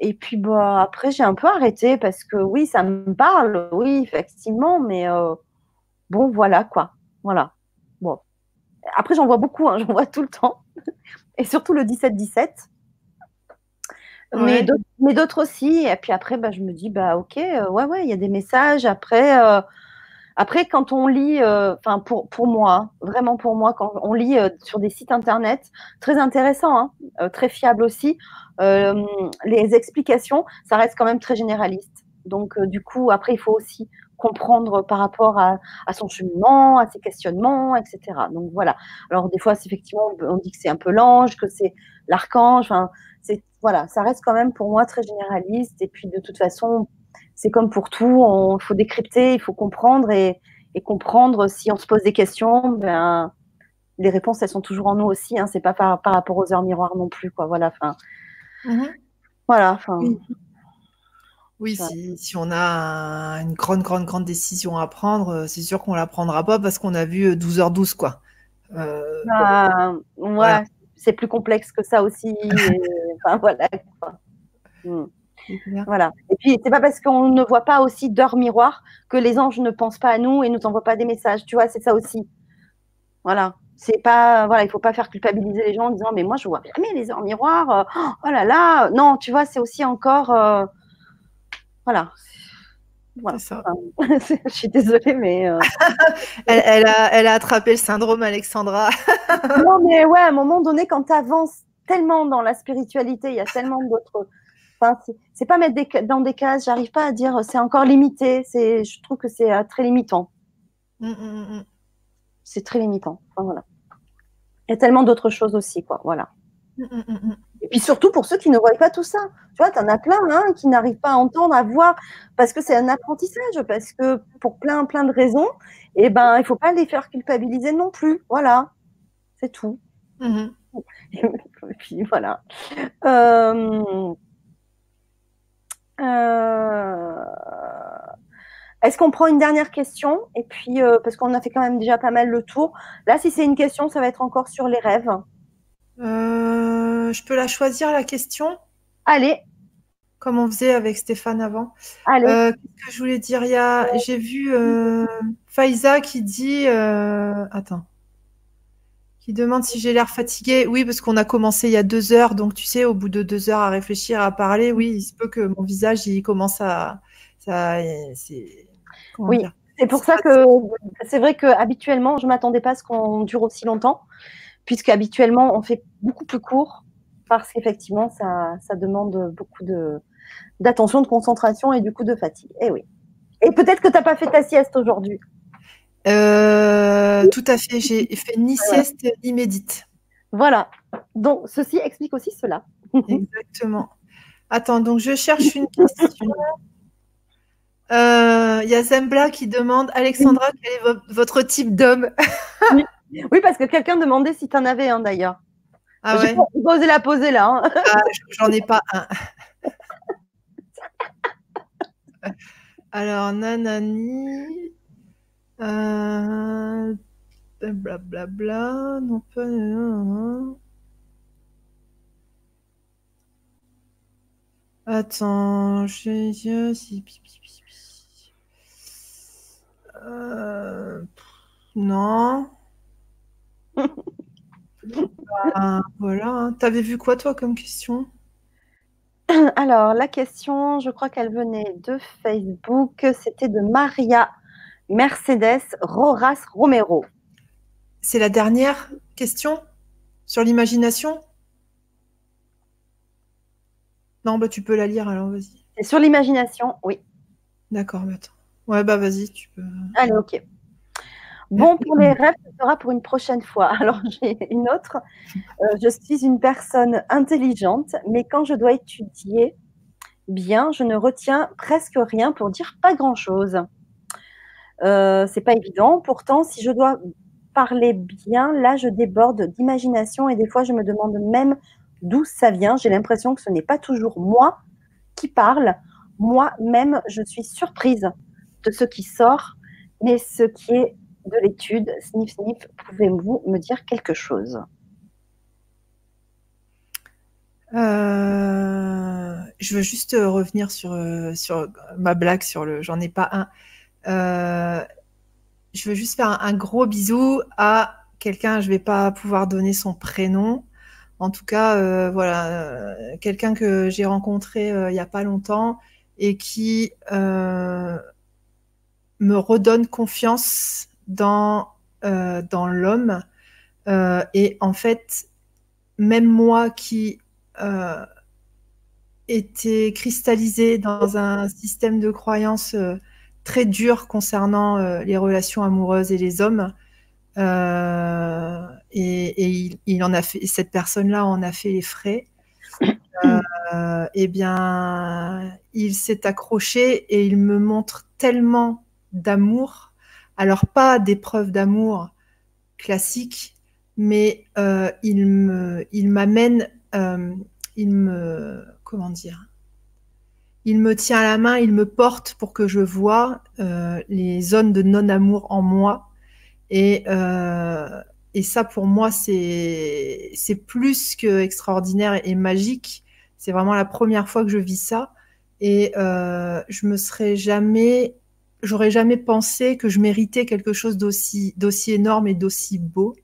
Et puis bah, après, j'ai un peu arrêté parce que oui, ça me parle, oui, effectivement, mais euh, bon, voilà quoi. Voilà. Bon. Après, j'en vois beaucoup, hein, j'en vois tout le temps. Et surtout le 17-17. Mais d'autres aussi. Et puis après, bah, je me dis, bah ok, euh, ouais, ouais, il y a des messages. Après, euh, après, quand on lit, euh, enfin pour, pour moi, vraiment pour moi, quand on lit euh, sur des sites internet, très intéressant, hein, euh, très fiable aussi, les explications, ça reste quand même très généraliste. Donc du coup, après, il faut aussi comprendre par rapport à, à, son cheminement, à ses questionnements, etc. Donc voilà. Alors des fois, effectivement, on dit que c'est un peu l'ange, que c'est l'archange. Enfin, voilà, ça reste quand même pour moi très généraliste. Et puis de toute façon, c'est comme pour tout, il faut décrypter, il faut comprendre et, comprendre si on se pose des questions, ben, les réponses elles sont toujours en nous aussi. Hein, c'est pas par, rapport aux heures miroirs non plus, quoi. Voilà, mhm. voilà. Oui. si, on a une grande, grande, grande décision à prendre, euh, c'est sûr qu'on la prendra pas parce qu'on a vu 12h12, euh, quoi. Euh, bah, ouais, c'est plus complexe que ça aussi. enfin, voilà. Hmm. Voilà. Et puis, c'est pas parce qu'on ne voit pas aussi d'heures miroirs que les anges ne pensent pas à nous et nous envoient pas des messages. Tu vois, c'est ça aussi. Voilà. C'est pas, voilà, il faut pas faire culpabiliser les gens en disant, mais moi, je vois jamais les heures miroirs. oh là là. Non, tu vois, c'est aussi encore, euh, voilà. Voilà. Ça. je suis désolée, mais. Euh, elle, a, elle, a, attrapé le syndrome Alexandra. non, mais ouais, à un moment donné, quand tu avances tellement dans la spiritualité, il y a tellement d'autres Enfin, c'est pas mettre dans des cases. J'arrive pas à dire c'est encore limité. C'est, je trouve que c'est euh, très limitant. Mmh, mmh, mmh, c'est très limitant. voilà. Il y a tellement d'autres choses aussi, quoi. Voilà. Et puis surtout pour ceux qui ne voient pas tout ça. Tu vois, tu en as plein hein, qui n'arrivent pas à entendre, à voir, parce que c'est un apprentissage, parce que pour plein, plein de raisons, et eh ben, il faut pas les faire culpabiliser non plus. Voilà. C'est tout. et puis voilà. Euh... Euh, est-ce qu'on prend une dernière question? Et puis, euh, parce qu'on a fait quand même déjà pas mal le tour. Là, si c'est une question, ça va être encore sur les rêves. Euh, je peux la choisir, la question? Allez. Comme on faisait avec Stéphane avant. Allez. Qu'est-ce que je voulais dire? J'ai vu Faiza qui dit. Attends qui demande si j'ai l'air fatiguée. Oui, parce qu'on a commencé il y a deux heures, donc tu sais, au bout de deux heures à réfléchir, à parler, oui, il se peut que mon visage il commence à, ça, oui, c'est pour ça que c'est vrai que habituellement, je m'attendais pas à ce qu'on dure aussi longtemps, puisque habituellement on fait beaucoup plus court, parce qu'effectivement ça, ça demande beaucoup de d'attention, de concentration et du coup de fatigue. Et eh oui. Et peut-être que tu n'as pas fait ta sieste aujourd'hui. Euh, tout à fait. J'ai fait ni sieste ni médite. Voilà. Donc, ceci explique aussi cela. Exactement. Attends, donc je cherche une question. Euh, il y a Zembla qui demande Alexandra, quel est votre type d'homme? Oui. parce que quelqu'un demandait si tu en avais un d'ailleurs. Ah ouais? J'ai osé la poser là. Hein. Ah, J'en ai pas un. Alors, Nanani. Euh... Blablabla, bla, non pas. Attends, j'ai. Euh... Non. bah, voilà. T'avais vu quoi, toi, comme question? Alors, la question, je crois qu'elle venait de Facebook. C'était de Maria Mercedes Roras Romero. C'est la dernière question sur l'imagination? Non, bah tu peux la lire alors, vas-y. C'est sur l'imagination, oui. D'accord, attends. Ouais, bah vas-y, tu peux. Allez, ok. Bon, pour les rêves, ce sera pour une prochaine fois. Alors, j'ai une autre. Euh, je suis une personne intelligente, mais quand je dois étudier bien, je ne retiens presque rien pour dire pas grand-chose. Euh, c'est pas évident. Pourtant, si je dois parler bien, là, je déborde d'imagination et des fois, je me demande même d'où ça vient. J'ai l'impression que ce n'est pas toujours moi qui parle. Moi-même, je suis surprise de ce qui sort, mais ce qui est de l'étude, sniff sniff, pouvez-vous me dire quelque chose? Euh, je veux juste revenir sur, euh, sur ma blague sur le j'en ai pas un. Euh, je veux juste faire un, gros bisou à quelqu'un, je vais pas pouvoir donner son prénom. En tout cas, voilà, quelqu'un que j'ai rencontré il n'y a pas longtemps et qui me redonne confiance dans, euh, dans l'homme. Euh, et en fait, même moi qui euh, était cristallisée dans un système de croyance très dur concernant les relations amoureuses et les hommes, et, il, en a fait, cette personne-là en a fait les frais. Euh, eh bien, il s'est accroché et il me montre tellement d'amour alors pas des preuves d'amour classiques, mais euh, il il m'amène, euh, il me, comment dire, il me tient à la main, il me porte pour que je vois euh, les zones de non-amour en moi. Et, et ça, pour moi, c'est, plus que extraordinaire et, magique. C'est vraiment la première fois que je vis ça. Et je me serais jamais j'aurais jamais pensé que je méritais quelque chose d'aussi énorme et d'aussi beau.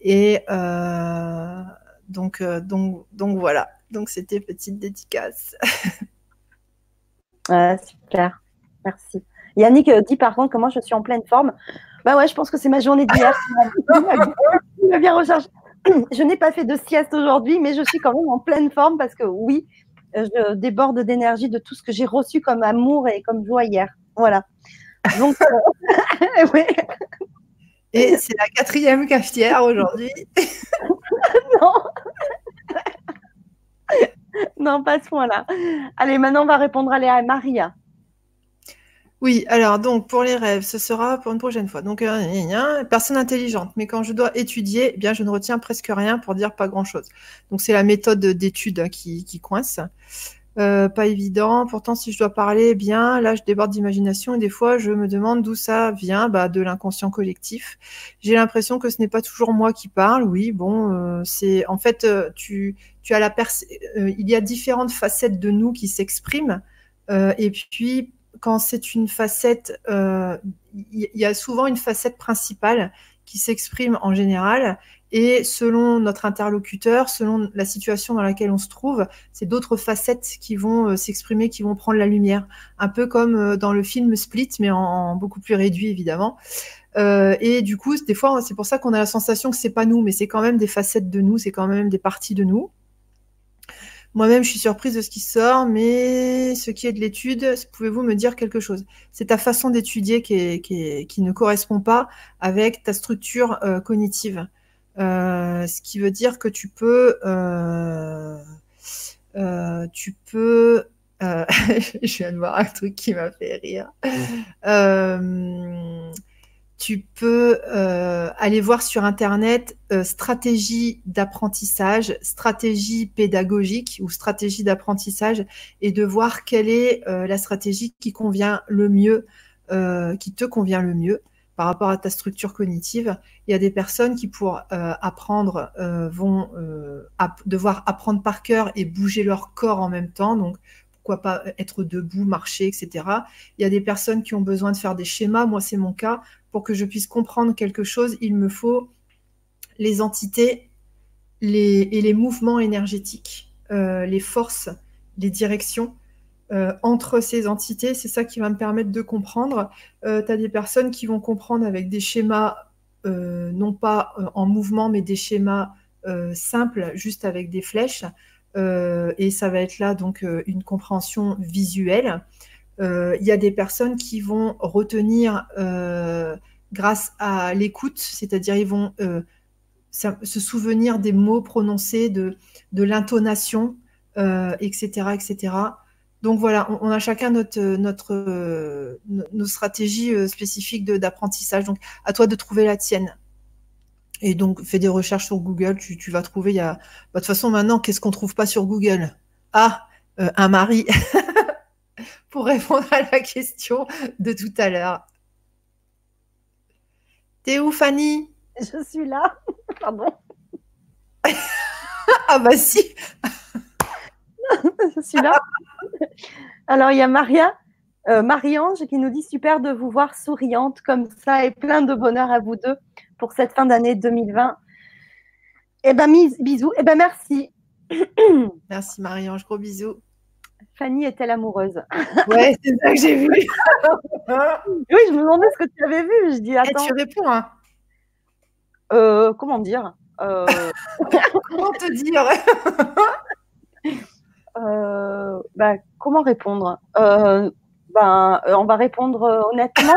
Et euh, donc, euh, donc, donc voilà. Donc c'était petite dédicace. super, merci. Yannick euh, dit par contre que moi je suis en pleine forme. Bah ouais, je pense que c'est ma journée d'hier. bien rechargé. Je n'ai pas fait de sieste aujourd'hui, mais je suis quand même en pleine forme parce que oui, je déborde d'énergie de tout ce que j'ai reçu comme amour et comme joie hier. Voilà. Donc, euh, Et c'est la quatrième cafetière aujourd'hui. non. non, pas ce point-là. Allez, maintenant, on va répondre à Maria. Oui, alors donc pour les rêves, ce sera pour une prochaine fois. Donc, euh, personne intelligente, mais quand je dois étudier, eh bien, je ne retiens presque rien pour dire pas grand-chose. Donc, c'est la méthode d'étude qui, qui, coince. Euh, pas évident. Pourtant, si je dois parler bien, là, je déborde d'imagination et des fois, je me demande d'où ça vient, bah, de l'inconscient collectif. J'ai l'impression que ce n'est pas toujours moi qui parle. Oui, bon, euh, c'est en fait, euh, tu, tu as la il y a différentes facettes de nous qui s'expriment. et puis, quand c'est une facette, il y, a souvent une facette principale qui s'exprime en général. Et selon notre interlocuteur, selon la situation dans laquelle on se trouve, c'est d'autres facettes qui vont euh, s'exprimer, qui vont prendre la lumière. Un peu comme euh, dans le film Split, mais en, beaucoup plus réduit évidemment. Euh, et du coup, des fois, c'est pour ça qu'on a la sensation que c'est pas nous, mais c'est quand même des facettes de nous, c'est quand même des parties de nous. Moi-même, je suis surprise de ce qui sort, mais ce qui est de l'étude, pouvez-vous me dire quelque chose? C'est ta façon d'étudier qui, qui, ne correspond pas avec ta structure cognitive. Euh, ce qui veut dire que tu peux, euh, euh, tu peux, je viens de voir un truc qui m'a fait rire. tu peux aller voir sur Internet stratégie d'apprentissage, stratégie pédagogique ou stratégie d'apprentissage et de voir quelle est la stratégie qui convient le mieux, qui te convient le mieux par rapport à ta structure cognitive. Il y a des personnes qui, pour euh, apprendre, euh, vont euh, devoir apprendre par cœur et bouger leur corps en même temps. Donc, pourquoi pas être debout, marcher, etc. Il y a des personnes qui ont besoin de faire des schémas. Moi, c'est mon cas. Pour que je puisse comprendre quelque chose, il me faut les entités et les mouvements énergétiques, les forces les directions entre ces entités. C'est ça qui va me permettre de comprendre. tu as des personnes qui vont comprendre avec des schémas, non pas en mouvement, mais des schémas simples, juste avec des flèches. et ça va être là donc une compréhension visuelle. Il y a des personnes qui vont retenir grâce à l'écoute, c'est-à-dire ils vont se souvenir des mots prononcés, de, de l'intonation, etc., euh, etc. Donc voilà, on, a chacun notre, notre, euh, nos stratégies euh, spécifiques d'apprentissage. Donc à toi de trouver la tienne. Et donc fais des recherches sur Google, tu, vas trouver. Il y a... Bah, de toute façon, maintenant, qu'est-ce qu'on trouve pas sur Google? Ah, un mari. Pour répondre à la question de tout à l'heure. T'es où, Fanny? Je suis là. Pardon. ah bah si. Je suis là. Alors il y a Maria, euh, Marie-Ange qui nous dit super de vous voir souriante comme ça et plein de bonheur à vous deux pour cette fin d'année 2020. Eh ben bisous. Eh ben merci. merci Marie-Ange, gros bisous. Fanny est-elle amoureuse? Ouais, c'est ça que j'ai vu. oui, je me demandais ce que tu avais vu. Je dis eh, attends. Et tu réponds. Hein. Euh, comment dire? Euh, Comment te dire? Bah, Comment répondre? Ben, On va répondre honnêtement.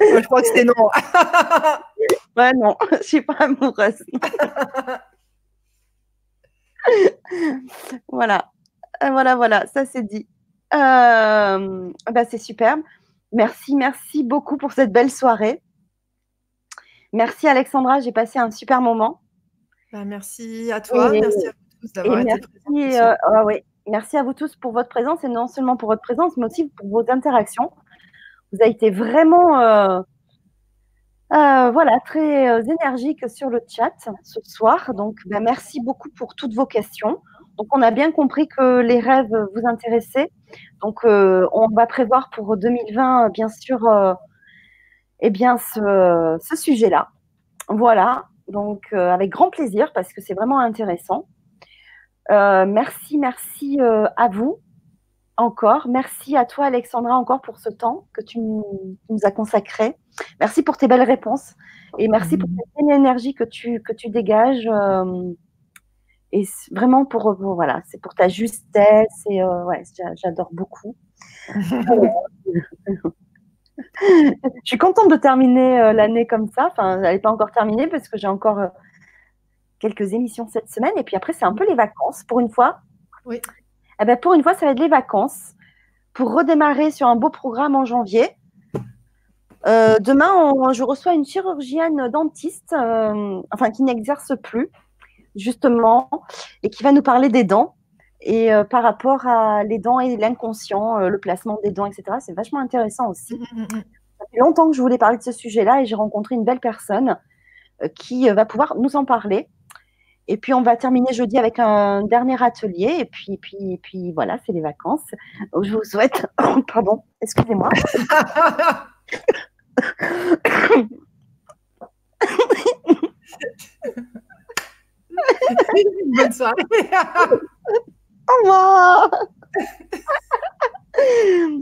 je crois que c'est non. ouais, non, je ne suis pas amoureuse. voilà. Voilà, voilà, ça c'est dit. bah, c'est superbe. Merci, merci beaucoup pour cette belle soirée. Merci Alexandra, j'ai passé un super moment. Bah, merci à toi, merci à tous d'avoir été merci, euh, ah merci à vous tous pour votre présence et non seulement pour votre présence, mais aussi pour vos interactions. Vous avez été vraiment euh, euh, voilà, très énergique sur le chat ce soir. Donc, bah, merci beaucoup pour toutes vos questions. Donc, on a bien compris que les rêves vous intéressaient. Donc, on va prévoir pour 2020, bien sûr, eh bien, ce, sujet-là. Voilà, donc euh, avec grand plaisir parce que c'est vraiment intéressant. Euh, merci, merci euh, à vous encore. Merci à toi, Alexandra, encore pour ce temps que tu nous as consacré. Merci pour tes belles réponses et merci pour cette énergie que tu, que tu dégages. et vraiment pour, voilà, c'est pour ta justesse et ouais, j'adore beaucoup. je suis contente de terminer euh, l'année comme ça. Enfin, elle n'est pas encore terminée parce que j'ai encore euh, quelques émissions cette semaine. Et puis après, c'est un peu les vacances pour une fois. Oui. Eh ben, pour une fois, ça va être les vacances pour redémarrer sur un beau programme en janvier. Euh, demain, je reçois une chirurgienne dentiste, enfin qui n'exerce plus, justement, et qui va nous parler des dents. Et euh, par rapport à les dents et l'inconscient, euh, le placement des dents, etc., c'est vachement intéressant aussi. Mmh, mmh, mmh. Ça fait longtemps que je voulais parler de ce sujet-là et j'ai rencontré une belle personne euh, qui va pouvoir nous en parler. Et puis, on va terminer jeudi avec un dernier atelier. Et puis, puis, puis voilà, c'est les vacances. Donc, je vous souhaite. Pardon, excusez-moi. Bonne soirée.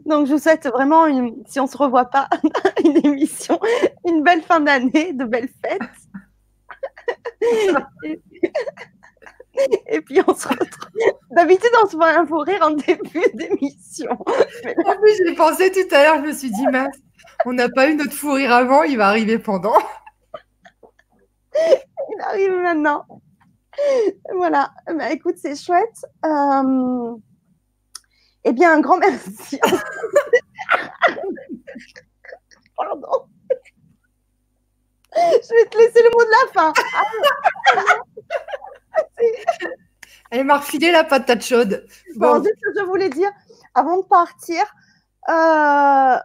Donc, je vous souhaite vraiment, une, si on ne se revoit pas, une émission, une belle fin d'année, de belles fêtes. Et, puis, on se retrouve. D'habitude, on se voit un fou rire en début d'émission. En plus, j'ai pensé tout à l'heure, je me suis dit, mince, on n'a pas eu notre fou rire avant, il va arriver pendant. Il arrive maintenant. voilà. Bah, écoute, c'est chouette. Euh, eh bien, un grand merci. Pardon. Je vais te laisser le mot de la fin. Elle m'a refilé la patate chaude. Bon, ce que je voulais dire avant de partir. Euh,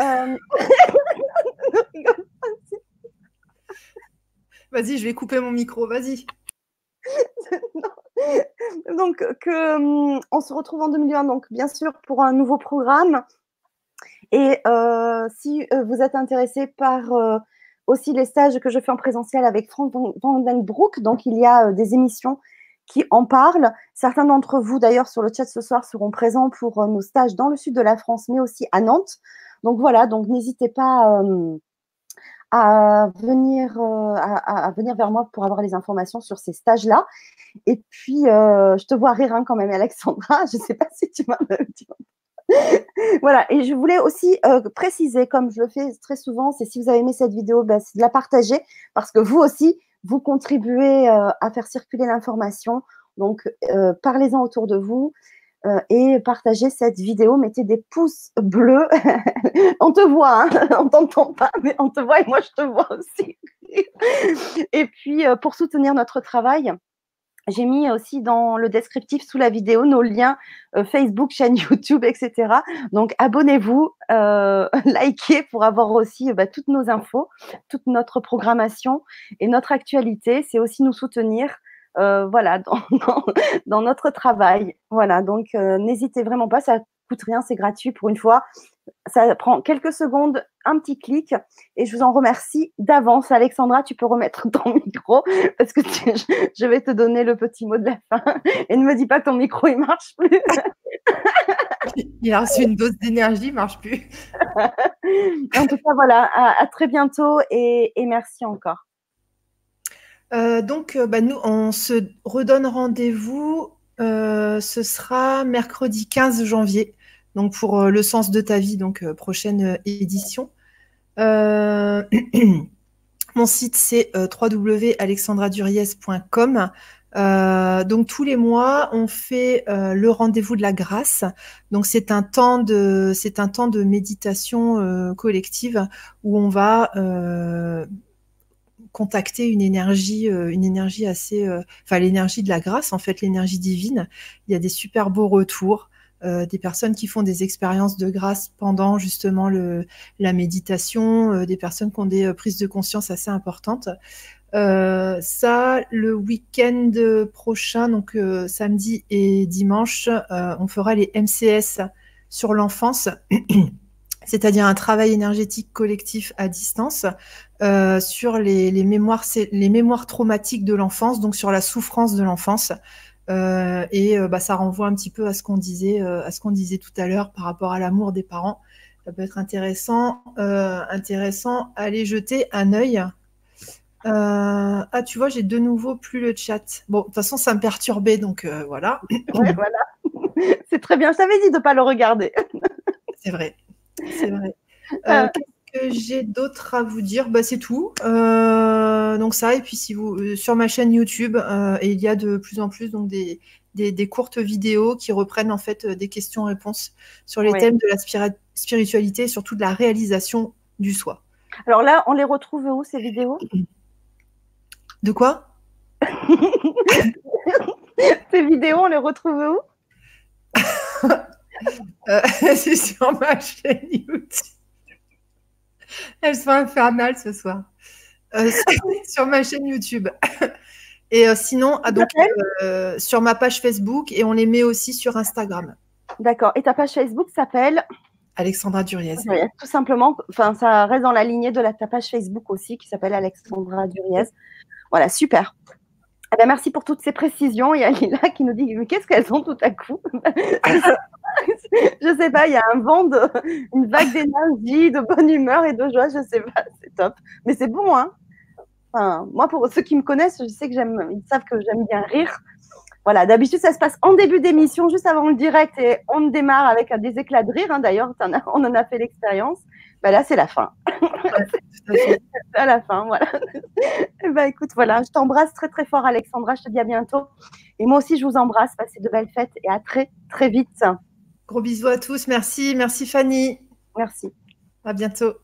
euh, vas-y, je vais couper mon micro. Vas-y. donc, que, hum, on se retrouve en 2020, donc bien sûr, pour un nouveau programme. Et euh, si vous êtes intéressé par aussi les stages que je fais en présentiel avec Franck Vandenbroek, donc il y a des émissions qui en parlent. Certains d'entre vous, d'ailleurs, sur le chat ce soir, seront présents pour nos stages dans le sud de la France, mais aussi à Nantes. Donc voilà, donc n'hésitez pas à venir, à, venir vers moi pour avoir les informations sur ces stages-là. Et puis, je te vois rire hein, quand même, Alexandra. Je ne sais pas si tu m'as voilà, et je voulais aussi euh, préciser, comme je le fais très souvent, c'est si vous avez aimé cette vidéo, ben, c'est de la partager parce que vous aussi, vous contribuez euh, à faire circuler l'information. Donc, euh, parlez-en autour de vous et partagez cette vidéo. Mettez des pouces bleus. on te voit, hein on t'entend pas, mais on te voit et moi je te vois aussi. et puis, pour soutenir notre travail, j'ai mis aussi dans le descriptif sous la vidéo nos liens euh, Facebook, chaîne YouTube, etc. Donc abonnez-vous, euh, likez pour avoir aussi bah, toutes nos infos, toute notre programmation et notre actualité. C'est aussi nous soutenir. Euh, voilà, dans, dans, notre travail. Voilà, donc n'hésitez vraiment pas, ça coûte rien, c'est gratuit pour une fois. Ça prend quelques secondes, un petit clic, et je vous en remercie d'avance. Alexandra, tu peux remettre ton micro parce que je vais te donner le petit mot de la fin. Et ne me dis pas que ton micro il marche plus. il a reçu une dose d'énergie, il marche plus. en tout cas, voilà, à, très bientôt et, merci encore. Euh, donc, euh, bah, nous, on se redonne rendez-vous. Euh, ce sera mercredi 15 janvier donc pour euh, Le sens de ta vie, donc euh, prochaine euh, édition. mon site c'est www.alexandraduriez.com. donc tous les mois, on fait le rendez-vous de la grâce. Donc c'est un temps de c'est un temps de méditation collective où on va contacter une énergie une énergie assez enfin l'énergie de la grâce en fait l'énergie divine. Il y a des super beaux retours. Euh, des personnes qui font des expériences de grâce pendant justement la méditation, euh, des personnes qui ont des euh, prises de conscience assez importantes. ça, le week-end prochain, donc samedi et dimanche, on fera les MCS sur l'enfance, c'est-à-dire un travail énergétique collectif à distance sur mémoires, les mémoires traumatiques de l'enfance, donc sur la souffrance de l'enfance. Euh, et euh, bah, ça renvoie un petit peu à ce qu'on disait, euh, à ce qu'on disait tout à l'heure par rapport à l'amour des parents. Ça peut être intéressant, intéressant. Aller jeter un œil. ah, tu vois, j'ai de nouveau plus le chat. Bon, de toute façon, ça me perturbait, donc voilà. voilà. C'est très bien. Je t'avais dit de ne pas le regarder. C'est vrai. C'est vrai que j'ai d'autres à vous dire bah, C'est tout. Euh, donc ça, et puis si vous euh, sur ma chaîne YouTube, euh, et il y a de plus en plus donc des, des, courtes vidéos qui reprennent en fait des questions-réponses sur les thèmes de la spiritualité et surtout de la réalisation du soi. Alors là, on les retrouve où ces vidéos? De quoi? Ces vidéos, on les retrouve où? C'est sur ma chaîne YouTube. Elles sont infernales ce soir. Euh, sur, ma chaîne YouTube. Et euh, sinon, ah, donc, euh, sur ma page Facebook et on les met aussi sur Instagram. D'accord. Et ta page Facebook s'appelle? Alexandra Duriez. tout simplement, enfin, ça reste dans la lignée de la, ta page Facebook aussi qui s'appelle Alexandra Duriez. Voilà, super. Eh ben, merci pour toutes ces précisions. Il y a Lila qui nous dit Mais qu'est-ce qu'elles ont tout à coup? Je sais pas, il y a un vent, de, une vague d'énergie, de bonne humeur et de joie. Je sais pas, c'est top. Mais c'est bon, hein Moi, pour ceux qui me connaissent, je sais que j'aime, ils savent que j'aime bien rire. Voilà, d'habitude, ça se passe en début d'émission, juste avant le direct, et on démarre avec des éclats de rire. Hein. D'ailleurs, on en a fait l'expérience. Bah là, c'est la fin. c'est à la fin, voilà. bah, écoute, voilà, je t'embrasse très très fort, Alexandra. Je te dis à bientôt. Et moi aussi, je vous embrasse. Passez de belles fêtes et à très très vite. Gros bisous à tous. Merci, merci Fanny. Merci. À bientôt.